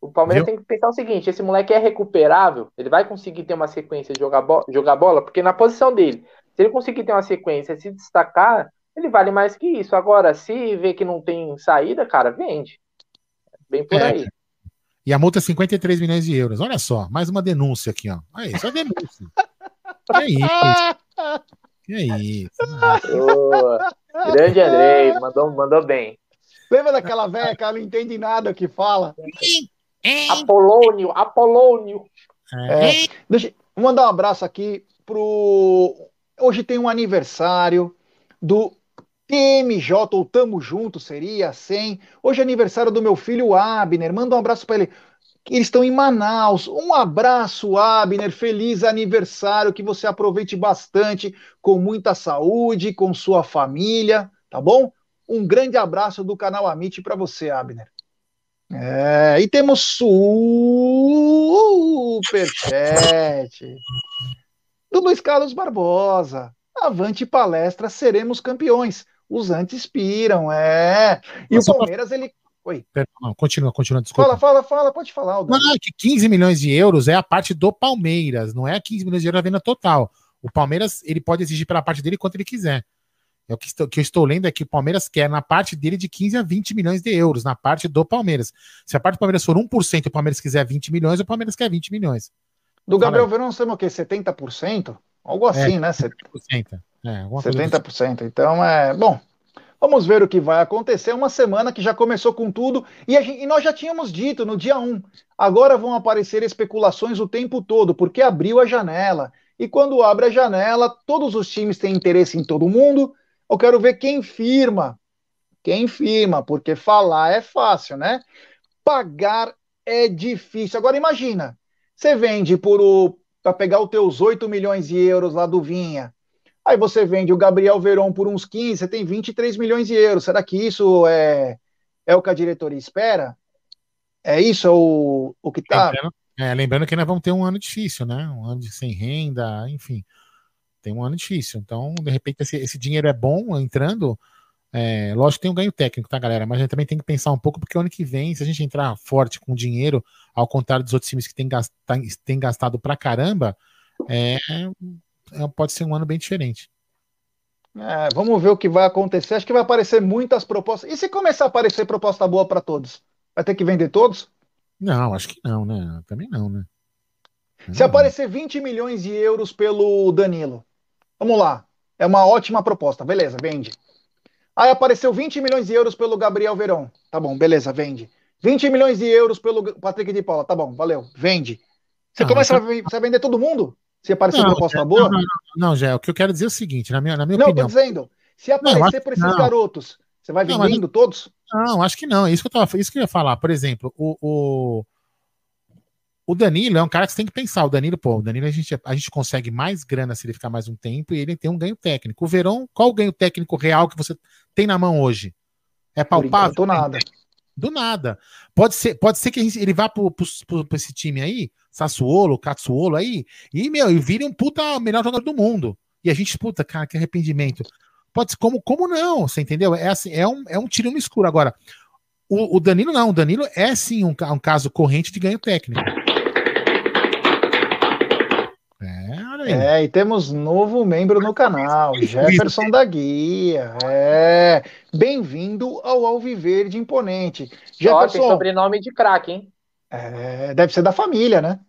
O Palmeiras tem que pensar o seguinte: esse moleque é recuperável, ele vai conseguir ter uma sequência de jogar, bo jogar bola, porque na posição dele, se ele conseguir ter uma sequência se destacar, ele vale mais que isso. Agora, se vê que não tem saída, cara, vende. Bem por é. aí. E a multa é 53 milhões de euros. Olha só, mais uma denúncia aqui, ó. Aí, só denúncia. <laughs> que isso? Que isso? Grande Andrei, mandou, mandou bem. Lembra daquela velha que ela não entende nada que fala? Apolônio, Apolônio. É, deixa, vou mandar um abraço aqui pro. Hoje tem um aniversário do TMJ ou Tamo Junto seria 100. Hoje é aniversário do meu filho Abner. Manda um abraço para ele. Eles estão em Manaus. Um abraço, Abner. Feliz aniversário. Que você aproveite bastante, com muita saúde, com sua família, tá bom? Um grande abraço do canal Amit para você, Abner. É, e temos superchat do Luiz Carlos Barbosa. Avante palestra, seremos campeões. Os anti-inspiram, é. E Mas o Palmeiras, ele. Oi. Não, continua, continua, desculpa. Fala, fala, fala, pode falar. Não, não, é que 15 milhões de euros é a parte do Palmeiras, não é 15 milhões de euros a venda total. O Palmeiras, ele pode exigir pela parte dele quanto ele quiser. É o que, estou, que eu estou lendo é que o Palmeiras quer na parte dele de 15 a 20 milhões de euros, na parte do Palmeiras. Se a parte do Palmeiras for 1% e o Palmeiras quiser 20 milhões, o Palmeiras quer 20 milhões. Do Gabriel Verão, nós temos o quê? 70%? Algo assim, é, né? 70%. É, 70%. Então, é. Bom, vamos ver o que vai acontecer. Uma semana que já começou com tudo. E, gente, e nós já tínhamos dito no dia 1. Agora vão aparecer especulações o tempo todo, porque abriu a janela. E quando abre a janela, todos os times têm interesse em todo mundo eu quero ver quem firma. Quem firma, porque falar é fácil, né? Pagar é difícil. Agora imagina, você vende por para pegar os teus 8 milhões de euros lá do Vinha. Aí você vende o Gabriel Veron por uns 15, você tem 23 milhões de euros. Será que isso é, é o que a diretoria espera? É isso o, o que tá? Lembrando, é, lembrando que nós vamos ter um ano difícil, né? Um ano de sem renda, enfim tem um ano difícil. Então, de repente, esse, esse dinheiro é bom entrando. É, lógico que tem um ganho técnico, tá, galera? Mas a gente também tem que pensar um pouco, porque ano que vem, se a gente entrar forte com dinheiro, ao contrário dos outros times que têm gastado, tem gastado pra caramba, é, pode ser um ano bem diferente. É, vamos ver o que vai acontecer. Acho que vai aparecer muitas propostas. E se começar a aparecer proposta boa para todos? Vai ter que vender todos? Não, acho que não, né? Também não, né? Se aparecer 20 milhões de euros pelo Danilo, Vamos lá. É uma ótima proposta. Beleza, vende. Aí apareceu 20 milhões de euros pelo Gabriel Verão. Tá bom, beleza, vende. 20 milhões de euros pelo Patrick de Paula. Tá bom, valeu, vende. Você não, começa você... a vender todo mundo? Se aparecer não, proposta boa? Não, não, Jé, o que eu quero dizer é o seguinte, na minha, na minha não, opinião. Não, tô dizendo. Se aparecer por esses garotos, você vai vendendo mas... todos? Não, acho que não. É isso que eu, tava, isso que eu ia falar. Por exemplo, o, o, o Danilo é um cara que você tem que pensar. O Danilo, pô, o Danilo a gente, a gente consegue mais grana se ele ficar mais um tempo e ele tem um ganho técnico. O Verão, qual o ganho técnico real que você tem na mão hoje? É palpável? Do nada. Do nada. Pode ser, pode ser que ele vá para esse time aí, Sassuolo, Katsuolo aí, e, meu, e vire um puta melhor jogador do mundo. E a gente, puta, cara, que arrependimento. Pode ser, como, como não? Você entendeu? É assim, é um, é um tiro no escuro. Agora, o, o Danilo não, o Danilo é sim um, um caso corrente de ganho técnico. É, e temos novo membro no canal, <laughs> Jefferson da Guia. É, bem-vindo ao Alviverde Imponente. Jefferson. Ó, sobrenome de craque, hein? É, deve ser da família, né?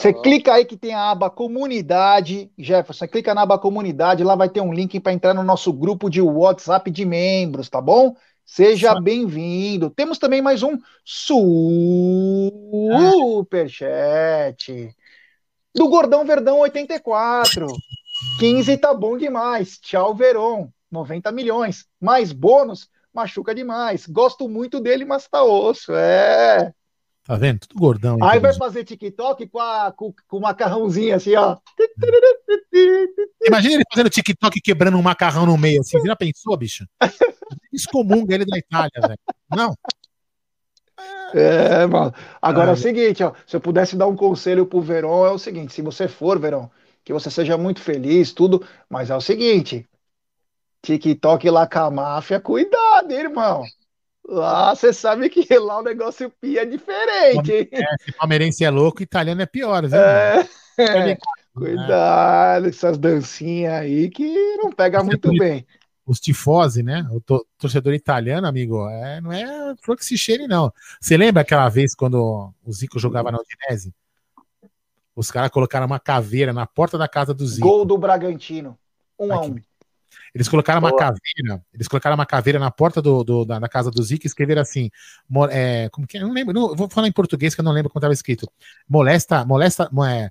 Você clica aí que tem a aba comunidade, Jefferson, clica na aba comunidade, lá vai ter um link para entrar no nosso grupo de WhatsApp de membros, tá bom? Seja bem-vindo. Temos também mais um superchat do Gordão Verdão 84. 15 tá bom demais. Tchau, Veron. 90 milhões. Mais bônus, machuca demais. Gosto muito dele, mas tá osso. É. Tá vendo? Tudo gordão. Aí vai fazer TikTok com, a, com, com o macarrãozinho assim, ó. Imagina ele fazendo TikTok quebrando um macarrão no meio assim. Você já pensou, bicho? <laughs> Comum ele da Itália, velho. Não. É, mano. Agora é o seguinte, ó, se eu pudesse dar um conselho pro Verão, é o seguinte: se você for, Verão, que você seja muito feliz, tudo, mas é o seguinte: TikTok lá com a máfia, cuidado, irmão. Lá você sabe que <laughs> lá o negócio pia é diferente, hein? É, se palmeirense é louco, italiano é pior, viu? É, é, <laughs> cuidado, essas dancinhas aí que não pega muito bem os tifose, né? O to torcedor italiano, amigo, é, não é flor que se cheire, não. Você lembra aquela vez quando o Zico jogava na Udinese? Os caras colocaram uma caveira na porta da casa do Zico. Gol do Bragantino. Um a um. Eles colocaram Boa. uma caveira, eles colocaram uma caveira na porta do, do da, da, casa do Zico e escreveram assim: é, como que é? Não lembro, não, vou falar em português que eu não lembro como estava escrito. Molesta, molesta, é,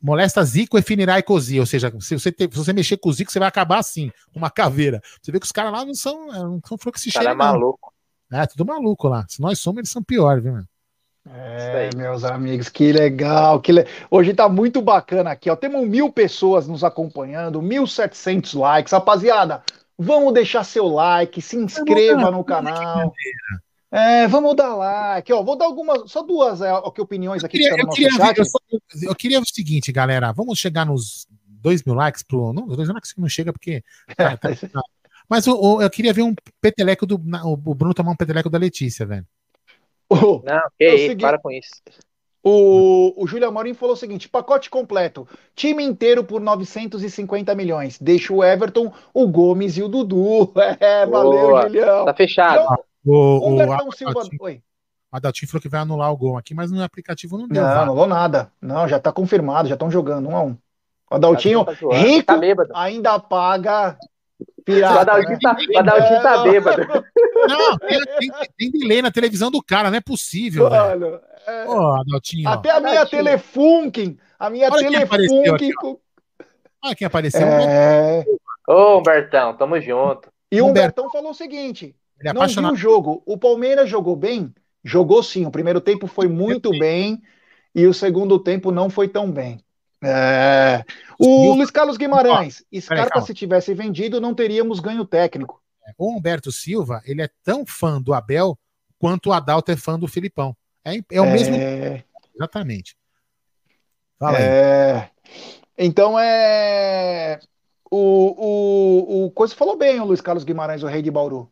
molesta Zico e finirai cozi, ou seja, se você, te, se você mexer com o Zico, você vai acabar assim, uma caveira. Você vê que os caras lá não são, é, não são fluxicheiros, é maluco. É, tudo maluco lá. Se nós somos, eles são piores, viu, mano? É, meus amigos, que legal, que le... Hoje tá muito bacana aqui, ó. Temos mil pessoas nos acompanhando, 1.700 likes. Rapaziada, Vamos deixar seu like, se inscreva no canal. É, vamos dar like. Ó, vou dar algumas, só duas é, opiniões aqui eu queria, que estão no nosso chat. Eu, eu, queria o seguinte, galera. Vamos chegar nos dois mil likes pro. Não, dois mil likes não chega porque. Tá, tá, <laughs> tá. Mas o, o, eu queria ver um peteleco do. O Bruno tomar um peteleco da Letícia, velho. Não, que é isso, segui... para com isso. O, o Júlio Amorim falou o seguinte: pacote completo, time inteiro por 950 milhões. Deixa o Everton, o Gomes e o Dudu. <laughs> É, valeu, Boa. Julião. Tá fechado. Então, o, Humbertão o, Silva. Adaltinho, Oi. O Adaltinho falou que vai anular o gol aqui, mas no aplicativo não deu. Não, não anulou nada. Não, já tá confirmado, já estão jogando um a um. O Adaltinho, tá rico, tá ainda paga Pirata, o Adaltinho, né? tá, o Adaltinho tá bêbado. Não, tem, tem delay na televisão do cara, não é possível. Mano, é... oh, Adaltinho. Até a minha Telefunken, a minha Telefunken. Olha quem apareceu. É... Ô, Humbertão, tamo junto. E o Humbertão falou o seguinte: é não viu o jogo. O Palmeiras jogou bem? Jogou sim. O primeiro tempo foi muito bem e o segundo tempo não foi tão bem. É... O Luiz Carlos Guimarães, Scarpa, se tivesse vendido, não teríamos ganho técnico. O Humberto Silva, ele é tão fã do Abel quanto o Adalto é fã do Filipão. É, é o é... mesmo. Exatamente. Fala aí. É... Então é. O, o, o Coisa falou bem, o Luiz Carlos Guimarães, o rei de Bauru.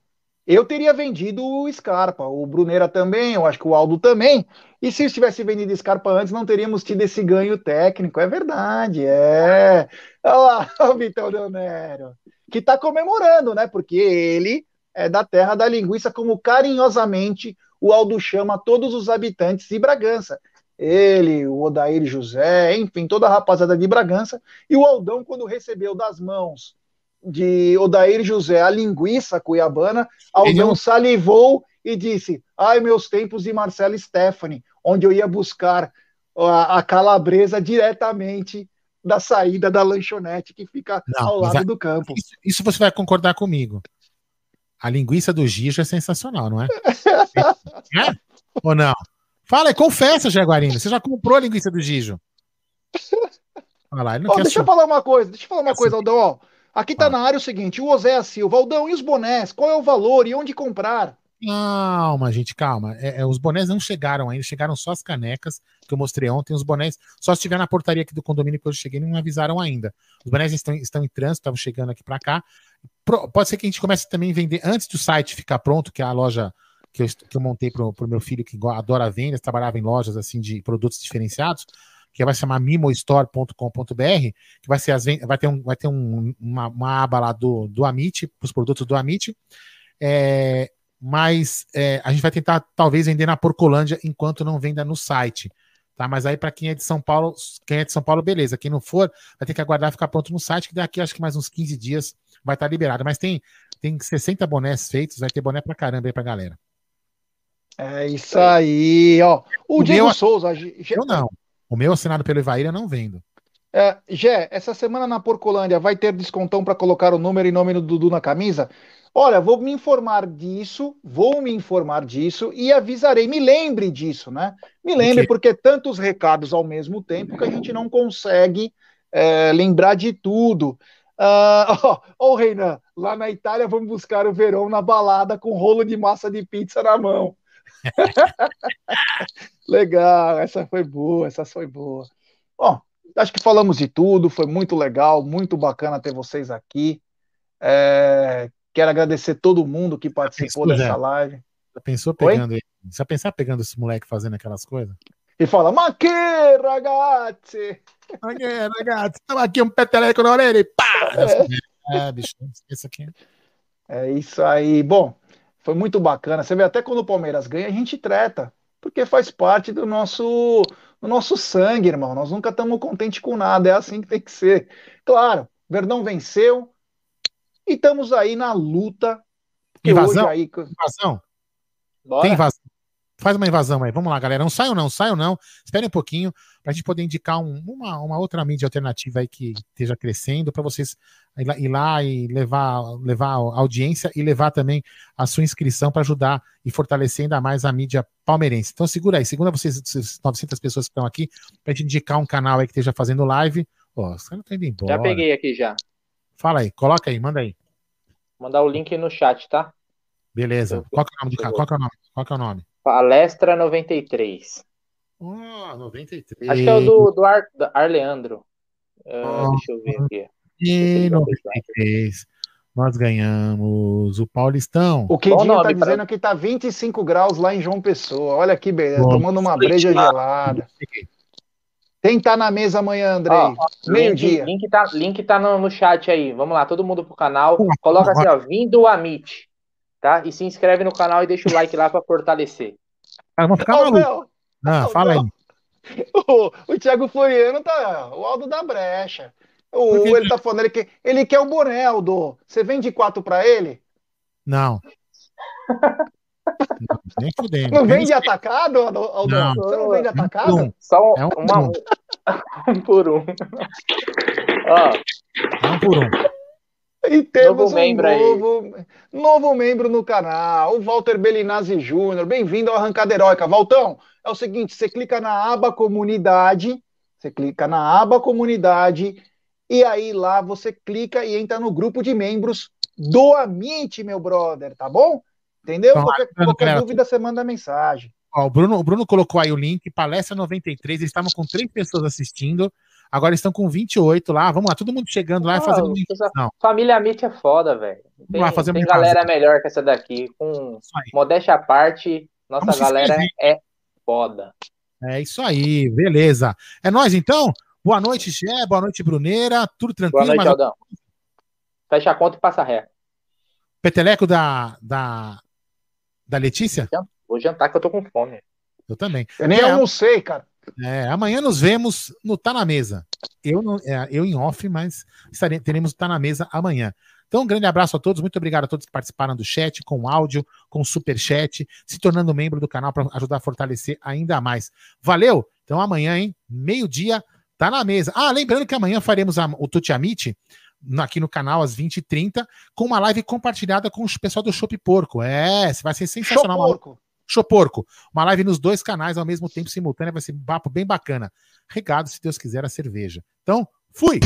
Eu teria vendido o Scarpa, o Brunera também, eu acho que o Aldo também. E se tivesse vendido Scarpa antes, não teríamos tido esse ganho técnico. É verdade, é. Olha lá, <laughs> o Vitor Leonero, que está comemorando, né? Porque ele é da terra da linguiça, como carinhosamente o Aldo chama todos os habitantes de Bragança. Ele, o Odair José, enfim, toda a rapaziada de Bragança. E o Aldão, quando recebeu das mãos de Odair José, a linguiça cuiabana, Aldão salivou e disse: Ai, meus tempos de Marcelo Stephanie, onde eu ia buscar a, a calabresa diretamente da saída da lanchonete que fica Não, ao lado do campo. Isso, isso, você vai concordar comigo. A linguiça do Gijo é sensacional, não é? <laughs> é? Ou não? Fala, confessa, Jaguarino. Você já comprou a linguiça do Gijo? Olha lá, oh, deixa eu falar uma coisa, deixa eu falar uma coisa, Aldão. Aqui tá na área o seguinte: o Oséia Silva, Aldão, e os bonés? Qual é o valor e onde comprar? Calma, gente, calma. É, é, os bonés não chegaram ainda, chegaram só as canecas que eu mostrei ontem. Os bonés só estiver na portaria aqui do condomínio que eu cheguei, não avisaram ainda. Os bonés estão, estão em trânsito, estavam chegando aqui para cá. Pro, pode ser que a gente comece também a vender antes do site ficar pronto, que é a loja que eu, que eu montei para o meu filho que adora vendas, trabalhava em lojas assim de produtos diferenciados que vai se chamar mimostore.com.br, que vai, ser as, vai ter, um, vai ter um, uma, uma aba lá do, do Amit, os produtos do Amit, é, mas é, a gente vai tentar talvez vender na Porcolândia enquanto não venda no site. Tá? Mas aí, para quem é de São Paulo, quem é de São Paulo, beleza. Quem não for, vai ter que aguardar ficar pronto no site, que daqui acho que mais uns 15 dias vai estar liberado. Mas tem, tem 60 bonés feitos, vai ter boné pra caramba aí pra galera. É isso aí, ó. O, o Diego meu, Souza. Eu não. O meu assinado pelo Ivair eu não vendo. É, Gé, essa semana na Porcolândia vai ter descontão para colocar o número e nome do Dudu na camisa? Olha, vou me informar disso, vou me informar disso e avisarei. Me lembre disso, né? Me lembre, porque tantos recados ao mesmo tempo que a gente não consegue é, lembrar de tudo. Uh, <laughs> ó, oh, Reinan, lá na Itália vamos buscar o verão na balada com rolo de massa de pizza na mão. <laughs> legal, essa foi boa, essa foi boa. Bom, acho que falamos de tudo, foi muito legal, muito bacana ter vocês aqui. É, quero agradecer todo mundo que participou pensou, dessa live. Já pensou pegando Oi? Já pensar pegando esse moleque fazendo aquelas coisas? E fala, ma che ragazzi! Ma che ragazzi, tava aqui um peteleco na orelha e pá! É, é bicho, esse aqui. É isso aí. Bom, foi muito bacana. Você vê, até quando o Palmeiras ganha, a gente treta, porque faz parte do nosso, do nosso sangue, irmão. Nós nunca estamos contentes com nada, é assim que tem que ser. Claro, Verdão venceu e estamos aí na luta. Invasão? Aí... Invasão? Bora. Tem invasão. Faz uma invasão aí. Vamos lá, galera. Não saiam não, saiam não. Espere um pouquinho para a gente poder indicar um, uma, uma outra mídia alternativa aí que esteja crescendo para vocês ir lá e levar, levar a audiência e levar também a sua inscrição para ajudar e fortalecer ainda mais a mídia palmeirense. Então segura aí, segura vocês, 900 pessoas que estão aqui, para a gente indicar um canal aí que esteja fazendo live. Ó, os caras estão indo embora. Já peguei aqui já. Fala aí, coloca aí, manda aí. Mandar o link no chat, tá? Beleza. Qual que é o nome do cara? Qual que é o nome? Qual que é o nome? Palestra 93. Ah, 93. Acho que é o do, do, Ar, do Arleandro. Uh, deixa eu ver aqui. E 93. Nós ganhamos o Paulistão. O Quedinho tá pra... dizendo que tá 25 graus lá em João Pessoa. Olha que beleza, Bom, tomando uma breja gelada. Quem tá na mesa amanhã, Andrei? Meio-dia. Link, link, tá, link tá no, no, chat aí. Vamos lá, todo mundo pro canal. Coloca assim, ó, vindo a Meet, tá? E se inscreve no canal e deixa o like lá pra fortalecer. Ah, vamos ficar oh, maluco. Ah, fala aí. <laughs> O, o Thiago Floriano tá. O Aldo da brecha. O, ele tá falando, ele quer, ele quer o boné, Aldo. Você vende quatro pra ele? Não. <laughs> não nem fudendo. Não vende atacado, Aldo? Não. Você não vende atacado? Um. Só é um, uma, um. <laughs> um por um. Ó. Um por um. E temos novo um membro novo, novo membro no canal, o Walter Belinazzi Júnior. Bem-vindo ao Arrancada Heróica. Valtão, é o seguinte: você clica na aba comunidade, você clica na aba comunidade, e aí lá você clica e entra no grupo de membros do Amit, meu brother, tá bom? Entendeu? Então, qualquer, qualquer dúvida, você manda mensagem. Ó, o, Bruno, o Bruno colocou aí o link, palestra 93, eles estavam com três pessoas assistindo. Agora estão com 28 lá. Vamos lá, todo mundo chegando lá e fazendo uma Família Amit é foda, velho. Tem, lá, tem galera melhor que essa daqui. Com modéstia à parte, nossa Vamos galera é foda. É isso aí, beleza. É nós então? Boa noite, Gé. Boa noite, Bruneira. Tudo tranquilo? Boa noite, Aldão. Fecha a conta e passa ré. Peteleco da, da, da Letícia? Vou jantar que eu tô com fome. Eu também. Eu nem é, almocei, cara. É, amanhã nos vemos no Tá na Mesa. Eu, não, é, eu em off, mas estaremos, teremos Tá na Mesa amanhã. Então, um grande abraço a todos, muito obrigado a todos que participaram do chat, com áudio, com super chat, se tornando membro do canal para ajudar a fortalecer ainda mais. Valeu! Então, amanhã, hein? Meio-dia, tá na mesa. Ah, lembrando que amanhã faremos a, o Tutiamite aqui no canal às 20h30, com uma live compartilhada com o pessoal do Shop Porco. É, vai ser sensacional. Porco. Choporco. Uma live nos dois canais ao mesmo tempo, simultânea, vai ser um papo bem bacana. Regado, se Deus quiser, a cerveja. Então, fui!